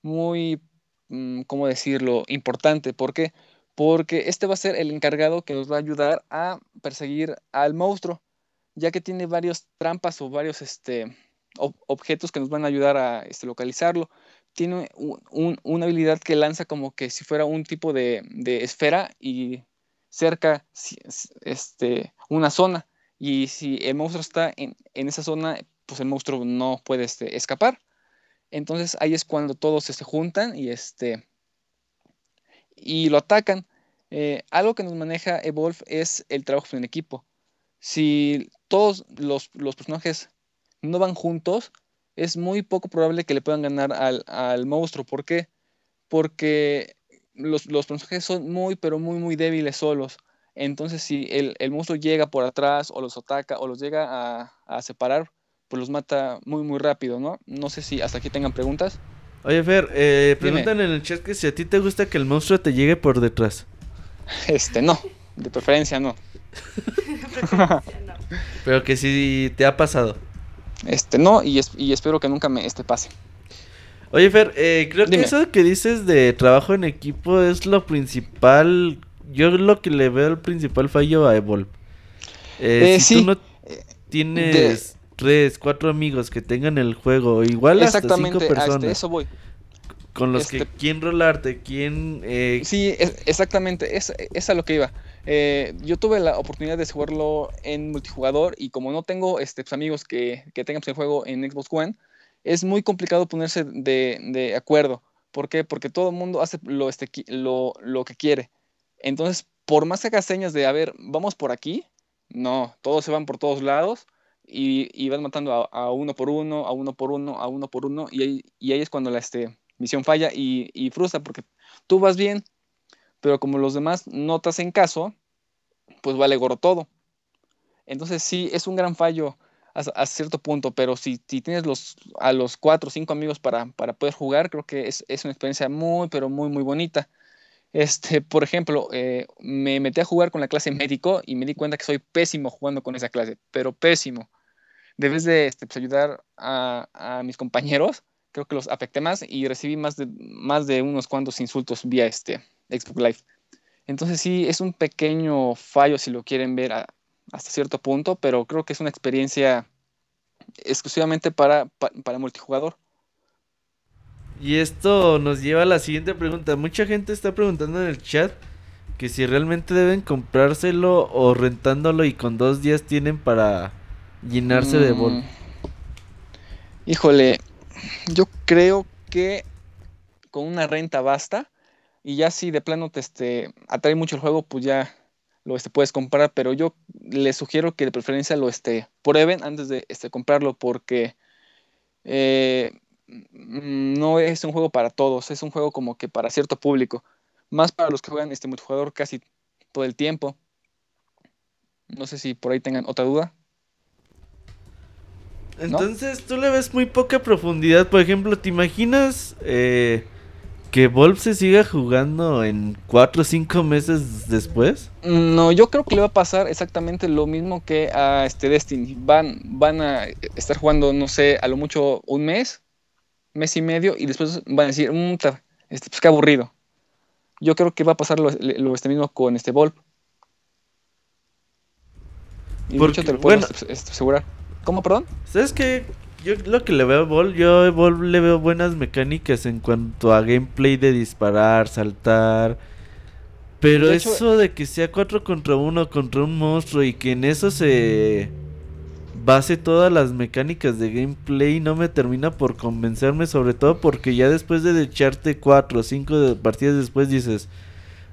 muy, mm, ¿cómo decirlo?, importante. ¿Por qué? Porque este va a ser el encargado que nos va a ayudar a perseguir al monstruo, ya que tiene varias trampas o varios este, ob- objetos que nos van a ayudar a este, localizarlo. Tiene un- un- una habilidad que lanza como que si fuera un tipo de, de esfera y cerca este, una zona. Y si el monstruo está en, en esa zona, pues el monstruo no puede este, escapar. Entonces ahí es cuando todos se juntan y, este, y lo atacan. Eh, algo que nos maneja Evolve es el trabajo en equipo. Si todos los, los personajes no van juntos, es muy poco probable que le puedan ganar al, al monstruo. ¿Por qué? Porque los, los personajes son muy, pero muy, muy débiles solos. Entonces, si el, el monstruo llega por atrás o los ataca o los llega a, a separar, pues los mata muy, muy rápido, ¿no? No sé si hasta aquí tengan preguntas. Oye, Fer, eh, preguntan en el chat que si a ti te gusta que el monstruo te llegue por detrás. Este, no, de preferencia no. Pero que sí te ha pasado. Este, no, y, es- y espero que nunca me este pase. Oye, Fer, eh, creo Dime. que eso que dices de trabajo en equipo es lo principal. Yo lo que le veo el principal fallo a Evolve. Eh, Eh, si sí, tú no eh, tienes tres, cuatro amigos que tengan el juego, igual hasta cinco Exactamente, este, personas eso voy. con los que este- quieren rolarte, quién eh, Sí, es- exactamente, es, es a lo que iba. Eh, yo tuve la oportunidad de jugarlo en multijugador y como no tengo este, pues, amigos que, que tengan pues, el juego en Xbox One, es muy complicado ponerse de, de acuerdo. ¿Por qué? Porque todo el mundo hace lo, este, lo, lo que quiere. Entonces, por más que hagas señas de, a ver, vamos por aquí, no, todos se van por todos lados y, van matando a, uno por uno, a uno por uno, a uno por uno, y ahí, es cuando la este, misión falla y, y frustra porque tú vas bien, pero como los demás no te hacen caso, pues vale gorro todo. Entonces sí, es un gran fallo a, cierto punto, pero si, tienes los, a los cuatro o cinco amigos para, poder jugar, creo que es, es una experiencia muy, pero muy, muy bonita. Este, por ejemplo, eh, me metí a jugar con la clase médico y me di cuenta que soy pésimo jugando con esa clase, pero pésimo. Debes de este, pues, ayudar a, a mis compañeros, creo que los afecté más y recibí más de, más de unos cuantos insultos vía este Xbox Live. Entonces sí, es un pequeño fallo si lo quieren ver hasta cierto punto, pero creo que es una experiencia exclusivamente para, pa- para multijugador. Y esto nos lleva a la siguiente pregunta. Mucha gente está preguntando en el chat que si realmente deben comprárselo o rentándolo y con dos días tienen para llenarse de Mm, bol. Híjole, yo creo que con una renta basta. Y ya si de plano te este, atrae mucho el juego, pues ya lo este, puedes comprar, pero yo les sugiero que de preferencia lo este, prueben antes de comprarlo porque eh, mm, no es un juego para todos, es un juego como que para cierto público, más para los que juegan este multijugador casi todo el tiempo. No sé si por ahí tengan otra duda. Entonces tú le ves muy poca profundidad. Por ejemplo, ¿te imaginas eh, que Wolf se siga jugando en 4 o 5 meses después? No, yo creo que le va a pasar exactamente lo mismo que a este Destiny. Van, van a estar jugando, no sé, a lo mucho un mes, mes y medio, y después van a decir, mmm, este, pues qué aburrido. Yo creo que va a pasar lo, lo este mismo con este Wolf. Y mucho te lo puedo bueno. este, asegurar. ¿Cómo, perdón? ¿Sabes qué? Yo lo que le veo a Vol, yo a le veo buenas mecánicas en cuanto a gameplay de disparar, saltar. Pero De hecho- eso de que sea 4 contra 1 contra un monstruo y que en eso se base todas las mecánicas de gameplay no me termina por convencerme, sobre todo porque ya después de echarte 4 o 5 partidas después dices,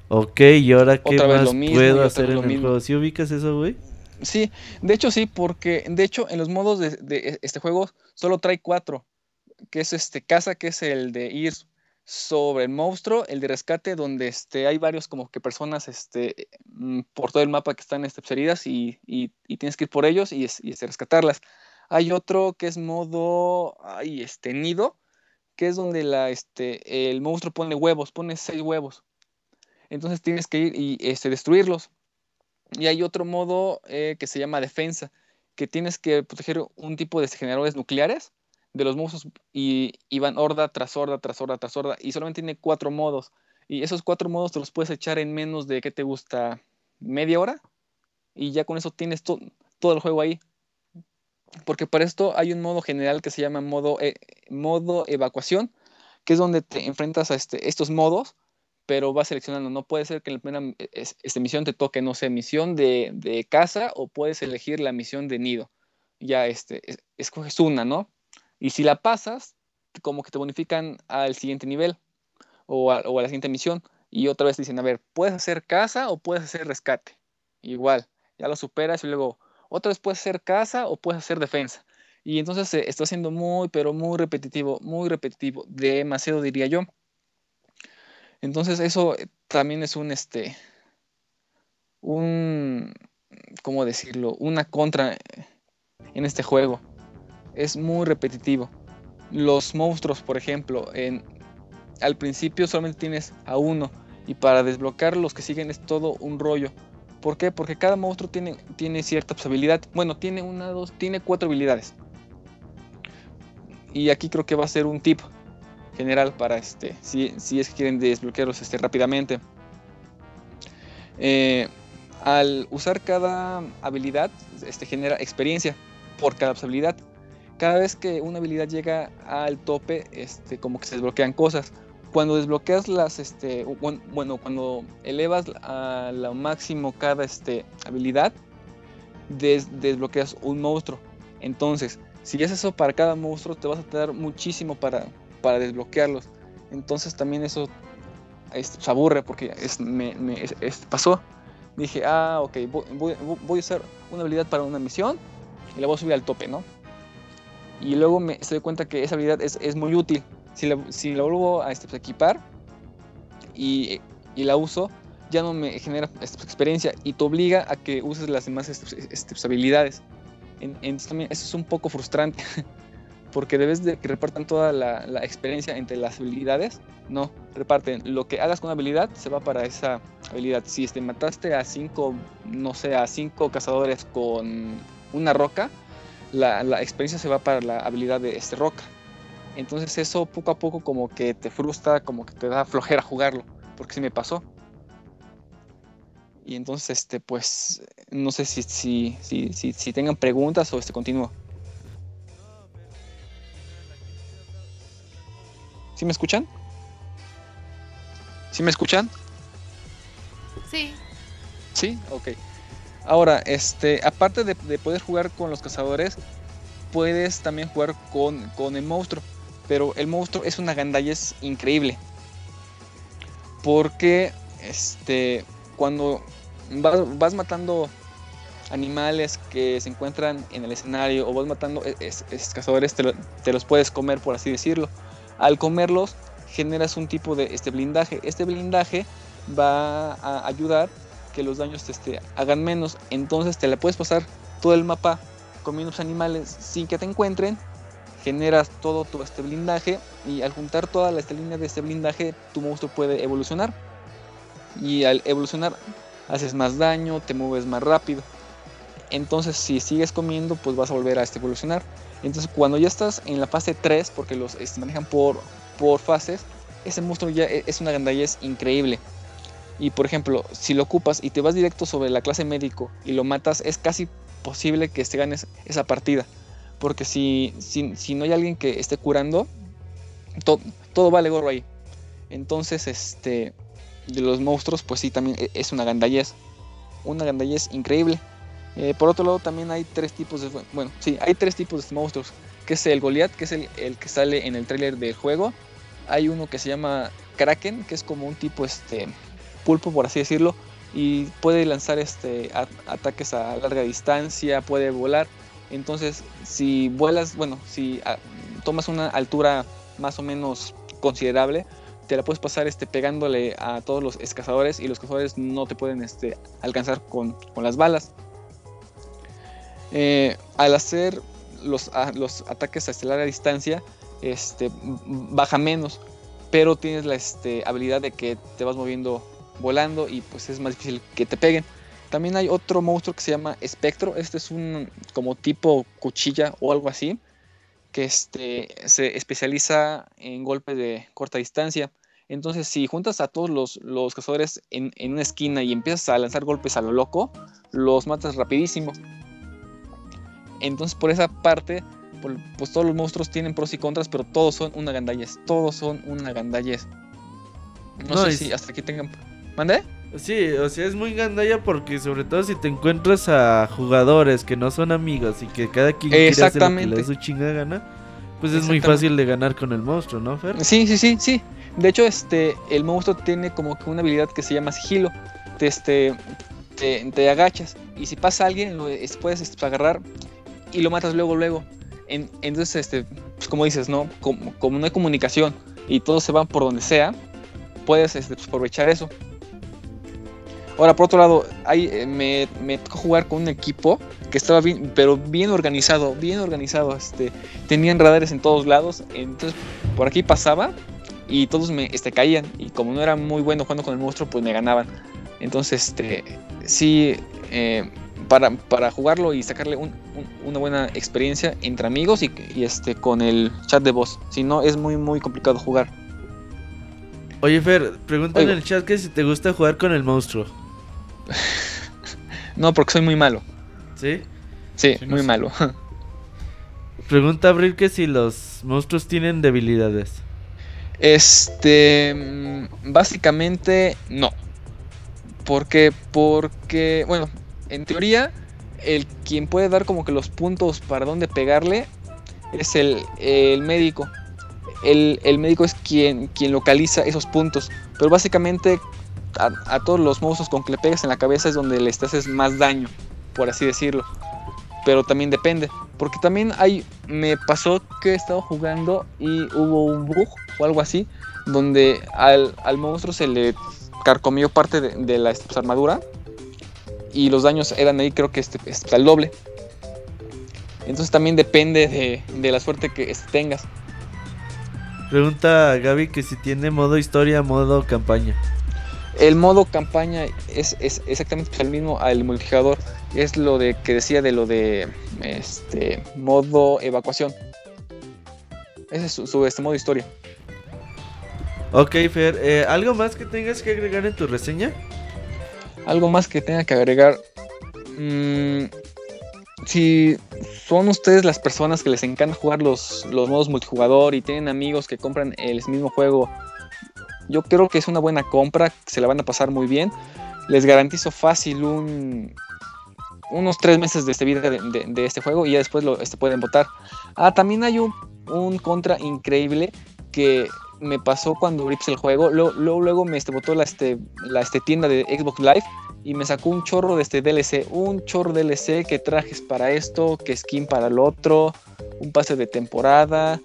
ok, ¿y ahora qué más mismo, puedo hacer en el mismo. juego? ¿Sí ubicas eso, güey? Sí, de hecho sí, porque de hecho en los modos de, este juego solo trae cuatro, que es este casa, que es el de ir sobre el monstruo, el de rescate, donde este, hay varios como que personas este, mm, por todo el mapa que están este, heridas y, y- tienes que ir por ellos y, y, este, rescatarlas. Hay otro que es modo ay, este, nido, que es donde la, este, el monstruo pone huevos, pone seis huevos. Entonces tienes que ir y este, destruirlos. Y hay otro modo eh, que se llama defensa, que tienes que proteger un tipo de generadores nucleares de los monstruos y, van horda tras horda, tras horda, tras horda. Y solamente tiene cuatro modos. Y esos cuatro modos te los puedes echar en menos de, ¿qué te gusta? ¿Media hora? Y ya con eso tienes to- todo el juego ahí. Porque para esto hay un modo general que se llama modo, eh, modo evacuación, que es donde te enfrentas a este, estos modos pero vas seleccionando. No puede ser que en la primera eh, es- esta misión te toque, no sé, misión de, de casa o puedes elegir la misión de nido. Ya este, es- escoges una, ¿no? Y si la pasas, como que te bonifican al siguiente nivel o a, la siguiente misión. Y otra vez te dicen, a ver, ¿puedes hacer casa o puedes hacer rescate? Igual, ya lo superas y luego otra vez puedes hacer casa o puedes hacer defensa. Y entonces se está haciendo muy, pero muy repetitivo, muy repetitivo, demasiado diría yo. Entonces eso eh, también es un, este, un, ¿cómo decirlo? Una contra eh, en este juego. Es muy repetitivo. Los monstruos, por ejemplo, en, al principio solamente tienes a uno y para desbloquear los que siguen es todo un rollo. ¿Por qué? Porque cada monstruo tiene, tiene cierta habilidad. Bueno, tiene una, dos, tiene cuatro habilidades. Y aquí creo que va a ser un tip general para este, si, es que quieren desbloquearlos este, rápidamente. Eh, al usar cada habilidad, este, genera experiencia por cada habilidad. Cada vez que una habilidad llega al tope, este, como que se desbloquean cosas. Cuando desbloqueas las, este, bueno, cuando elevas a lo máximo cada este, habilidad, des- desbloqueas un monstruo. Entonces, si haces eso para cada monstruo, te vas a tardar muchísimo para, para desbloquearlos. Entonces también eso este, se aburre porque es, me, es- es- pasó. Dije, ah, ok, voy, a usar una habilidad para una misión y la voy a subir al tope, ¿no? Y luego me se doy cuenta que esa habilidad es, es muy útil. Si la, si vuelvo a este, pues, equipar y, y la uso, ya no me genera este, experiencia y te obliga a que uses las demás este, pues, habilidades. En- Entonces también eso es un poco frustrante. Porque debes de que repartan toda la, la experiencia entre las habilidades. No, reparten. Lo que hagas con una habilidad se va para esa habilidad. Si este, mataste a cinco, no sé, a cinco cazadores con una roca, la, la experiencia se va para la habilidad de este roca. Entonces eso poco a poco como que te frustra, como que te da flojera jugarlo. Porque sí me pasó. Y entonces, este, pues, no sé si, si, si, si tengan preguntas o este continúo. ¿Sí me escuchan? ¿Sí me escuchan? Sí. Sí, ok. Ahora, este, aparte de, de poder jugar con los cazadores, puedes también jugar con, con el monstruo. Pero el monstruo es una gandallez increíble. Porque este, cuando vas, vas matando animales que se encuentran en el escenario o vas matando es- cazadores, te, lo- te los puedes comer, por así decirlo. Al comerlos, generas un tipo de este blindaje. Este blindaje va a ayudar que los daños este, hagan menos. Entonces te la puedes pasar todo el mapa comiendo los animales sin que te encuentren. Generas todo este blindaje y al juntar toda la esta línea de este blindaje, tu monstruo puede evolucionar. Y al evolucionar, haces más daño, te mueves más rápido. Entonces, si sigues comiendo, pues vas a volver a este evolucionar. Entonces, cuando ya estás en la fase 3, porque los este, manejan por, por fases, ese monstruo ya e- es una gandallez increíble. Y por ejemplo, si lo ocupas y te vas directo sobre la clase médico y lo matas, es casi posible que te ganes esa partida. Porque si, si, si no hay alguien que esté curando, to- todo vale gorro ahí. Entonces, este, de los monstruos, pues sí, también e- es una gandallez. Una gandallez increíble. Eh, por otro lado, también hay tres tipos de. Bueno, sí, hay tres tipos de monstruos. Que es el Goliath, que es el, el que sale en el tráiler del juego. Hay uno que se llama Kraken, que es como un tipo este pulpo, por así decirlo. Y puede lanzar este ataques a larga distancia, puede volar. Entonces, si vuelas, bueno, si tomas una altura más o menos considerable, te la puedes pasar este, pegándole a todos los cazadores y los cazadores no te pueden este, alcanzar con, con las balas. Eh, al hacer los, a- los ataques a larga distancia, este, baja menos, pero tienes la este, habilidad de que te vas moviendo volando y pues es más difícil que te peguen. También hay otro monstruo que se llama Espectro. Este es un como tipo cuchilla o algo así. Que este, se especializa en golpes de corta distancia. Entonces, si juntas a todos los, los cazadores en, en una esquina y empiezas a lanzar golpes a lo loco, los matas rapidísimo. Entonces, por esa parte, por- pues todos los monstruos tienen pros y contras, pero todos son una gandallez. Todos son una gandallez. No, No, sé si hasta aquí tengan. ¿Mande? Sí, o sea, es muy gandalla porque sobre todo si te encuentras a jugadores que no son amigos y que cada quien quiere hacer lo que le dé su chingada gana, pues es muy fácil de ganar con el monstruo, ¿no, Fer? Sí, sí, sí, sí. De hecho, este, el monstruo tiene como que una habilidad que se llama sigilo. Te, este, te, te agachas y si pasa alguien, lo es- puedes este, agarrar y lo matas luego, luego. En- entonces, este, pues como dices, ¿no? Como, como no hay comunicación y todos se van por donde sea, puedes este, pues, aprovechar eso. Ahora, por otro lado, hay, eh, me, me tocó jugar con un equipo que estaba bien, pero bien organizado, bien organizado. Este, tenían radares en todos lados, entonces por aquí pasaba y todos me este, caían. Y como no era muy bueno jugando con el monstruo, pues me ganaban. Entonces, este, sí, eh, para, para jugarlo y sacarle un- un- una buena experiencia entre amigos y, y, este, con el chat de voz. Si no, es muy, muy complicado jugar. Oye, Fer, pregunta en el chat que si te gusta jugar con el monstruo. No, porque soy muy malo. ¿Sí? Sí, Sí, no muy sé. malo. Pregunta Abril que si los monstruos tienen debilidades. Este, mm, básicamente no. Porque, porque, bueno, en teoría, el quien puede dar como que los puntos para dónde pegarle es el, el médico. El, el médico es quien, quien localiza esos puntos. Pero básicamente a, a todos los monstruos con que le pegas en la cabeza es donde les haces más daño, por así decirlo. Pero también depende. Porque también hay. Me pasó que estaba jugando y hubo un bug o algo así. Donde al, al monstruo se le carcomió parte de, de la armadura. Y los daños eran ahí, creo que este, este, al doble. Entonces también depende de, de la suerte que este, tengas. Pregunta Gaby que si tiene modo historia, modo campaña. El modo campaña es, es exactamente el mismo al multijugador. Es lo de que decía de lo de este modo evacuación. Ese es su, su, este modo historia. Ok, Fer, eh, ¿algo más que tengas que agregar en tu reseña? Algo más que tenga que agregar. Mm, si son ustedes las personas que les encanta jugar los, los modos multijugador y tienen amigos que compran el mismo juego, yo creo que es una buena compra, se la van a pasar muy bien. Les garantizo fácil un, unos tres meses de este vida de, este juego y ya después lo este, pueden votar. Ah, también hay un, un contra increíble que me pasó cuando pues, el juego. Luego, luego, me este, botó la, este, la este, tienda de Xbox Live y me sacó un chorro de este DLC. Un chorro de DLC que trajes para esto, que skin para el otro, un pase de temporada.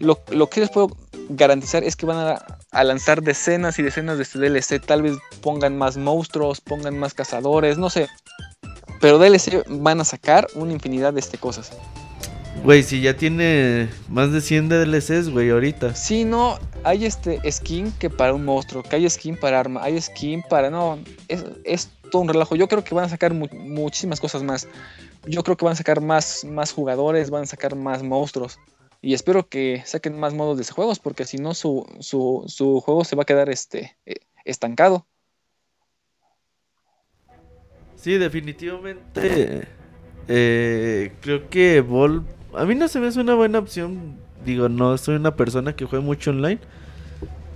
Lo, que les puedo garantizar es que van a, a lanzar decenas y decenas de este DLC. Tal vez pongan más monstruos, pongan más cazadores, no sé. Pero DLC van a sacar una infinidad de este cosas. Güey, si ya tiene más de 100 DLCs, güey, ahorita. Sí, no, hay este skin que para un monstruo, que hay skin para arma, hay skin para... No, es, es todo un relajo. Yo creo que van a sacar mu- muchísimas cosas más. Yo creo que van a sacar más, más jugadores, van a sacar más monstruos. Y espero que saquen más modos de juegos, porque si no, su, su, su juego se va a quedar este, eh, estancado. Sí, definitivamente. eh, creo que Vol. A mí no se me hace una buena opción. Digo, no soy una persona que juegue mucho online.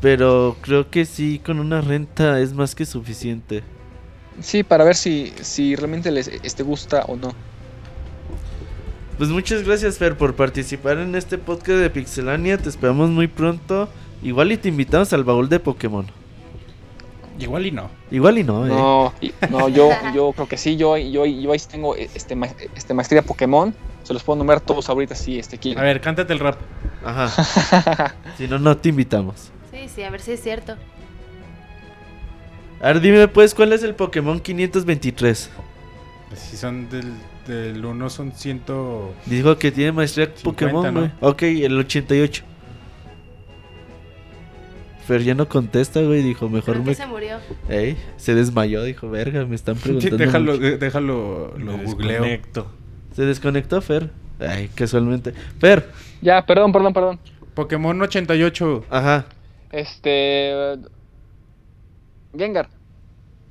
Pero creo que sí, con una renta es más que suficiente. Sí, para ver si, si realmente les este, gusta o no. Pues muchas gracias, Fer, por participar en este podcast de Pixelania. Te esperamos muy pronto. Igual y te invitamos al baúl de Pokémon. Igual y no. Igual y no, eh. No, no yo, yo creo que sí, yo, yo, yo ahí tengo este, ma- este maestría Pokémon. Se los puedo nombrar todos ahorita si este quieren. A ver, cántate el rap. Ajá. si no, no te invitamos. Sí, sí, a ver si es cierto. A ver, dime pues, ¿cuál es el Pokémon 523? Pues si son del, del 1 son ciento... Dijo que tiene maestría 50, Pokémon, ¿no? güey. Ok, el 88. Fer ya no contesta, güey. Dijo, mejor Creo que me. se murió. Ey, se desmayó. Dijo, verga, me están preguntando. déjalo, mucho". de- déjalo, lo Me googleo. desconecto. Se desconectó, Fer. Ay, casualmente. Fer, Ya, perdón, perdón, perdón. Pokémon 88. ajá. Este. Gengar.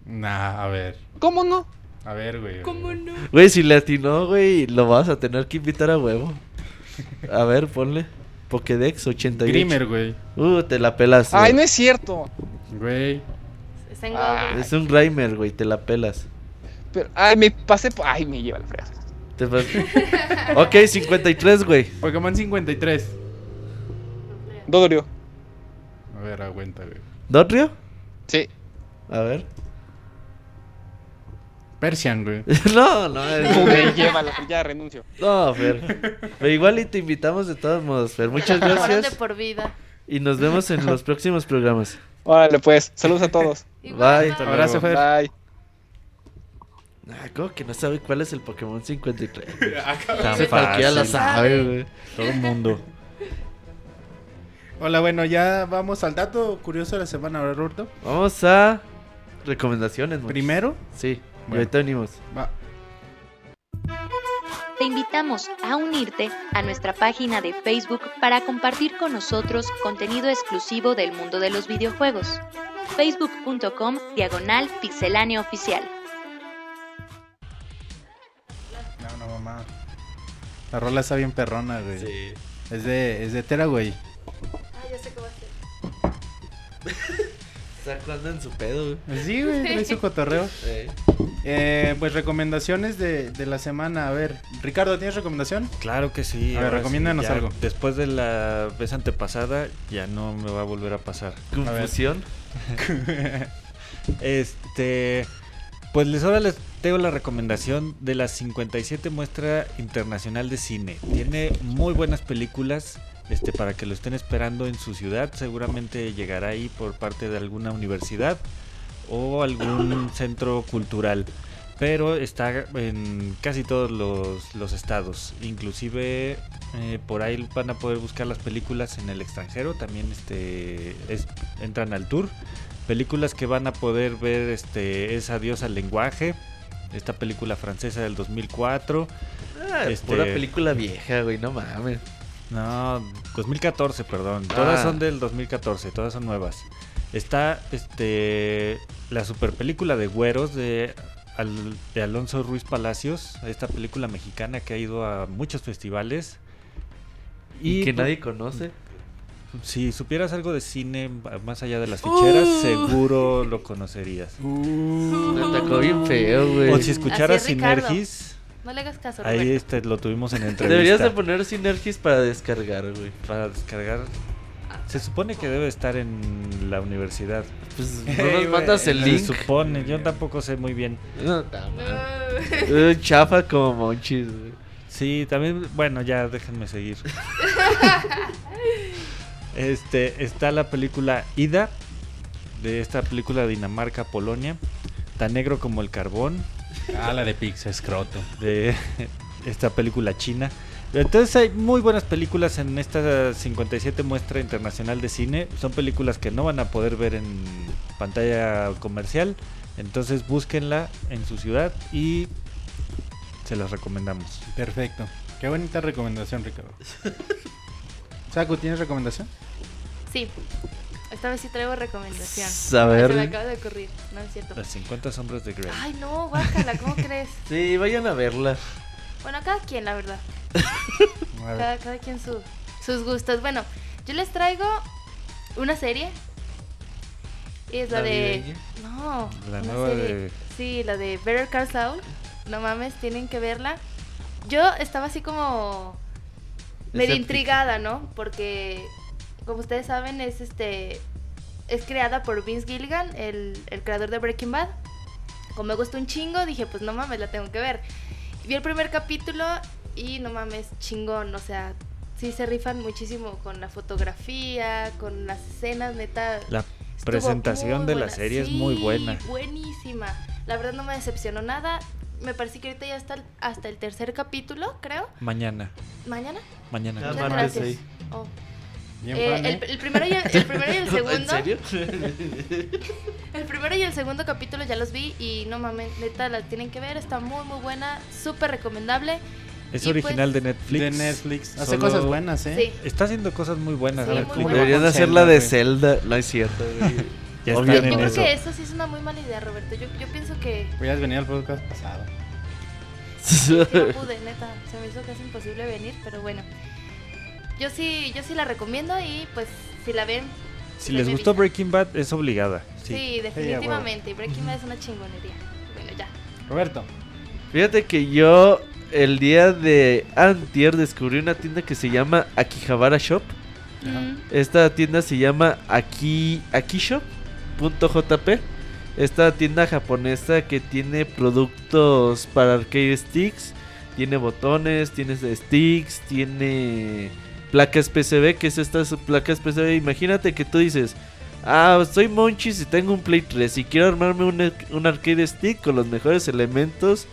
Nah, a ver. ¿Cómo no? A ver, güey. no? Güey, si le atinó, güey, lo vas a tener que invitar a huevo. A ver, ponle. Pokédex 88. Grimer, güey. Uh, te la pelas. Ay, güey. no es cierto. Güey. Está en. Google. Es un Grimer, güey, te la pelas. Pero, ay, me pasé. por- Ay, me lleva la frega. Te pas- ok, 53, güey. Pokémon 53. Dodorio. A ver, aguanta, güey. ¿Dotrio? Sí. A ver. Persian, güey. no, no, es- Me lleva la Ya renuncio. no, Fer. Pero igual y te invitamos de todos modos, Fer. Muchas de gracias. por vida. Y nos vemos en los próximos programas. Órale, pues. Saludos a todos. Bye. Hasta Abrazo. Fer. Bye. Ah, ¿Cómo que no sabe cuál es el Pokémon 53? Tan Sí, cualquiera sabe, güey. Todo el mundo. Hola, bueno, ya vamos al dato curioso de la semana, ¿verdad, Roberto? Vamos a recomendaciones. Primero, Sí, y Bueno. ahorita venimos. va. Te invitamos a unirte a nuestra página de Facebook para compartir con nosotros contenido exclusivo del mundo de los videojuegos. facebook.com diagonal pixelánea oficial. La rola está bien perrona, güey. Sí. Es de, es de Tera, güey. Ah, ya sé a ser. Está jugando en su pedo, güey. Sí, güey, trae su cotorreo. Eh. Eh, pues recomendaciones de, de la semana. A ver, Ricardo, ¿tienes recomendación? Claro que sí. A ver, recomiéndanos algo. Después de la vez antepasada, ya no me va a volver a pasar. Confusión. Este. Pues les ahora les tengo la recomendación de la 57 muestra internacional de cine. Tiene muy buenas películas. Este, para que lo estén esperando en su ciudad, seguramente llegará ahí por parte de alguna universidad o algún centro cultural. Pero está en casi todos los, los estados. Inclusive eh, por ahí van a poder buscar las películas en el extranjero. También este, es- entran al tour. Películas que van a poder ver este, es Adiós al lenguaje. Esta película francesa del 2004. Ah, Este- Pura película vieja, güey, no mames. No, 2014, perdón. Todas Ah. son del 2014, todas son nuevas. Está este la super película de Güeros de, Al- de Alonso Ruiz Palacios, esta película mexicana que ha ido a muchos festivales. Y que pues, nadie conoce. Si supieras algo de cine más allá de las ficheras, Uh. seguro lo conocerías. Me atacó bien feo, güey. O si escucharas es. Sinergis, No le hagas caso, ahí este lo tuvimos en entrevista. Deberías de poner Synergis para descargar, güey. para descargar. Se supone que debe estar en la universidad. Pues no nos mandas el Se link. supone, yo tampoco sé muy bien. No. Eh, Chafa como monchis, güey. Sí, también, bueno, ya déjenme seguir. este, está la película Ida, de esta película de Dinamarca-Polonia, tan negro como el carbón, Ah, la de Pix, escroto. de esta película china. Entonces hay muy buenas películas en esta 57 muestra internacional de cine. Son películas que no van a poder ver en pantalla comercial. Entonces búsquenla en su ciudad y se las recomendamos. Perfecto. Qué bonita recomendación, Ricardo. Saku, ¿tienes recomendación? Sí, esta vez sí traigo recomendación. A Se me ver. acaba de ocurrir, no es cierto. Las 50 sombras de Grey. Ay, no, guácala, ¿cómo crees? Sí, vayan a verla. Bueno, cada quien, la verdad. Ver. Cada, cada quien su- sus gustos. Bueno, yo les traigo una serie. Y es la de. No, La una nueva serie. de- Sí, la de Better Call Saul. No mames, tienen que verla. Yo estaba así como. medio intrigada, ¿no? Porque, como ustedes saben, es este. Es creada por Vince Gilligan, el, el creador de Breaking Bad. Como me gustó un chingo, dije, pues no mames, la tengo que ver. Vi el primer capítulo y no mames, chingón, o sea, sí se rifan muchísimo con la fotografía, con las escenas, neta. La presentación de la buena. serie es Sí, muy buena. Buenísima. La verdad no me decepcionó nada. Me parece que ahorita ya está hasta el tercer capítulo, creo. Mañana, ¿Mañana? mañana. Muchas martes gracias. Oh. Bien, Eh, fan, el, ¿eh? el primero y el, el primero y el segundo. ¿En serio? El primero y el segundo capítulo ya los vi y no mames, neta, la tienen que ver, está muy muy buena, súper recomendable. Es Y original pues- de Netflix. De Netflix. Hace Solo- cosas buenas, ¿eh? Sí. Está haciendo cosas muy buenas Sí, muy Netflix. buenas. Deberían Con hacer la de. Zelda. No es cierto. Ya. Yo en creo eso. que eso sí es una muy mala idea, Roberto. Yo, yo pienso que Hubieras venido al podcast pasado. sí no pude, neta, se me hizo casi imposible venir, pero bueno. Yo sí, yo sí la recomiendo y pues si la ven, Si les gustó. Breaking Bad, es obligada. Sí, Sí. definitivamente. Breaking Bad es una chingonería. Bueno, ya. Roberto. Fíjate que yo el día de antier descubrí una tienda que se llama Akihabara Shop. Ajá. Esta tienda se llama Aki Akishop.jp. Esta tienda japonesa que tiene productos para arcade sticks, tiene botones, tiene sticks, tiene placas PCB, que es estas placas PCB. Imagínate que tú dices, ah, soy Monchis y tengo un Play 3 y quiero armarme un, un arcade stick con los mejores elementos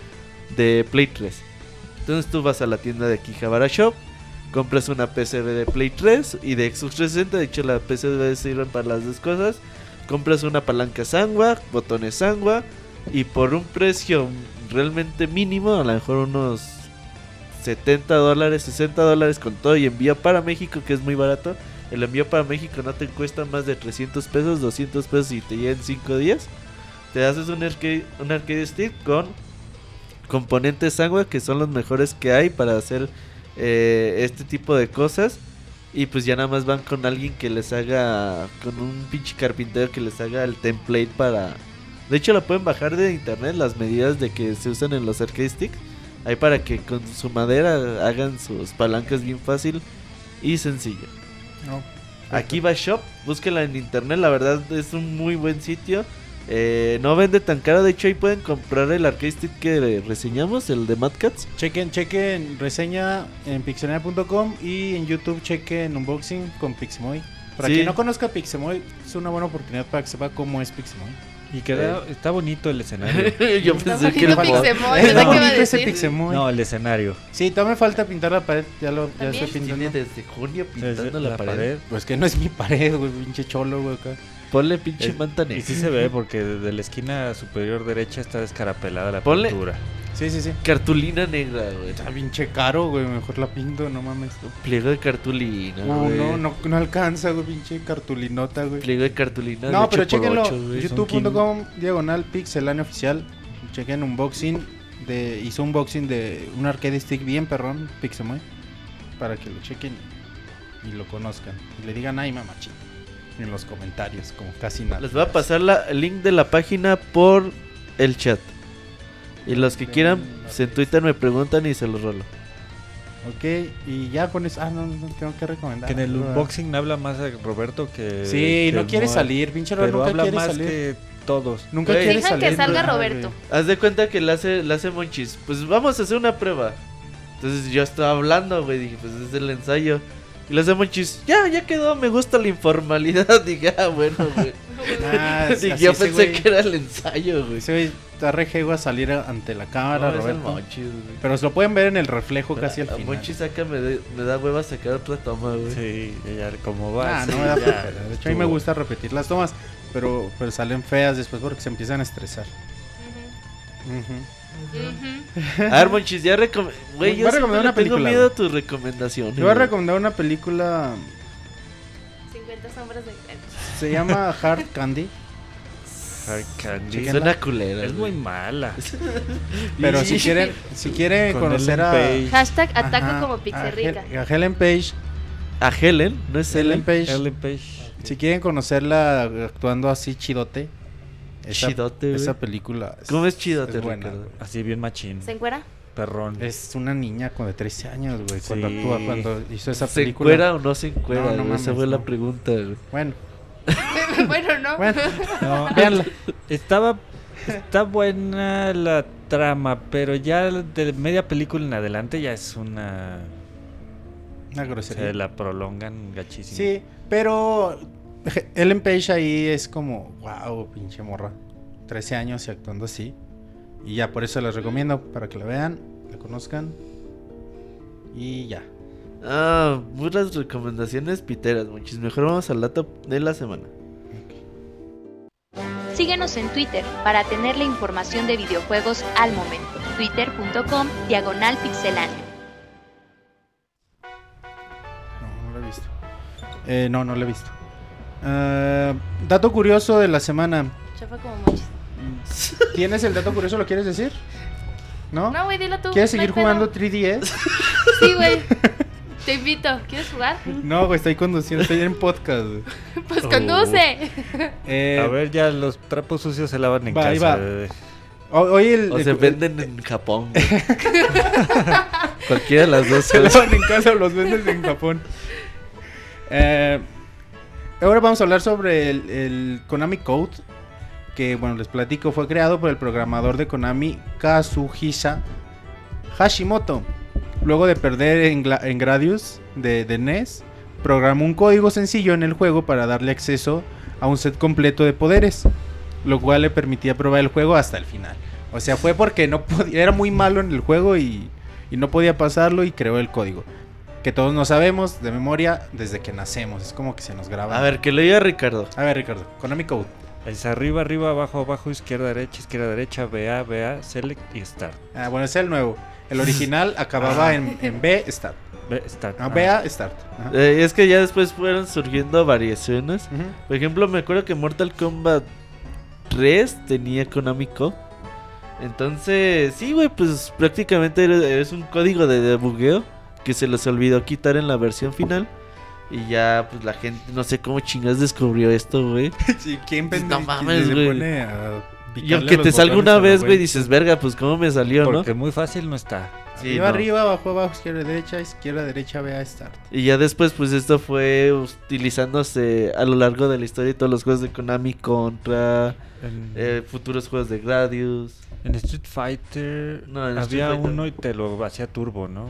de Play 3. Entonces tú vas a la tienda de Akihabara Shop, compras una PCB de Play 3 y de Xbox 360, de hecho la PCB sirven para las dos cosas. Compras una palanca Sangwa, botones Sangwa y por un precio realmente mínimo, a lo mejor unos 70 dólares, 60 dólares con todo y envío para México que es muy barato. El envío para México no te cuesta más de 300 pesos, 200 pesos y te llega en 5 días. Te haces un arcade, un stick con componentes Sangwa que son los mejores que hay para hacer eh, este tipo de cosas. Y pues ya nada más van con alguien que les haga, con un pinche carpintero que les haga el template para... De hecho lo pueden bajar de internet las medidas de que se usan en los arcade sticks. Ahí para que con su madera hagan sus palancas bien fácil y sencillo. No. Aquí va Shop, búsquela en internet, la verdad es un muy buen sitio. Eh, no vende tan caro, de hecho ahí pueden comprar el arcade stick que reseñamos, el de Mad Cats. Chequen, chequen reseña en pixelania.com y en YouTube chequen unboxing con Pixemoy. Para Sí. quien no conozca Pixemoy, es una buena oportunidad para que sepa cómo es Pixemoy. Y queda, está bonito el escenario. Yo pensé que era Pixemoy, Es ¿verdad que iba a bonito ese decir? Pixemoy. No, el escenario. Sí, todavía me falta pintar la pared, ya lo ya ¿También? estoy pintando. Desde junio pintando la, pared. Pues que no es mi pared, güey, pinche cholo, güey, acá. Ponle pinche Es- manta Y negra. sí se ve porque desde la esquina superior derecha está descarapelada la Ponle- pintura. Sí, sí, sí. Cartulina negra, güey. Está pinche caro, güey, mejor la pinto, no mames. Pliego de cartulina, Uh, güey. no, no, no alcanza, güey, pinche cartulinota, güey. Pliego de cartulina No, de pero 8 por chequenlo. 8, güey. YouTube.com diagonal pixelania oficial. Chequen unboxing. De, hizo unboxing de un arcade stick bien perrón, Pixemoy. Para que lo chequen y lo conozcan. Y le digan, ay, mamachito. En los comentarios, como casi nada. Les voy a pasar la, el link de la página por el chat. Y los que quieran, pues en Twitter me preguntan y se los rolo. Ok, y ya con eso. Ah, no, no tengo que recomendar. Que en el unboxing habla más de Roberto que. Sí, que no quiere Moa. salir, pinche Robert, Pero habla quiere más salir. que todos. Nunca quiere salir. que salga Roberto. Haz de cuenta que le hace, le hace Monchis. Pues vamos a hacer una prueba. Entonces yo estaba hablando, güey. Dije, pues es el ensayo. Y hace Monchis. Ya, ya quedó. Me gusta la informalidad. Dije, ah, bueno, güey. Ah, así yo pensé güey- que era el ensayo, güey. Ese güey está rejego a salir ante la cámara, No, es el Roberto. Monchis, güey. Pero se lo pueden ver en el reflejo casi al final. Monchis saca, me, de- me da hueva sacar otra toma, güey. Sí, ya como va. Ah, sí, no me da ya. De hecho, a mí me gusta repetir las tomas, pero, pero salen feas después porque se empiezan a estresar. Ujú. Ujú. A ver, Monchis, ya recom... Güey, Voy yo a siempre recomendar una tengo película, miedo a tus recomendaciones. Te voy a recomendar una película. 50 sombras de Se llama Hard Candy. Hard Candy. Suena culera. Es güey. muy mala. Pero si quieren, si quieren Con conocer a, Page. Hashtag ataco Ajá, como a Pixerrica. Hel- a Helen Page, A Helen, ¿no es Ellen Helen? Page, Ellen Page. si quieren conocerla actuando así chidote, esa, Chidote, güey. esa película ¿Cómo es chidote, es buena. Así bien machín. ¿Se encuera? Perrón. Es una niña con de 13 años, güey, cuando actúa, cuando hizo esa ¿Se película. encuera o no se encuera? No, no mames, Esa fue la pregunta, güey. Bueno, bueno, no. bueno, No, véanla. Estaba. Está buena la trama, pero ya de media película en adelante ya es una. Una grosería. Se la prolongan gachísimo. Sí, pero Ellen Page ahí es como, wow, pinche morra. 13 años y actuando así. Y ya, por eso les recomiendo para que la vean, la conozcan. Y ya. Ah, puras recomendaciones piteras, Monchis. Mejor vamos al dato de la semana. Síguenos en Twitter para tener la información de videojuegos al momento. Twitter.com Diagonal Pixelánea. No, no la he visto. Eh, no, no la he visto. Ah, dato curioso de la semana. Chafa como mochis. ¿Tienes el dato curioso? ¿Lo quieres decir? ¿No? No, güey, dilo tú. ¿Quieres no seguir pedo. jugando 3DS? Sí, güey. Te invito. ¿Quieres jugar? no, güey, estoy conduciendo, estoy en podcast. güey. Pues Oh. conduce. Eh, A ver, ya los trapos sucios se lavan en Va, casa. va. ho- hoy el, O el- se el- venden en Japón. Cualquiera de las dos. Se lavan en casa o los vendes en Japón. Eh, ahora vamos a hablar sobre el, Konami Code. Que, bueno, les platico, fue creado por el programador de Konami, Kazuhisa Hashimoto. Luego de perder en, en Gradius de, NES, programó un código sencillo en el juego para darle acceso a un set completo de poderes. Lo cual le permitía probar el juego hasta el final. O sea, fue porque no era muy malo en el juego y no podía pasarlo y creó el código. Que todos no sabemos de memoria desde que nacemos. Es como que se nos graba. A ver, que lo diga Ricardo. A ver, Ricardo. Konami Code. Es arriba, arriba, abajo, abajo, izquierda, derecha, izquierda, derecha, BA, BA, Select y Start. Ah, bueno, ese es el nuevo. El original acababa Ah. en, en B, Start. B, Start. Ah, Ah. BA, Start. Eh, es que ya después fueron surgiendo variaciones. Por ejemplo, me acuerdo que Mortal Kombat 3 tenía Konami Code. Entonces, sí, güey, pues prácticamente es un código de debugueo que se les olvidó quitar en la versión final. Y ya, pues la gente, no sé cómo chingas descubrió esto, güey. Sí, ¿quién Pues, pende- no mames, güey. pone a Y aunque te salga una vez, güey, dices, verga, pues cómo me salió, ¿no? Porque muy fácil no está. Sí, arriba, no. arriba, abajo, abajo, izquierda, derecha, izquierda, derecha, BA, Start. Y ya después, pues esto fue utilizándose a lo largo de la historia de todos los juegos de Konami contra En, eh, futuros juegos de Gradius. en Street Fighter No, en había Street Fighter. uno y te lo hacía turbo, ¿no?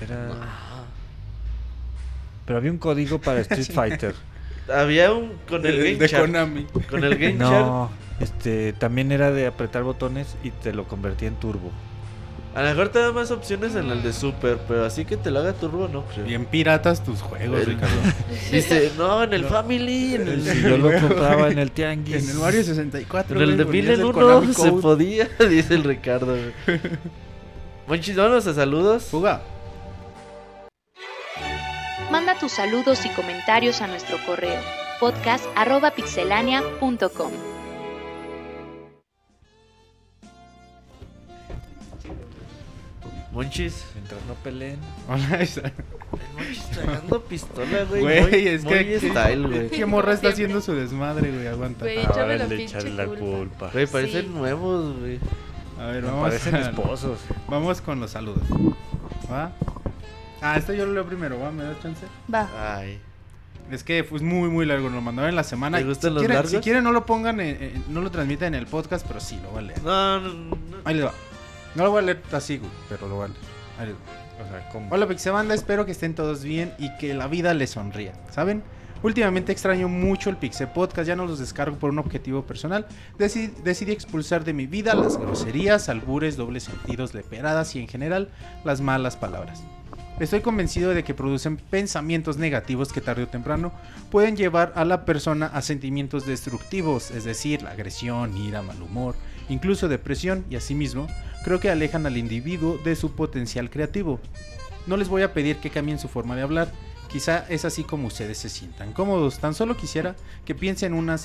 Era... Pero había un código para Street Fighter. Había un con el, Game de Chart. Konami. Con el Game Chart. No, este, también era de apretar botones y te lo convertía en turbo. A lo mejor te da más opciones en el de Super, pero así que te lo haga turbo, no creo. Bien piratas tus juegos, El- Ricardo. Dice, no, en el Family, en el, yo lo compraba en el tianguis. En el Mario 64. en el de güey, Mil ponías en el uno Konami se podía, dice el Ricardo. Monchis, vámonos a saludos. Fuga. Manda tus saludos y comentarios a nuestro correo podcast.pixelania.com. Monchis. Mientras no peleen. Hola, esa- El Monchis tragando pistola, güey. Güey, es muy que. style, güey. ¿Qué morra está haciendo su desmadre, güey? Aguanta. Güey, Ahora échame la le pinche echan la culpa. culpa. Güey, parecen Sí. nuevos, güey. A ver, Me vamos. parecen a- esposos. Vamos con los saludos. ¿Va? Ah, este yo lo leo primero, ¿va? ¿Me das chance? Va. Ay. Es que fue muy, muy largo. Lo mandaron en la semana. ¿Te gustan si los quieren, largos? Si quieren, no lo pongan, en- en- no lo transmiten en el podcast, pero sí, lo voy a leer. No, no, no. Ahí les va. No lo voy a leer así, güey, pero lo voy a leer. Ahí les va. O sea. Hola Pixebanda, espero que estén todos bien y que la vida les sonría, ¿saben? Últimamente extraño mucho el Pixel Podcast, ya no los descargo por un objetivo personal. Deci- decidí expulsar de mi vida las groserías, albures, dobles sentidos, leperadas y en general las malas palabras. Estoy convencido de que producen pensamientos negativos que tarde o temprano pueden llevar a la persona a sentimientos destructivos, es decir, la agresión, ira, mal humor, incluso depresión y asimismo creo que alejan al individuo de su potencial creativo. No les voy a pedir que cambien su forma de hablar, quizá es así como ustedes se sientan cómodos, tan solo quisiera que piensen en una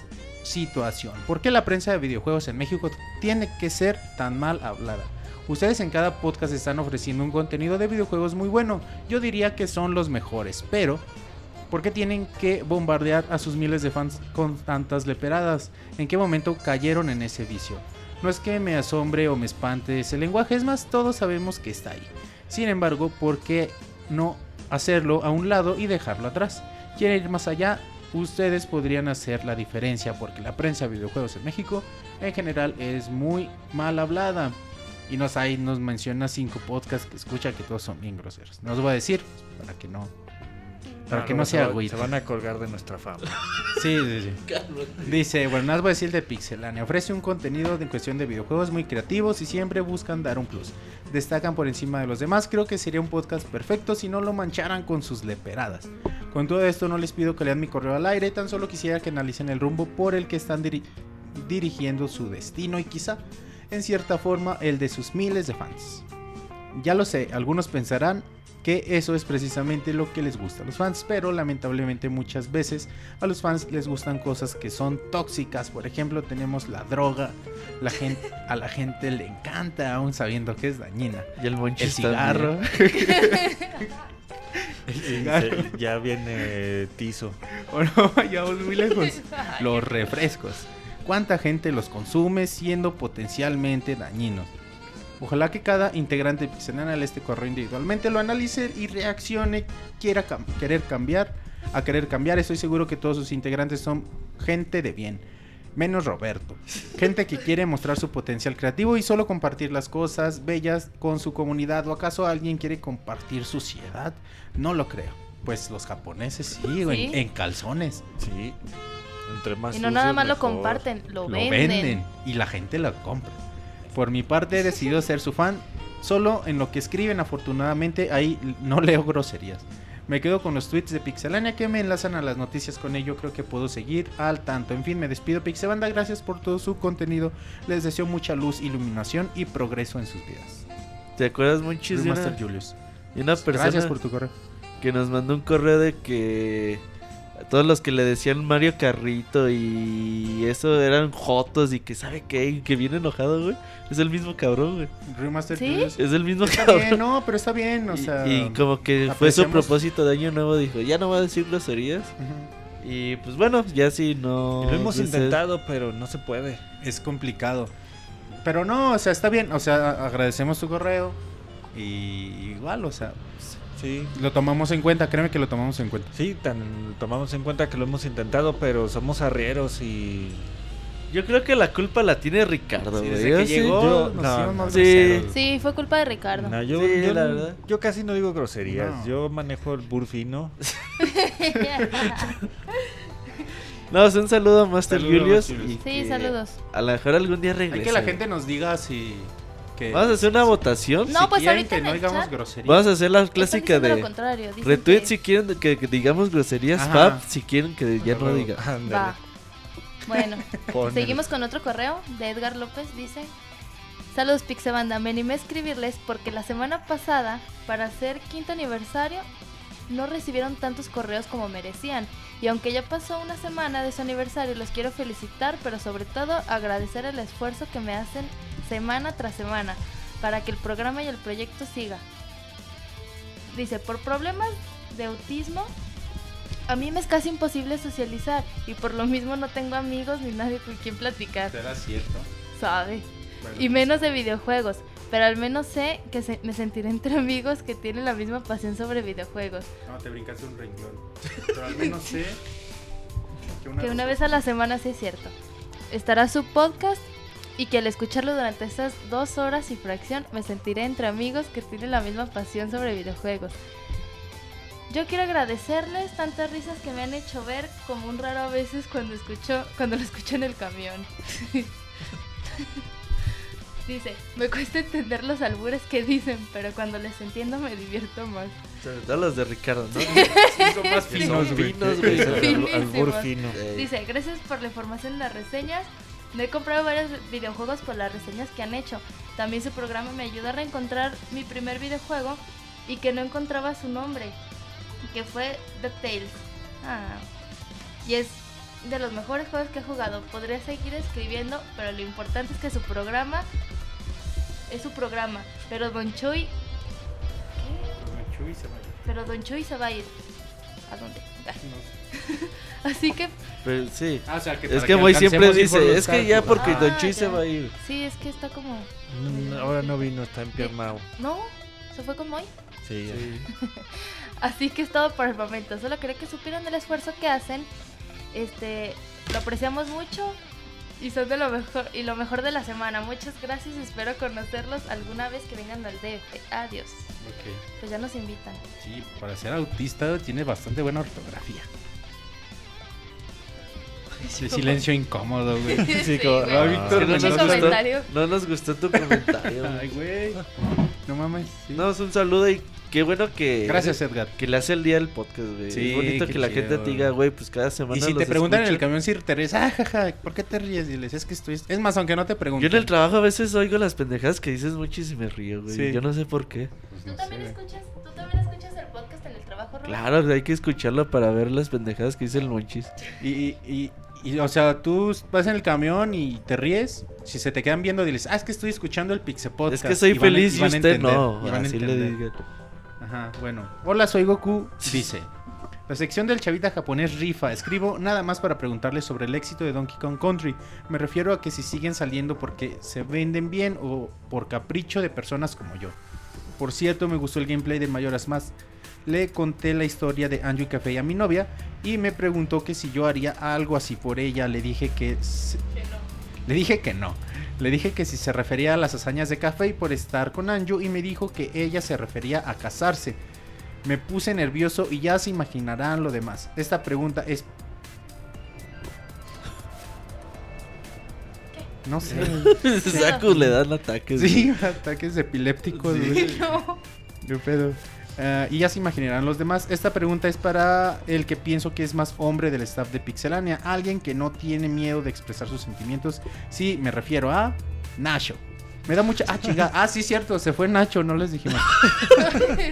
situación. ¿Por qué la prensa de videojuegos en México tiene que ser tan mal hablada? Ustedes en cada podcast están ofreciendo un contenido de videojuegos muy bueno, yo diría que son los mejores, pero ¿por qué tienen que bombardear a sus miles de fans con tantas leperadas? ¿En qué momento cayeron en ese vicio? No es que me asombre o me espante ese lenguaje, es más, todos sabemos que está ahí. Sin embargo, ¿por qué no hacerlo a un lado y dejarlo atrás? ¿Quieren ir más allá? Ustedes podrían hacer la diferencia porque la prensa de videojuegos en México en general es muy mal hablada. Y nos, ahí nos menciona cinco podcasts que escucha que todos son bien groseros. No os voy a decir para que no, para Ah, que no se sea agüita. Se van a colgar de nuestra fama. Sí, sí, sí. Dice, bueno, nada más voy a decir de Pixelania. Ofrece un contenido de cuestión de videojuegos muy creativos y siempre buscan dar un plus. Destacan por encima de los demás. Creo que sería un podcast perfecto si no lo mancharan con sus leperadas. Con todo esto no les pido que lean mi correo al aire, tan solo quisiera que analicen el rumbo por el que están diri- dirigiendo su destino y quizá, en cierta forma, el de sus miles de fans. Ya lo sé, algunos pensarán que eso es precisamente lo que les gusta a los fans, pero lamentablemente muchas veces a los fans les gustan cosas que son tóxicas. Por ejemplo, tenemos la droga, la gente, a la gente le encanta, aún sabiendo que es dañina. Y el El cigarro. Ya viene tizo. O no vayamos muy lejos. Los refrescos. ¿Cuánta gente los consume siendo potencialmente dañinos? Ojalá que cada integrante a este correo individualmente lo analice y reaccione, quiera cam- querer cambiar, a querer cambiar. Estoy seguro que todos sus integrantes son gente de bien. Menos Roberto. Gente que quiere mostrar su potencial creativo y solo compartir las cosas bellas con su comunidad. ¿O acaso alguien quiere compartir suciedad? No lo creo. Pues los japoneses sí, Sí. en calzones. Sí. Entre más Y no nada más lo comparten, lo, Lo venden. venden. y la gente lo compra. Por mi parte he decidido ser su fan. Solo en lo que escriben, afortunadamente, ahí no leo groserías. Me quedo con los tweets de Pixelania que me enlazan a las noticias con ello. Creo que puedo seguir al tanto. En fin, me despido Pixebanda. Gracias por todo su contenido. Les deseo mucha luz, iluminación y progreso en sus vidas. ¿Te acuerdas, monchis, de Master Julius. de una persona Gracias por tu correo. que nos mandó un correo de que a todos los que le decían Mario Carrito y eso eran jotos y que sabe qué, y que viene enojado, güey? Es el mismo cabrón, güey. Remaster ¿Sí? Es el mismo Está cabrón. bien, no, pero está bien, o Y- sea. y, como que fue su propósito de año nuevo, dijo, ya no va a decir groserías. Ujú. Y pues bueno, ya sí no... Lo hemos pues, intentado, pero no se puede. es complicado. Pero no, o sea, está bien. O sea, agradecemos tu correo. Y igual, o sea, Sí. lo tomamos en cuenta. Créeme que lo tomamos en cuenta. Sí, tan tomamos en cuenta que lo hemos intentado, pero somos arrieros y Yo creo que la culpa la tiene Ricardo, Sí, desde que sí- llegó, yo- nos no, hicimos no. más Sí. Sí, fue culpa de Ricardo. No, yo, Sí, yo, la verdad. yo casi no digo groserías. No. Yo manejo el burfino. No, pues, un saludo a Master Julius. Y Sí, saludos. A lo mejor algún día Hay regresa. que la gente nos diga si. Que, Vamos a hacer una votación. No, si pues quieren ahorita que en no el digamos chat. groserías. Vamos a hacer la clásica de retweet que- si quieren que, que digamos groserías, Ajá. Fab si quieren que ya no diga. Ándale. Va. Bueno, seguimos con otro correo de Edgar López. Dice: Saludos Pixebanda, me animé a escribirles porque la semana pasada, para hacer quinto aniversario, no recibieron tantos correos como merecían. Y aunque ya pasó una semana de su aniversario, los quiero felicitar, pero sobre todo agradecer el esfuerzo que me hacen semana tras semana para que el programa y el proyecto siga. Dice, por problemas de autismo, a mí me es casi imposible socializar y por lo mismo no tengo amigos ni nadie con quien platicar, ¿Será cierto? ¿sabe? Bueno, Y menos de videojuegos. pero al menos sé que se- me sentiré entre amigos que tienen la misma pasión sobre videojuegos. No, te brincaste un renglón. Pero al menos sé Que una vez a la semana sí es cierto. Estará su podcast y que al escucharlo durante estas dos horas y fracción me sentiré entre amigos que tienen la misma pasión sobre videojuegos. Yo quiero agradecerles tantas risas que me han hecho ver como un raro a veces cuando escucho cuando lo escucho en el camión. Dice, me cuesta entender los albures que dicen, pero cuando les entiendo me divierto más. Sobre todo los de Ricardo, ¿no? son más finos, albur fino. Dice, gracias por la información en las reseñas. Me he comprado varios videojuegos por las reseñas que han hecho. También su programa me ayuda a reencontrar mi primer videojuego y que no encontraba su nombre, que fue DuckTales. Ah. Y es de los mejores juegos que he jugado. Podría seguir escribiendo, pero lo importante es que su programa es su programa. Pero Don Chuy... ¿Qué? Pero Don Chuy se va a ir. ¿A dónde? Así que pero sí. Ah, o sea, que Es que Moy siempre dice, es que ya porque Ah, Don Chuy se va a ir. Sí, es que está como... Mm, Ahora no vino, está empiernado. ¿No? ¿Se fue con Moy? Sí. Sí. Así que es todo por el momento. Solo quería que supieran el esfuerzo que hacen. Este, lo apreciamos mucho y son de lo mejor y lo mejor de la semana. Muchas gracias. Espero conocerlos alguna vez que vengan al DF. Adiós. Ok. Pues ya nos invitan. Sí, para ser autista tiene bastante buena ortografía. Ese silencio incómodo, güey. Sí, como, güey. no, Víctor, no, nos gustó, comentario. no nos gustó tu comentario. Ay, güey. No mames. sí. No, es un saludo y qué bueno que. Gracias, Edgar. Que le hace el día el podcast, güey. Sí, es bonito que la chido. gente te diga, güey, pues cada semana. Y si los te preguntan en el camión si te ríes, ah, jaja, ¿por qué te ríes? Diles, es que estoy... Es más, aunque no te Yo pregunten. en el trabajo a veces oigo las pendejadas que dices mucho y me río, güey. Sí. Yo no sé por qué. Pues ¿Tú también sé. escuchas, tú también escuchas el podcast en el trabajo, Robert? Claro, hay que escucharlo para ver las pendejadas que dice el monchis. Y, y, y, y, o sea, tú vas en el camión y te ríes. Si se te quedan viendo, diles, ah, es que estoy escuchando el Pixel Podcast. Es que soy y van a- feliz y, van usted entender, no. y van Así le. Ajá, bueno. Hola, soy Goku. Dice: La sección del chavita japonés rifa. Escribo nada más para preguntarle sobre el éxito de Donkey Kong Country. Me refiero a que si siguen saliendo porque se venden bien o por capricho de personas como yo. Por cierto, me gustó el gameplay de Mayoras Más. Le conté la historia de Anju y Café a mi novia y me preguntó que si yo haría algo así por ella. Le dije que. se- Le dije que no. Le dije que si se refería a las hazañas de Café por estar con Anju y me dijo que ella se refería a casarse. Me puse nervioso y ya se imaginarán lo demás. Esta pregunta es... No sé. Saku le dan ataques. Sí, ataques epilépticos. Sí. No. Qué pedo. Ah, y ya se imaginarán los demás. Esta pregunta es para el que pienso que es más hombre del staff de Pixelania. Alguien que no tiene miedo de expresar sus sentimientos. Sí, me refiero a Nacho. Me da mucha... Ah, chinga. Ah, sí, cierto. Se fue Nacho, no les dijimos.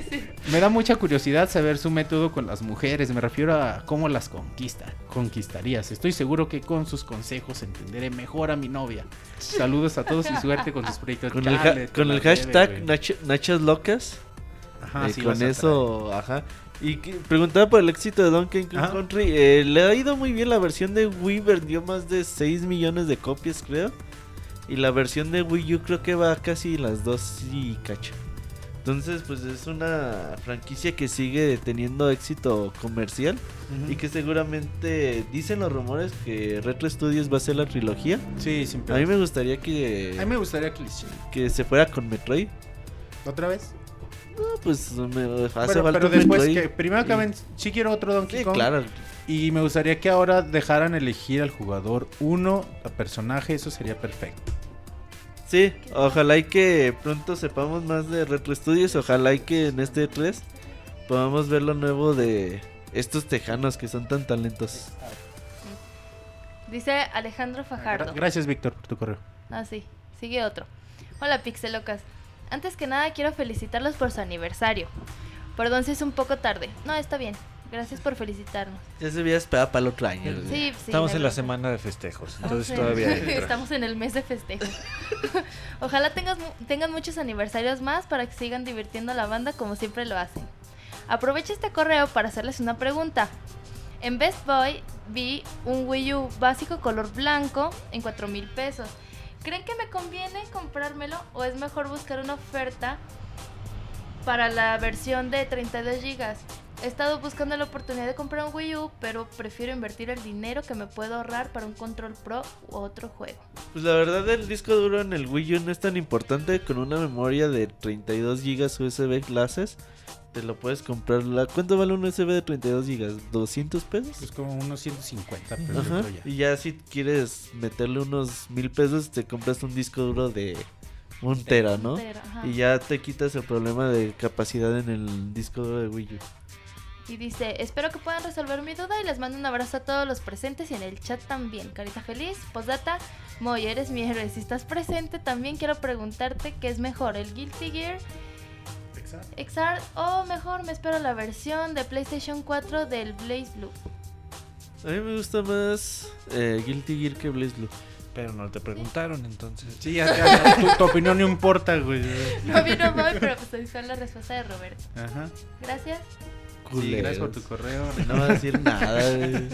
Sí. Me da mucha curiosidad saber su método con las mujeres. Me refiero a cómo las conquista. Conquistarías. Estoy seguro que con sus consejos entenderé mejor a mi novia. Saludos a todos y suerte con sus proyectos. Con el, ha- con el hashtag güey. Nach- Nachas Locas. Ajá, eh, sí con eso, ajá. Y que- preguntaba por el éxito de Donkey Kong. Country. eh, le ha ido muy bien. La versión de Wii vendió más de 6 millones de copias, creo. Y la versión de Wii U creo que va casi las dos y cacho. Entonces, pues es una franquicia que sigue teniendo éxito comercial. Y que seguramente dicen los rumores que Retro Studios va a ser la trilogía. Sí, sin A mí me gustaría que, A mí me gustaría que se fuera con Metroid. ¿Otra vez? No, pues me hace pero, falta pero después que primero que ven, sí quiero otro Donkey Sí, Kong. claro. Y me gustaría que ahora dejaran elegir al jugador uno, al personaje, eso sería perfecto. Sí, ojalá y que pronto sepamos más de Retro Studios. Ojalá y que en este 3 podamos ver lo nuevo de estos tejanos que son tan talentosos. Dice Alejandro Fajardo. Gra- Gracias, Víctor, por tu correo. Ah, sí. Sigue otro. Hola, Pixelocas. Antes que nada, quiero felicitarlos por su aniversario. Perdón si es un poco tarde. No, está bien. Gracias por felicitarnos. Ya se había esperado para el otro año. güey. Sí, sí. Estamos en la semana de festejos, entonces Sí. todavía entra. Estamos en el mes de festejo. Ojalá tengas mu- tengan muchos aniversarios más para que sigan divirtiendo a la banda como siempre lo hacen. Aprovecho este correo para hacerles una pregunta. En Best Boy vi un Wii U básico color blanco en 4 mil pesos. ¿Creen que me conviene comprármelo o es mejor buscar una oferta para la versión de 32 GB? He estado buscando la oportunidad de comprar un Wii U, pero prefiero invertir el dinero que me puedo ahorrar para un Control Pro u otro juego. Pues la verdad el disco duro en el Wii U no es tan importante con una memoria de 32 GB USB clases. Te lo puedes comprar. La, ¿Cuánto vale un USB de 32 GB? ¿200 pesos? Es como unos 150 pesos. Ajá. ya. Y ya si quieres meterle unos mil pesos, te compras un disco duro de un tera, ¿no? Y ya te quitas el problema de capacidad en el disco duro de Wii U. Y dice, espero que puedan resolver mi duda y les mando un abrazo a todos los presentes y en el chat también. Carita feliz, postdata, Moy, eres mi héroe. Si estás presente, también quiero preguntarte qué es mejor, el Guilty Gear XR o mejor me espero la versión de PlayStation 4 del Blaze Blue. A mí me gusta más eh, Guilty Gear que Blaze Blue. Pero no te preguntaron, entonces. Sí, ya, ya, ya, tu, tu opinión no importa, güey. No vino Moy, pero pues ahí fue la respuesta de Roberto. Ajá. Gracias. Sí, gracias por tu correo. No va a decir nada, güey.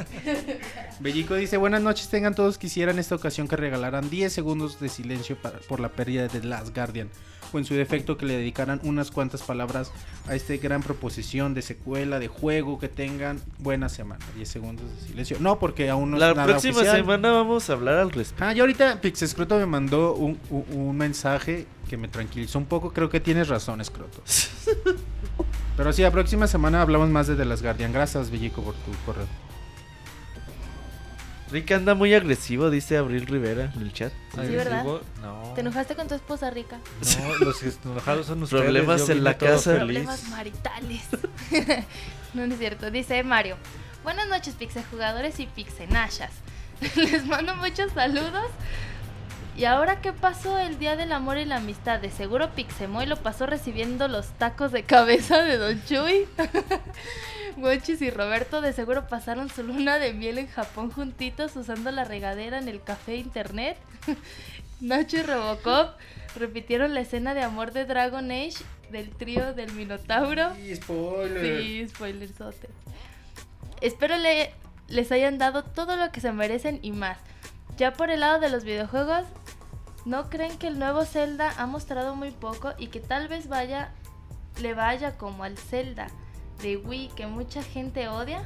Bellico dice, buenas noches, tengan todos quisiera en esta ocasión que regalaran 10 segundos de silencio para- por la pérdida de Last Guardian. O en su defecto que le dedicaran unas cuantas palabras a esta gran proposición de secuela, de juego, que tengan buena semana. 10 segundos de silencio. No, porque aún no La es nada próxima oficial. semana vamos a hablar al respecto. Ah, y ahorita Pixescroto me mandó un, un- un mensaje que me tranquilizó un poco. Creo que tienes razón, Escroto. Pero sí, la próxima semana hablamos más de The Last Guardian. Gracias, Bellico, por tu correo. Rick anda muy agresivo, dice Abril Rivera en el chat. Sí, ¿verdad? No. ¿Te enojaste con tu esposa rica? No, los enojados son ustedes. Problemas yo en la casa. Problemas maritales. no, no es cierto. Dice Mario. Buenas noches, pixejugadores y pixenashas. Les mando muchos saludos. ¿Y ahora qué pasó el Día del Amor y la Amistad? De seguro Pixemoy lo pasó recibiendo los tacos de cabeza de Don Chuy. Gochis y Roberto de seguro pasaron su luna de miel en Japón juntitos usando la regadera en el café internet. Nacho y Robocop repitieron la escena de amor de Dragon Age del trío del Minotauro. Sí, spoiler. Sí, spoilerzote. Espero le- les hayan dado todo lo que se merecen y más. Ya por el lado de los videojuegos, ¿no creen que el nuevo Zelda ha mostrado muy poco y que tal vez vaya le vaya como al Zelda de Wii que mucha gente odia?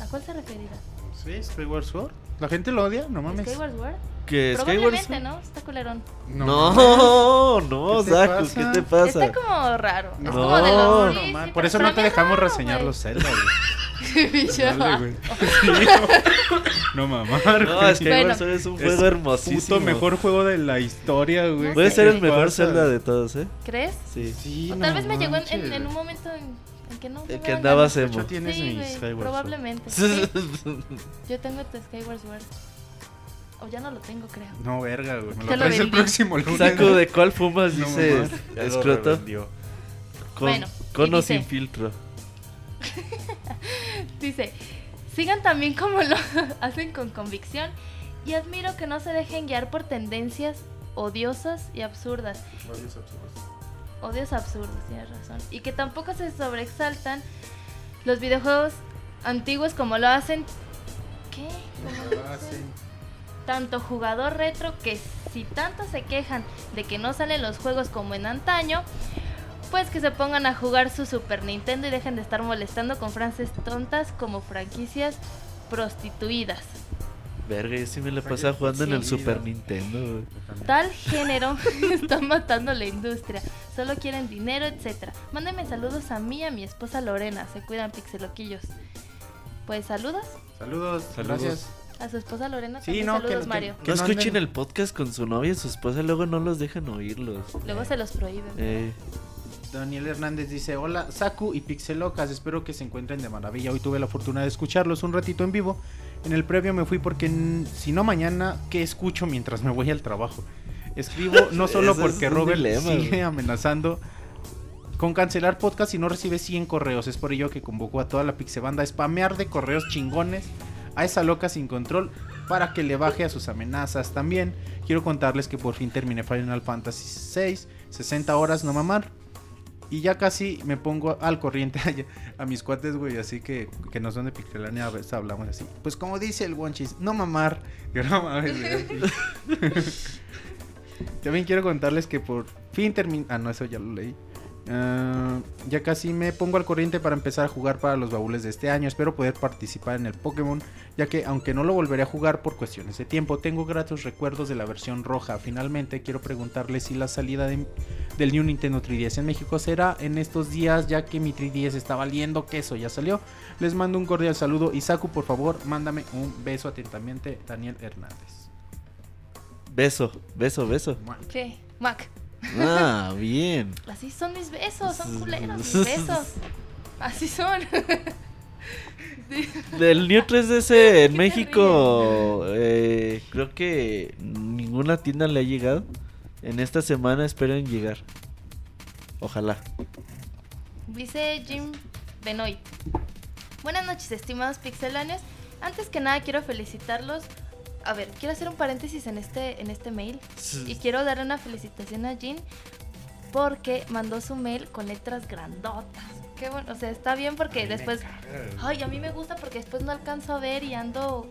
¿A cuál se referirá? Sí, Skyward Sword. ¿La gente lo odia? No mames. ¿Skyward Sword? ¿Que Skyward Probablemente, Sword? ¿no? Está culerón. No, no, ¿Qué te Zaku, pasa? ¿qué te pasa? Está como raro. No, es como de los... no, Por eso no te dejamos raro, reseñar güey. los Zelda, güey. Dale. Sí, no, no mamar, No, güey. Skyward Bueno. Sword es un Es juego hermosísimo. Puto mejor juego de la historia, güey. No Puede ser el ¿Qué mejor pasa? Zelda de todos, ¿eh? ¿Crees? Sí. Sí, O no tal vez me llegó en, en- en un momento en, en que no. En me que andabas hecho, emo. tienes Sí, mi Skyward probablemente. sí. Yo tengo tu Skyward Sword. O ya no lo tengo, creo. No, verga, güey. Me lo traes el próximo lunes. Saco de cuál fumas, No, dice lo Escroto. Con, Bueno, con o sin filtro. Dice, sigan también como lo hacen con convicción y admiro que no se dejen guiar por tendencias odiosas y absurdas. Odios absurdos, tienes razón. Y que tampoco se sobreexaltan los videojuegos antiguos como lo hacen... ¿Qué? ¿Cómo lo hacen? Tanto jugador retro que si tanto se quejan de que no salen los juegos como en antaño, pues que se pongan a jugar su Super Nintendo y dejen de estar molestando con frases tontas como franquicias prostituidas. Verga, yo sí me la pasaba jugando en el Super. Nintendo. Tal género está matando la industria. Solo quieren dinero, etcétera. Mándenme saludos a mí y a mi esposa Lorena. Se cuidan pixeloquillos. Pues saludos Saludos, Saludos. gracias. a su esposa Lorena. Sí, también no, saludos, que- que- Mario. que No no escuchen el podcast con su novia y su esposa, luego no los dejan oírlos. Luego se los prohíben. Eh, Daniel Hernández dice, hola Saku y Pixelocas, espero que se encuentren de maravilla. Hoy tuve la fortuna de escucharlos un ratito en vivo. En el previo me fui porque si no mañana, ¿qué escucho mientras me voy al trabajo? Escribo no solo porque Robert dilema, sigue güey. amenazando con cancelar podcast y no recibe 100 correos. Es por ello que convocó a toda la Pixebanda a spamear de correos chingones a esa loca sin control para que le baje a sus amenazas. También quiero contarles que por fin terminé Final Fantasy VI, 60 horas no mamar. Y ya casi me pongo al corriente a, a mis cuates, güey, así que, que no son de Pixelania, a veces hablamos así. Pues como dice el Wonchis, no mamar. Yo no mames. También quiero contarles que por fin terminé. Ah, no, eso ya lo leí. Ah, ya casi me pongo al corriente para empezar a jugar para los baúles de este año. Espero poder participar en el Pokémon, ya que aunque no lo volveré a jugar por cuestiones de tiempo, tengo gratos recuerdos de la versión roja. Finalmente, quiero preguntarle si la salida de- del New Nintendo 3DS en México será en estos días, ya que mi 3DS está valiendo queso. Ya salió. Les mando un cordial saludo. Isaku, por favor, mándame un beso atentamente, Daniel Hernández. Beso, beso, beso. ¿Qué? Mac. Ah, bien. Así son mis besos, son culeros mis besos. Así son. Del New 3DS en México, eh, creo que ninguna tienda le ha llegado. En esta semana esperen llegar. Ojalá. Dice Jim Benoit. Buenas noches, estimados pixelanios. Antes que nada quiero felicitarlos. A ver, quiero hacer un paréntesis en este, en este mail. Y quiero dar una felicitación a Jin porque mandó su mail con letras grandotas. Qué bueno, o sea, está bien porque después... Ay, a mí me gusta porque después no alcanzo a ver y ando...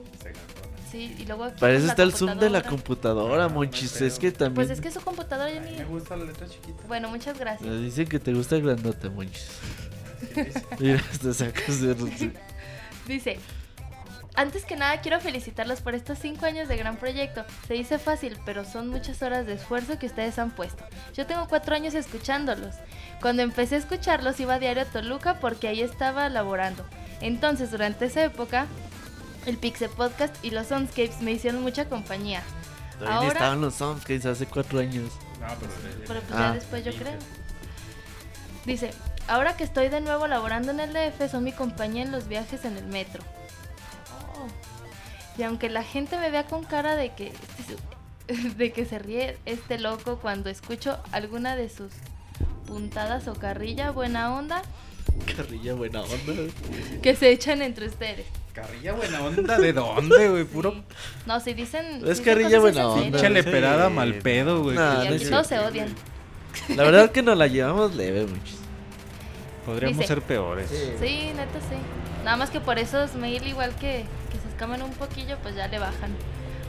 Sí, y luego aquí la está el zoom de la computadora. monchis. Es que también. Pues es que su computadora ya ni... Me gusta la letra chiquita. Bueno, muchas gracias. Dicen que te gusta el grandote, monchis. Mira, te sacas de. Dice, antes que nada quiero felicitarlos por estos 5 años de gran proyecto. Se dice fácil, pero son muchas horas de esfuerzo que ustedes han puesto. Yo tengo 4 años escuchándolos. Cuando empecé a escucharlos iba a diario a Toluca porque ahí estaba laborando. Entonces, durante esa época, el Pixel Podcast y los Soundscapes me hicieron mucha compañía. Ahora- estaban los Soundscapes hace cuatro años. Pero pues Ah. ya después yo creo. Dice, ahora que estoy de nuevo laborando en el DF, son mi compañía en los viajes en el metro. Y aunque la gente me vea con cara de que de que se ríe este loco cuando escucho alguna de sus puntadas o carrilla buena onda Carrilla buena onda. que se echan entre ustedes. Carrilla buena onda, ¿de dónde, güey? Puro No, si dicen Es dicen carrilla buena en onda. pinche Sí. leperada mal pedo, güey. Nah, no aquí es todos se odian. La verdad que nos la llevamos leve, monchis. Podríamos Dice- ser peores. Sí, neta sí. Nada más que por esos mail igual que, que un poquillo, pues ya le bajan.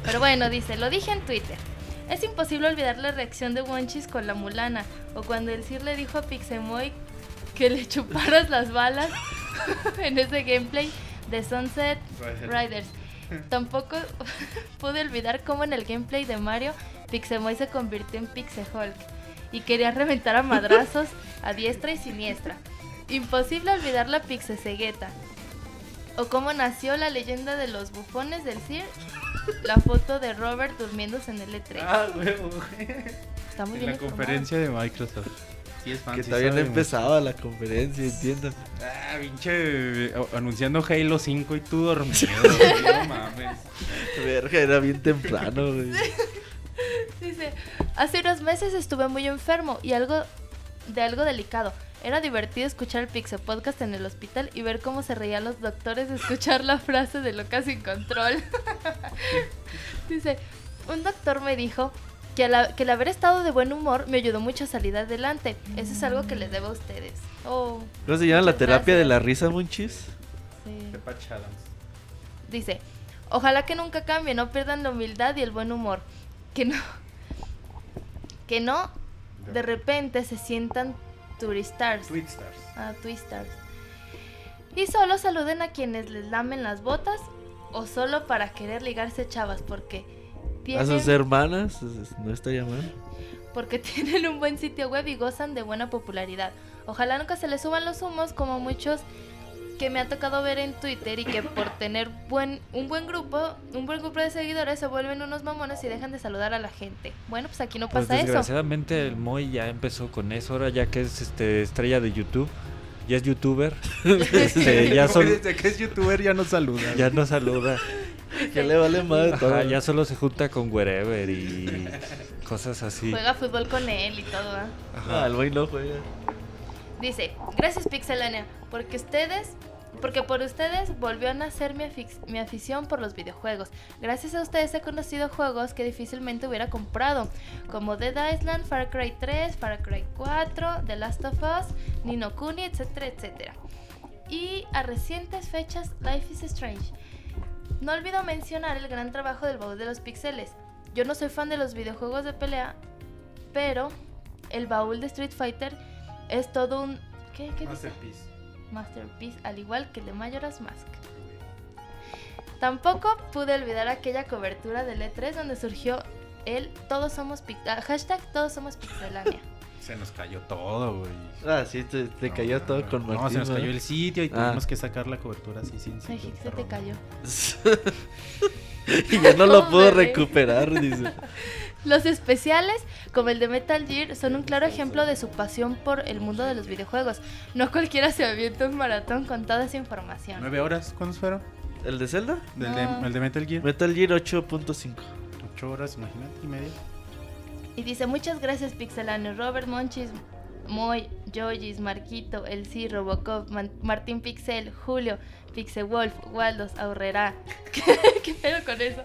Pero bueno, dice, lo dije en Twitter. Es imposible olvidar la reacción de Wonchis con la mulana. O cuando el Sir le dijo a Pixemoy que le chuparas las balas en ese gameplay de Sunset Riders. Tampoco pude olvidar cómo en el gameplay de Mario Pixemoy se convirtió en Pixehulk y quería reventar a madrazos a diestra y siniestra. Imposible olvidar la Pixesegueta. O cómo nació la leyenda de los bufones del Sir. La foto de Robert durmiéndose en el E3. Ah, güey. Está muy En bien la informado. conferencia de Microsoft. Sí, es fan, Que sí no sabe empezaba la conferencia, entiendo. Ah, pinche. eh, Anunciando Halo 5 y tú dormido, No mames. Verga, era bien temprano, güey. Dice, hace unos meses estuve muy enfermo y algo de algo delicado. Era divertido escuchar el Pixel Podcast en el hospital y ver cómo se reían los doctores de escuchar la frase de loca sin control. Dice, un doctor me dijo que, el haber estado de buen humor me ayudó mucho a salir adelante. Eso es algo que les debo a ustedes. Oh, ¿Cómo se llama la terapia de la risa, monchis? sí. Dice, ojalá que nunca cambie, no pierdan la humildad y el buen humor. Que no, que no de repente se sientan turistars. Twitstars. Ah, twistars. Y solo saluden a quienes les lamen las botas o solo para querer ligarse chavas porque A sus hermanas, no estaría mal. porque tienen un buen sitio web y gozan de buena popularidad. Ojalá nunca se les suban los humos como muchos que me ha tocado ver en Twitter y que por tener buen, un buen grupo, un buen grupo de seguidores se vuelven unos mamones y dejan de saludar a la gente. Bueno, pues aquí no Pues pasa eso. desgraciadamente el Moy ya empezó con eso, ahora ya que es este estrella de YouTube, ya es youtuber, este, ya, Desde que es youtuber ya no saluda. ya no saluda, Que le vale todo. Ajá, ya solo se junta con Wherever y cosas así. Juega fútbol con él y todo, ¿ah? Ah, el güey no juega. Dice, gracias Pixelania, porque ustedes, porque por ustedes volvió a nacer mi, mi afición por los videojuegos. Gracias a ustedes he conocido juegos que difícilmente hubiera comprado, como Dead Island, Far Cry 3, Far Cry 4, The Last of Us, Nino Kuni, etcétera, etcétera. Y a recientes fechas, Life is Strange. No olvido mencionar el gran trabajo del baúl de los pixeles. Yo no soy fan de los videojuegos de pelea, pero el baúl de Street Fighter es todo un... ¿Qué, qué dice? Masterpiece. Masterpiece, al igual que el de Majora's Mask. Tampoco pude olvidar aquella cobertura del E3 donde surgió el Todos somos ah, hashtag Todos somos Pixelania. Se nos cayó todo, güey. Ah, sí, te, te No, cayó no, todo no, con Martín. No, se nos cayó el sitio y Ah. tuvimos que sacar la cobertura así sin sitio. se te cayó. y ya no lo pudo bebé. recuperar, dice. Los especiales, como el de Metal Gear, son un claro ejemplo de su pasión por el mundo de los videojuegos. No cualquiera se avienta un maratón con toda esa información. ¿Nueve horas? ¿Cuántos fueron? ¿El de Zelda? Del No. de, el de Metal Gear. Metal Gear 8.5. Ocho horas, imagínate, y media. Y dice, muchas gracias Pixelano, Robert Monchis, Moy, Joyis, Marquito, El Robocop, Man- Martín Pixel, Julio, Pixewolf, Waldos, Aurrera. ¿Qué, pedo con eso?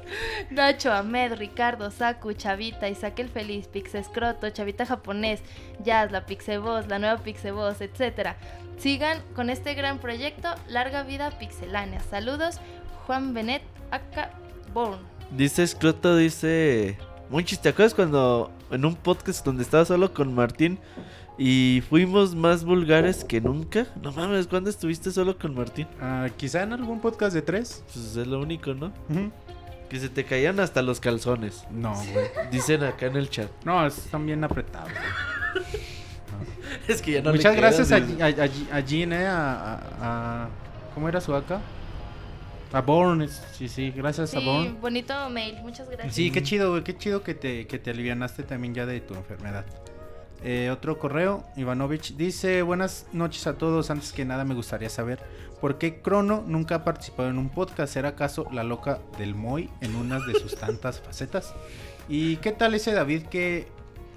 Nacho, Ahmed, Ricardo, Saku, Chavita, Isaac el Feliz, Pixescroto, Chavita Japonés, Jazz, la Pixeboss, la nueva Pixeboss, etc. Sigan con este gran proyecto, larga vida pixelánea. Saludos, Juan Benet, acá, Born. Dice Scroto, dice... Monchis, ¿te acuerdas cuando en un podcast donde estaba solo con Martín y fuimos más vulgares que nunca? No mames, ¿cuándo estuviste solo con Martín? Ah, quizá en algún podcast de tres. Pues es lo único, ¿no? Que se te caían hasta los calzones. No, güey. Dicen acá en el chat. No, están bien apretados. Es que ya no le Muchas quedan, gracias a, dice. a, a- a Jean, eh, a, a- a- ¿Cómo era su acá? A Born, sí, sí, gracias a Sí, Born. bonito mail, muchas gracias. Sí, qué chido, güey, qué chido que te, que te alivianaste también ya de tu enfermedad. Eh, otro correo, Ivanovich dice, buenas noches a todos, antes que nada me gustaría saber por qué Crono nunca ha participado en un podcast, ¿será acaso la loca del Moy en una de sus tantas facetas? ¿Y qué tal ese David que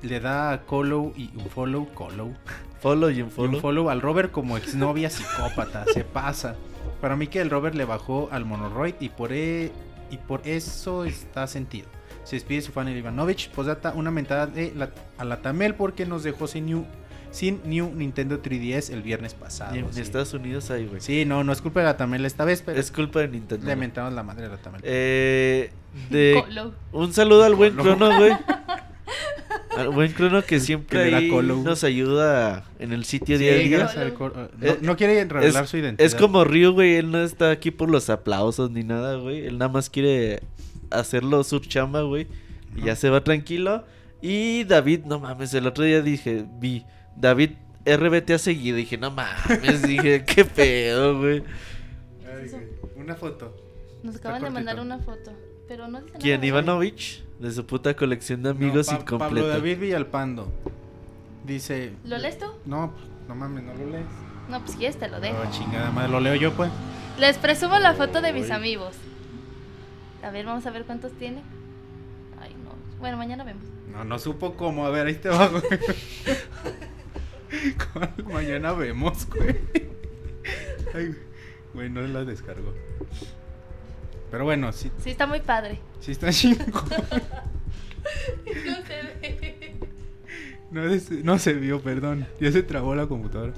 le da a follow y un follow, follow, Follow y un y un follow. follow al Robert como exnovia psicópata, se pasa. Para mí que el Robert le bajó al Monoroid y por, e- y por eso está sentido. Se despide su fan el Ivanovich. Posdata, una mentada de la- a la Tamel porque nos dejó sin New, sin New Nintendo 3DS el viernes pasado. En sí. Estados Unidos ahí, güey. Sí, no, no es culpa de la Tamel esta vez, pero Es culpa de Nintendo. le mentamos la madre de la Tamel. Eh, de Colo. un saludo al buen Colo. Crono, güey. Al buen Crono que siempre ahí nos ayuda en el sitio Sí, día a día. gracias al cor- no, Eh, no quiere revelar es, su identidad. Es como Ryu, güey. Él no está aquí por los aplausos ni nada, güey. Él nada más quiere hacerlo su chamba, güey. Y ya se va tranquilo. Y David, no mames, el otro día dije, vi, David RBT ha seguido. Dije, no mames, dije, qué pedo, güey. Una foto. Nos Está acaban de mandar una foto, pero no dice ¿Quién? nada. Ivanovich, de su puta colección de amigos No, Pa- incompleta. Pablo David Villalpando. Dice. ¿Lo lees tú? No, pues, no mames, no lo lees. No, pues si te lo dejo. Oh, chingada madre, lo leo yo, pues. Les presumo la foto de mis Uy. amigos. A ver, vamos a ver cuántos tiene. Ay, no. Bueno, mañana vemos. No, no supo cómo. A ver, ahí te va, güey. Mañana vemos, güey. Ay, güey. no la descargó. Pero bueno, sí, Sí, está muy padre. sí está chingo. No se ve. No, es- no se vio, perdón. Ya se trabó la computadora.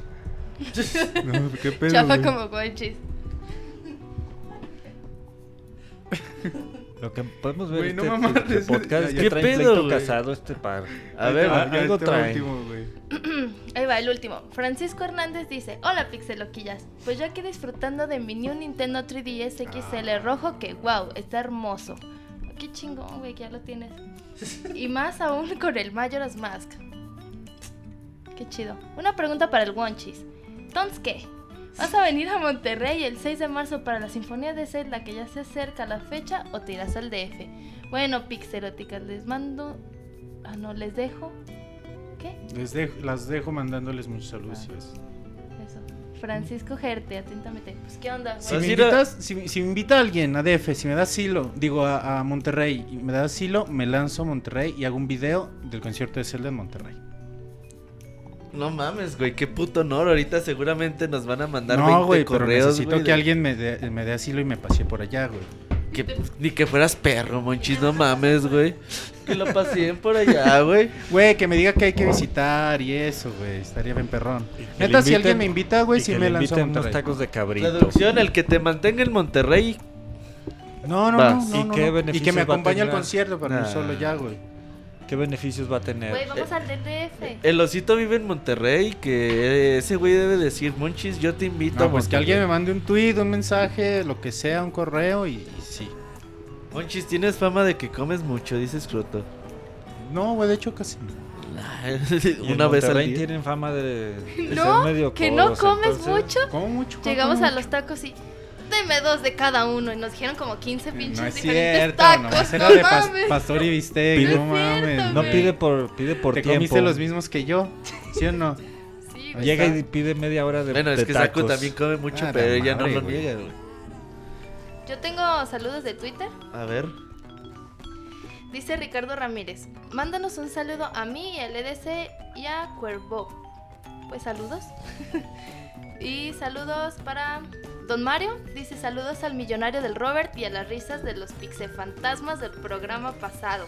No, qué pedo. Chafa como guanchis. Lo que podemos ver Güey, este, no mames, este podcast es que ¿Qué traen pedo, pleito güey? casado este par. A Ahí ver, va, algo ahí te va el trae. último, güey. Ahí va el último. Francisco Hernández dice: Hola pixeloquillas. Pues yo aquí disfrutando de mi new Nintendo 3DS XL rojo que wow, está hermoso. Qué chingón, güey, que ya lo tienes. Y más aún con el Majora's Mask. Qué chido. Una pregunta para el Wonchis. Entonces, ¿qué? ¿Vas a venir a Monterrey el 6 de marzo para la Sinfonía de Zelda que ya se acerca la fecha o te irás al DF? Bueno, pixeróticas, les mando... Ah, no, les dejo... ¿Qué? Les dejo, las dejo mandándoles muchos saludos. Ah. Eso. Francisco Gerte, atentamente. Pues, ¿qué onda, Si me, invitas, si, si me invita alguien a DF, si me da asilo, digo a, a Monterrey, y me da asilo, me lanzo a Monterrey y hago un video del concierto de Zelda en Monterrey. No mames, güey, qué puto honor. Ahorita seguramente nos van a mandar no, 20 güey, pero correos, necesito güey, que de- alguien me dé, me dé asilo y me pase por allá, güey. que- ni que fueras perro, monchis, no mames, güey. Que lo pasen por allá, güey. Güey, que me diga que hay que visitar y eso, güey, estaría bien perrón. Neta, si alguien me invita, güey, que me inviten unos tacos de cabrito. Traducción, el que te mantenga en Monterrey. No, no, no, no, ¿Y no, qué no. Y que me acompañe al concierto para Nah. no solo ya, güey. ¿Qué beneficios va a tener? Güey, vamos al DF. El osito vive en Monterrey, que ese güey debe decir, Monchis, yo te invito a No, pues que Monterrey". alguien me mande un tweet, un mensaje, lo que sea, un correo y, y sí. Monchis, tienes fama de que comes mucho, dice Scroto. No, güey, de hecho casi no. Una vez al día. tienen fama de, de No, ser medio que no comes entonces- mucho. Como mucho. como Llegamos a mucho. los tacos y deme dos de cada uno. Y nos dijeron como 15 pinches No es diferentes cierto, tacos. nomás no era de pas- pastor y bistec, Pide- no mames. No güey. pide por, pide por Te tiempo. comiste los mismos que yo, ¿sí o no? Sí, güey. Llega y pide media hora de, Bueno, es de que Saku también come mucho, Ah, pero la ella no lo niega, güey. Yo tengo saludos de Twitter. A ver. Dice Ricardo Ramírez, mándanos un saludo a mí, al EDC y a Cuervo. Pues saludos. y saludos para Don Mario. Dice saludos al millonario del Robert y a las risas de los pixefantasmas del programa pasado.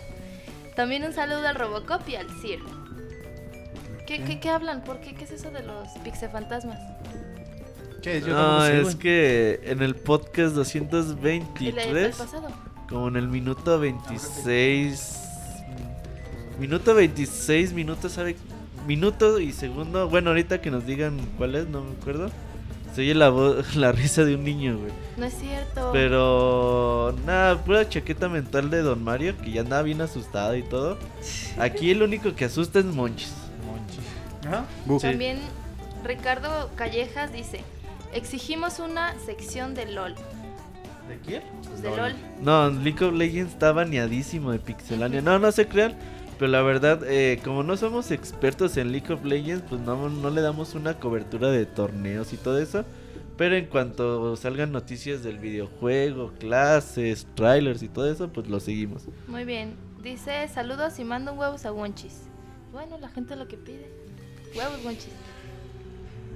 También un saludo al Robocop y al Sir. ¿Qué, qué, qué hablan? ¿Por qué? ¿Qué es eso de los pixefantasmas? ¿Qué? Yo No, sé, es que en el podcast ¿El, el 223, pasado? como en el minuto 26, minuto 26, minuto, ¿sabe? Minuto y segundo, bueno, ahorita que nos digan cuál es, no me acuerdo. Se oye la, voz, la risa de un niño, güey. No es cierto. Pero nada, pura chaqueta mental de Don Mario, que ya andaba bien asustado y todo. Aquí el único que asusta es Monchis. Ajá. También Ricardo Callejas dice, exigimos una sección de LOL. ¿De quién? Pues de LOL. No, League of Legends está baneadísimo de Pixelania. No, no se crean. Pero la verdad, eh, como no somos expertos en League of Legends, pues no, no le damos una cobertura de torneos y todo eso. Pero en cuanto salgan noticias del videojuego, clases, trailers y todo eso, pues lo seguimos. Muy bien. Dice, saludos y mando un huevos a Wonchis. Bueno, la gente lo que pide. Huevos Wonchis.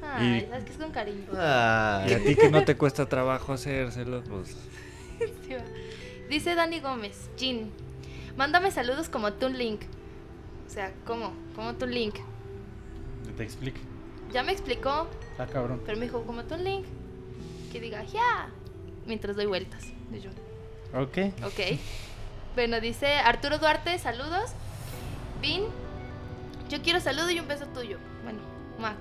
Ay, Y- sabes que es con cariño. Ah, Y a ti que no te cuesta trabajo hacérselo, pues. Dice Dani Gómez, Jin, mándame saludos como Toon Link. O sea, ¿cómo? Como Toon Link. Te explique. Ya me explicó, Ah, cabrón. pero me dijo como Toon Link. Que diga, ya. Mientras doy vueltas. Y yo, Ok. Ok. Bueno, dice Arturo Duarte, saludos. Vin, yo quiero saludo y un beso tuyo. Bueno, Mac.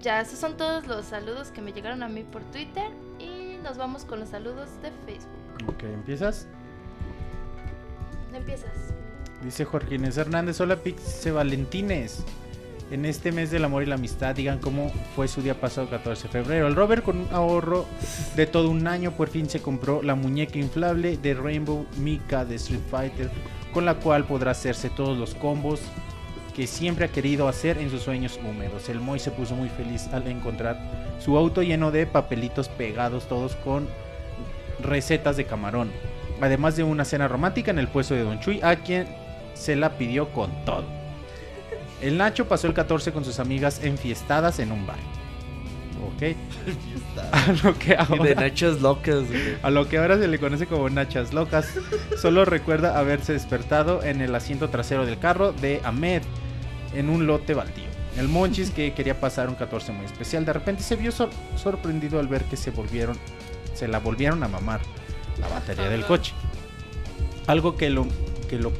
Ya, esos son todos los saludos que me llegaron a mí por Twitter. Y nos vamos con los saludos de Facebook. Ok, ¿empiezas? Empiezas. Dice Jorge Inés Hernández, hola Pixe Valentines. En este mes del amor y la amistad, digan cómo fue su día pasado 14 de febrero. El Robert con un ahorro de todo un año por fin se compró la muñeca inflable de Rainbow Mika de Street Fighter, con la cual podrá hacerse todos los combos que siempre ha querido hacer en sus sueños húmedos. El Moy se puso muy feliz al encontrar su auto lleno de papelitos pegados, todos con recetas de camarón. Además de una cena romántica en el puesto de Don Chuy, a quien se la pidió con todo. El Nacho pasó el 14 con sus amigas enfiestadas en un bar. Ok. A lo que y de ahora, nachas locas, güey. a lo que ahora se le conoce como Nachas Locas, solo recuerda haberse despertado en el asiento trasero del carro de Ahmed en un lote baldío. El Monchis, que quería pasar un 14 muy especial, de repente se vio sor- sorprendido al ver que se volvieron, se la volvieron a mamar la batería del coche. Algo que lo, que lo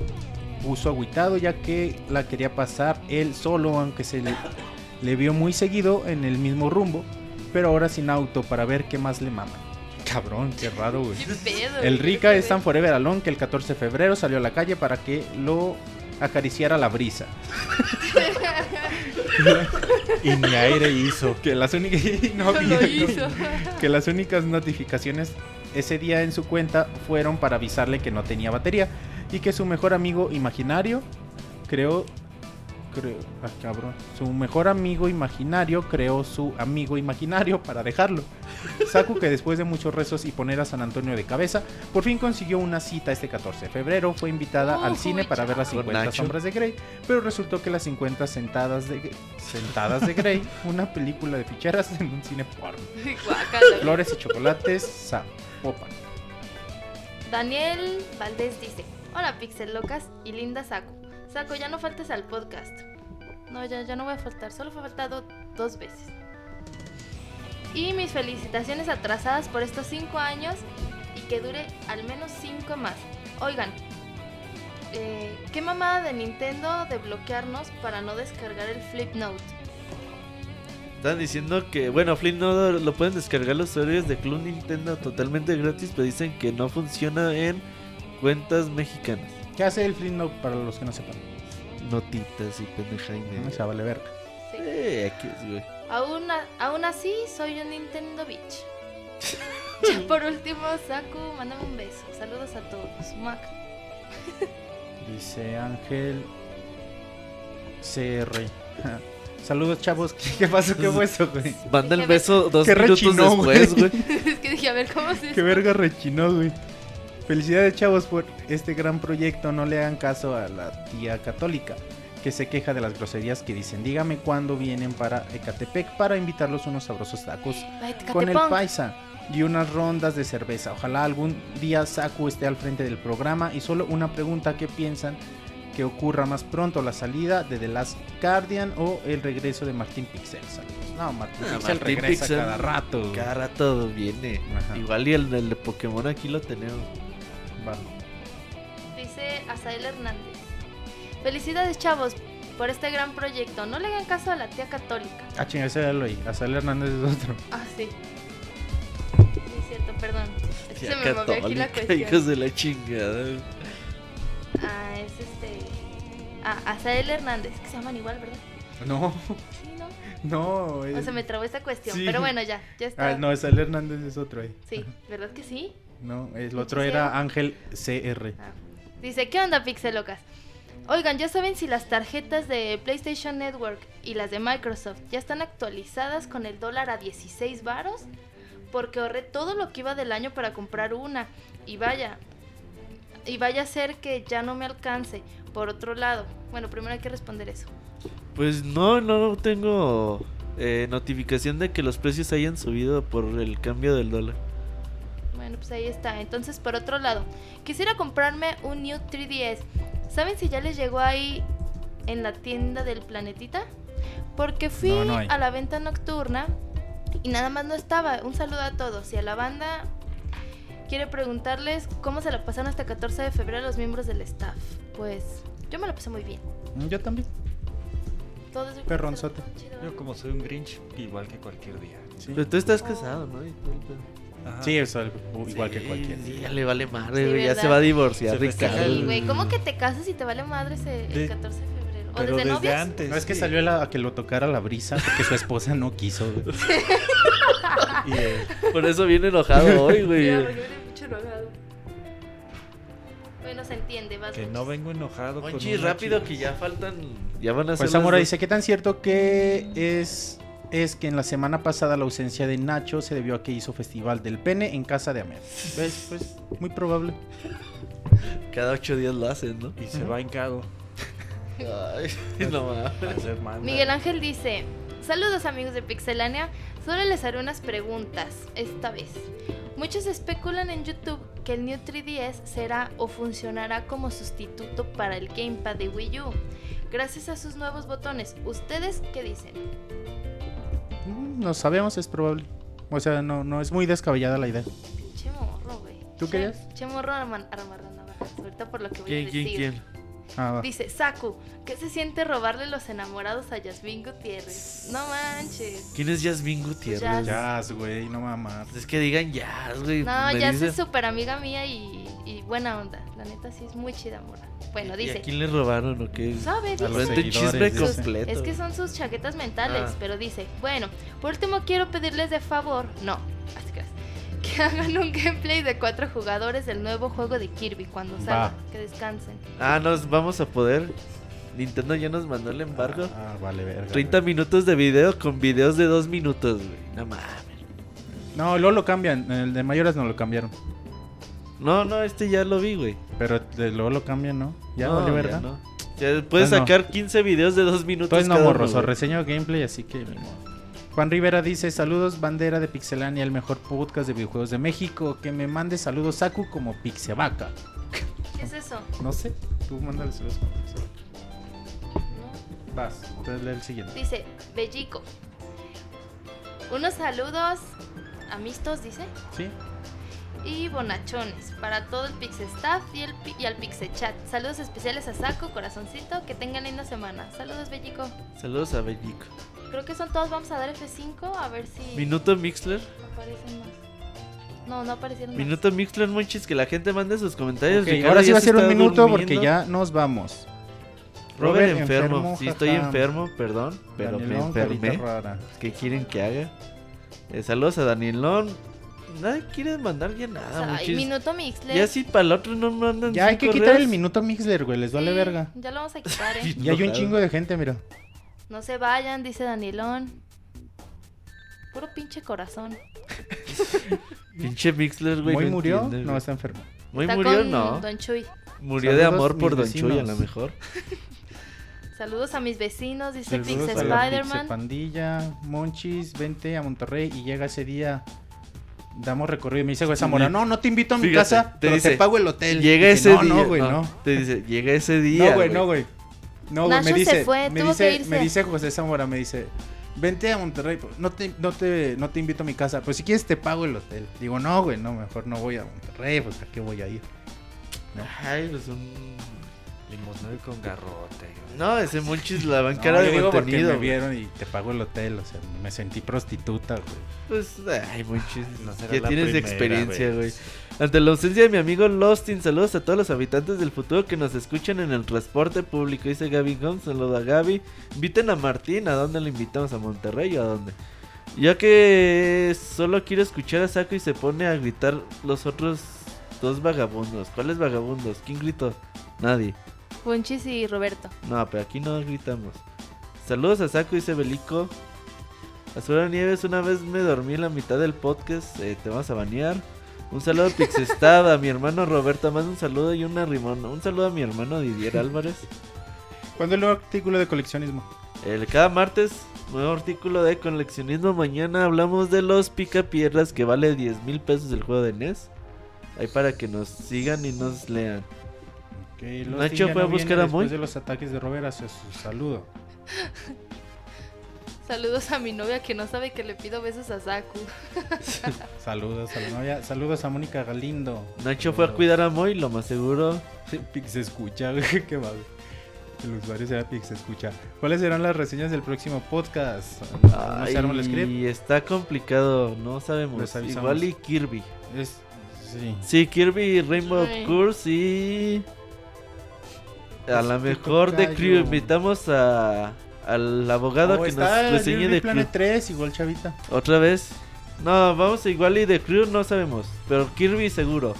puso agüitado ya que la quería pasar él solo, aunque se le, le vio muy seguido en el mismo rumbo, pero ahora sin auto para ver qué más le maman. Cabrón, qué raro, güey. El? Rica es tan forever alone que el 14 de febrero salió a la calle para que lo acariciara la brisa. Y ni aire hizo. Que las únicas no No había- lo hizo. que las únicas notificaciones ese día en su cuenta fueron para avisarle que no tenía batería y que su mejor amigo imaginario creó creo, ah, cabrón, su mejor amigo imaginario creó su amigo imaginario para dejarlo. Saku que después de muchos rezos y poner a San Antonio de cabeza, por fin consiguió una cita este 14 de febrero, fue invitada al Uy, cine para ver las Con 50 Nacho. sombras de Grey, pero resultó que las 50 sentadas de sentadas de Grey, una película de ficheras en un cine porno. Flores y chocolates, Daniel Valdés dice: Hola, Pixel Locas y linda Saco. Saco, ya no faltes al podcast. No, ya, no voy a faltar. Solo fue faltado dos veces. Y mis felicitaciones atrasadas por estos cinco años y que dure al menos cinco más. Oigan, eh, ¿qué mamada de Nintendo de bloquearnos para no descargar el Flip Note? Están diciendo que, bueno, Flip no lo pueden descargar los usuarios de Club Nintendo totalmente gratis, pero dicen que no funciona en cuentas mexicanas. ¿Qué hace el Flip Note para los que no sepan? Notitas y pendeja y No se vale verga. Sí. Eh, aquí es, güey. Aún, a- aún así, soy un Nintendo Bitch. ya por último, Saku, mándame un beso. Saludos a todos. Mac. Dice Ángel CR. Saludos, chavos. ¿Qué, qué pasó? ¿Qué fue eso, güey? Manda el beso dos qué minutos rechinó, después, güey. es que dije, a ver cómo se Qué verga rechinó, güey. Felicidades, chavos, por este gran proyecto. No le hagan caso a la tía católica que se queja de las groserías que dicen. Dígame cuándo vienen para Ecatepec para invitarlos unos sabrosos tacos con el paisa y unas rondas de cerveza. Ojalá algún día Saku esté al frente del programa. Y solo una pregunta: ¿qué piensan que ocurra más pronto? ¿La salida de The Last Guardian o el regreso de Martín Pixel? Saludos. No, Martín Ah, Pixel Martín regresa Pixel, cada rato. Cada rato viene. Ajá. Igual y el, el de Pokémon aquí lo tenemos. Va. Dice Azael Hernández. Felicidades, chavos, por este gran proyecto. No le hagan caso a la tía católica. Ah, chinga, ese ya lo oí. Azael Hernández es otro. Ah, sí. Sí, es cierto, perdón. Es que Tía se me movió aquí la católica, cuestión. hijos de la chingada. Ah, es este. Ah, Azael Hernández, que se llaman igual, ¿verdad? No, Sí, ¿no? no. O es- se me trabó esta cuestión. sí. Pero bueno, ya, ya está. Ah, no, Azael Hernández es otro ahí. Sí, ¿verdad que sí? No, el otro era Ángel CR. Ah. Dice, ¿qué onda, Pixelocas? Oigan, ¿ya saben si las tarjetas de PlayStation Network y las de Microsoft ya están actualizadas con el dólar a 16 varos? Porque ahorré todo lo que iba del año para comprar una. Y vaya, y vaya a ser que ya no me alcance. Por otro lado, bueno, primero hay que responder eso. Pues no, no tengo eh, notificación de que los precios hayan subido por el cambio del dólar. Bueno, pues ahí está. Entonces, por otro lado, quisiera comprarme un New 3DS. ¿Saben si ya les llegó ahí en la tienda del planetita? Porque fui No, no hay. a la venta nocturna y nada más no estaba. Un saludo a todos. Y a la banda quiere preguntarles cómo se la pasaron hasta 14 de febrero los miembros del staff. Pues yo me la pasé muy bien. Yo también. Creo que Perronzote. Yo como soy un Grinch, igual que cualquier día. Sí, Pero tú estás casado, ¿no? Todo. Ajá. sí eso, igual que cualquier. sí, ya le vale madre, Sí, ya se va a divorciar, Ricardo. Sí, güey, ¿cómo que te casas y te vale madre ese, el De- 14 de febrero? ¿O Pero desde, antes. No es que sí. salió la, a que lo tocara la brisa porque su esposa no quiso. güey. Y, eh, Por eso viene enojado hoy, güey. Ya, porque viene mucho enojado. Bueno, se entiende, vas que no vengo enojado con Monchi, rápido que ya faltan, ya van a ser Pues Zamora dice, ¿qué tan cierto que es, es que en la semana pasada la ausencia de Nacho se debió a que hizo Festival del Pene en casa de Amer? ¿Ves? Pues muy probable. Cada ocho días lo hacen, ¿no? Y se va hincado. Ay, no a. Miguel Ángel dice: Saludos amigos de Pixelania, solo les haré unas preguntas esta vez. Muchos especulan en YouTube que el New 3DS será o funcionará como sustituto para el Gamepad de Wii U, gracias a sus nuevos botones. ¿Ustedes qué dicen? Mm, No sabemos, es probable. O sea, no, no es muy descabellada la idea. Pinche morro, güey. ¿Tú querías? Morro navajas. Ahorita por lo que voy a ¿Quién, decir. quién, quién? Ah. Dice, Saku, ¿qué se siente robarle los enamorados a Yasmin Gutiérrez? No manches. ¿Quién es Yasmin Gutiérrez? Ya- Jazz, güey, no mames. Es que digan Jazz, güey. No, me ya dicen- es súper amiga mía y, y buena onda. La neta sí es muy chida, mora. Bueno, ¿Y dice. a quién le robaron o qué? ¿Sabe? Dice. Este chisme completo. Es que son sus chaquetas mentales, Ah. pero dice, bueno, por último quiero pedirles de favor, no, así que, que hagan un gameplay de cuatro jugadores del nuevo juego de Kirby cuando salga, Va. que descansen. Ah, nos vamos a poder. Nintendo ya nos mandó el embargo. Ah, vale, verga. 30 minutos de video con videos de 2 minutos, güey. No mames. No, luego lo cambian. En el de Mayoras no lo cambiaron. No, no, este ya lo vi, güey. Pero de- luego lo cambian, ¿no? Ya, no, vale, verga. no. Ya puedes Entonces no. sacar 15 videos de 2 minutos. Entonces no, morroso. Reseño gameplay, así que. Juan Rivera dice: Saludos, bandera de Pixelania, el mejor podcast de videojuegos de México. Que me mande saludos, Saku, como Pixevaca. ¿Qué es eso? No sé, tú mándale saludos como Pixevaca. No. Vas, entonces lee el siguiente. Dice, Bellico. Unos saludos amistos, dice. ¿Sí? y bonachones para todo el Pixestaff y, el, y al Pixechat. Saludos especiales a Saco, corazoncito, que tengan linda semana. Saludos, Bellico. Saludos a Bellico. Creo que son todos, vamos a dar F5 a ver si Minuto Mixler. aparecen más. No, no aparecieron más. Minuto Mixler, Monchis, que la gente mande sus comentarios. Ahora sí ya va a se ser un minuto porque ya nos vamos. Robert, enfermo. Sí, estoy enfermo, perdón, pero Danielón, me enfermé. ¿Qué quieren que haga? Eh, saludos a Danielón. Nadie quiere mandar ya nada, Monchis. minuto Mixler. Ya si para el otro no mandan Ya hay que quitar el minuto Mixler, güey. Les vale Sí, verga. Ya lo vamos a quitar, eh. Y hay un chingo de gente, mira. No se vayan, dice Danielón. Puro pinche corazón. Pinche Mixler, güey. ¿Muy no murió? entiende, No, está enfermo. Muy Está murió, con no. Don Chuy. Murió de amor por Don Chuy, a lo mejor. Saludos a mis vecinos, dice Pix Spider-Man. Pandilla, Monchis, vente a Monterrey y llega ese día. Damos recorrido. Y me dice, güey, Zamora, no, no te invito a mi Fíjate, casa, te pero dice, te pago el hotel. Llega Dije, ese no, día. No, güey, no. Te dice, llega ese día. No, güey, no, güey. No, güey, Nacho me se dice, fue, me tuvo dice, que irse. me dice José Zamora, me dice, vente a Monterrey, pues, no te, no te, no te invito a mi casa, pues si quieres te pago el hotel. Digo, no, güey, no, mejor no voy a Monterrey, pues a qué voy a ir. Ay, pues un. Limosnero con garrote. güey. No, ese Monchis la van No, cara yo de digo porque me vieron y te pago el hotel, o sea, me sentí prostituta, güey. Pues, ay, Monchis. No será ya la tienes primera experiencia, güey. Ante la ausencia de mi amigo Lostin, saludos a todos los habitantes del futuro que nos escuchan en el transporte público. Dice Gaby Gómez, saludo a Gaby. Inviten a Martín, ¿a dónde le invitamos? ¿A Monterrey o a dónde? Ya que solo quiero escuchar a Saco y se pone a gritar los otros dos vagabundos. ¿Cuáles vagabundos? ¿Quién gritó? Nadie. Punchis y Roberto. No, pero aquí no gritamos. Saludos a Saco, dice Belico. Azura Nieves, una vez me dormí en la mitad del podcast. eh, te vamos a banear. Un saludo a Pixestada, a mi hermano Roberto. Más un saludo y una rimona. Un saludo a mi hermano Didier Álvarez. ¿Cuándo el nuevo artículo de coleccionismo? El, cada martes, nuevo artículo de coleccionismo. Mañana hablamos de los picapiedras que vale 10 mil pesos el juego de NES. Ahí para que nos sigan y nos lean. Nacho fue a no buscar a después Moy. de los ataques de Robert hacia su saludo. Saludos a mi novia que no sabe que le pido besos a Saku. Saludos a la novia, saludos a Mónica Galindo. Nacho fue a cuidar a Moy, lo más seguro. Pix escucha, güey, qué güey. El usuario será Pix escucha. ¿Cuáles serán las reseñas del próximo podcast? No se arma el script. Y está complicado, no sabemos. Les avisamos. Igual y Kirby. Es, sí. Sí, Kirby, Rainbow Ay. Curse y. A Es lo mejor de. Crew. Invitamos a, al abogado Oh, que está nos reseñe de. Planet 3, igual chavita. Otra vez. No, vamos igual y de Crew no sabemos. Pero Kirby seguro.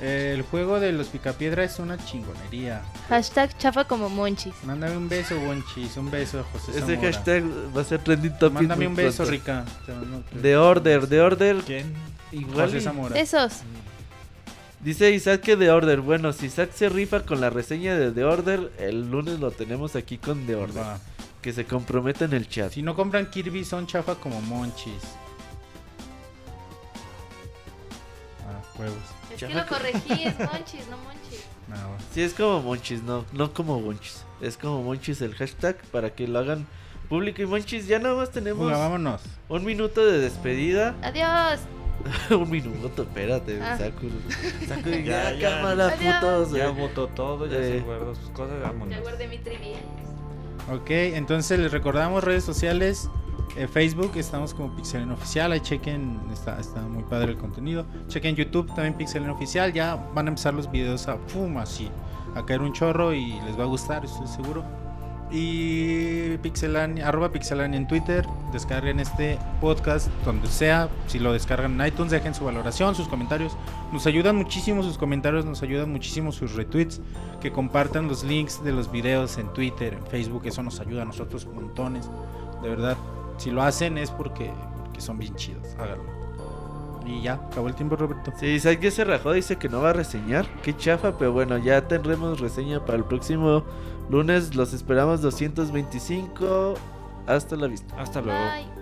Eh, el juego de los picapiedra es una chingonería. Hashtag chafa como monchis. Mándame un beso, Bonchis. Un beso a José Ese Zamora. hashtag va a ser trending topic. Mándame un beso, pronto. Rica. De Order, de Order. ¿Quién? Igual. José Zamora. Besos. Dice Isaac que The Order. Bueno, si Isaac se rifa con la reseña de The Order, el lunes lo tenemos aquí con The Order. Va. Que se comprometa en el chat. Si no compran Kirby, son chafa como Monchis. Ah, huevos. Es Chafa que lo co- corregí, es monchis, no monchis. No. Sí, es como Monchis, no, no como Monchis. Es como Monchis el hashtag para que lo hagan público. Y Monchis, ya nada más tenemos Venga, vámonos. un minuto de despedida. Adiós. un minuto, espérate, Ah. Saku. Saku, Ya, ya, ya. cámara, putos. Ya votó todo, ya Eh. se guardó sus cosas, vámonos. Ya guardé mi trivia. Ok, entonces les recordamos redes sociales. eh, Facebook, estamos como Pixelen Oficial. Ahí chequen, está, está muy padre el contenido. Chequen YouTube, también Pixelen Oficial. Ya van a empezar los videos a pum, así, a caer un chorro y les va a gustar, estoy seguro. Y Pixelania, arroba Pixelania en Twitter. Descarguen este podcast donde sea. Si lo descargan en iTunes, dejen su valoración, sus comentarios. Nos ayudan muchísimo sus comentarios, nos ayudan muchísimo sus retweets. Que compartan los links de los videos en Twitter, en Facebook. Eso nos ayuda a nosotros montones. De verdad, si lo hacen es porque, porque son bien chidos. Háganlo. Y ya, acabó el tiempo, Roberto. Sí, ya se rajó, dice que no va a reseñar. Qué chafa, pero bueno, ya tendremos reseña para el próximo lunes. Los esperamos 225. Hasta la vista. Hasta luego. Bye.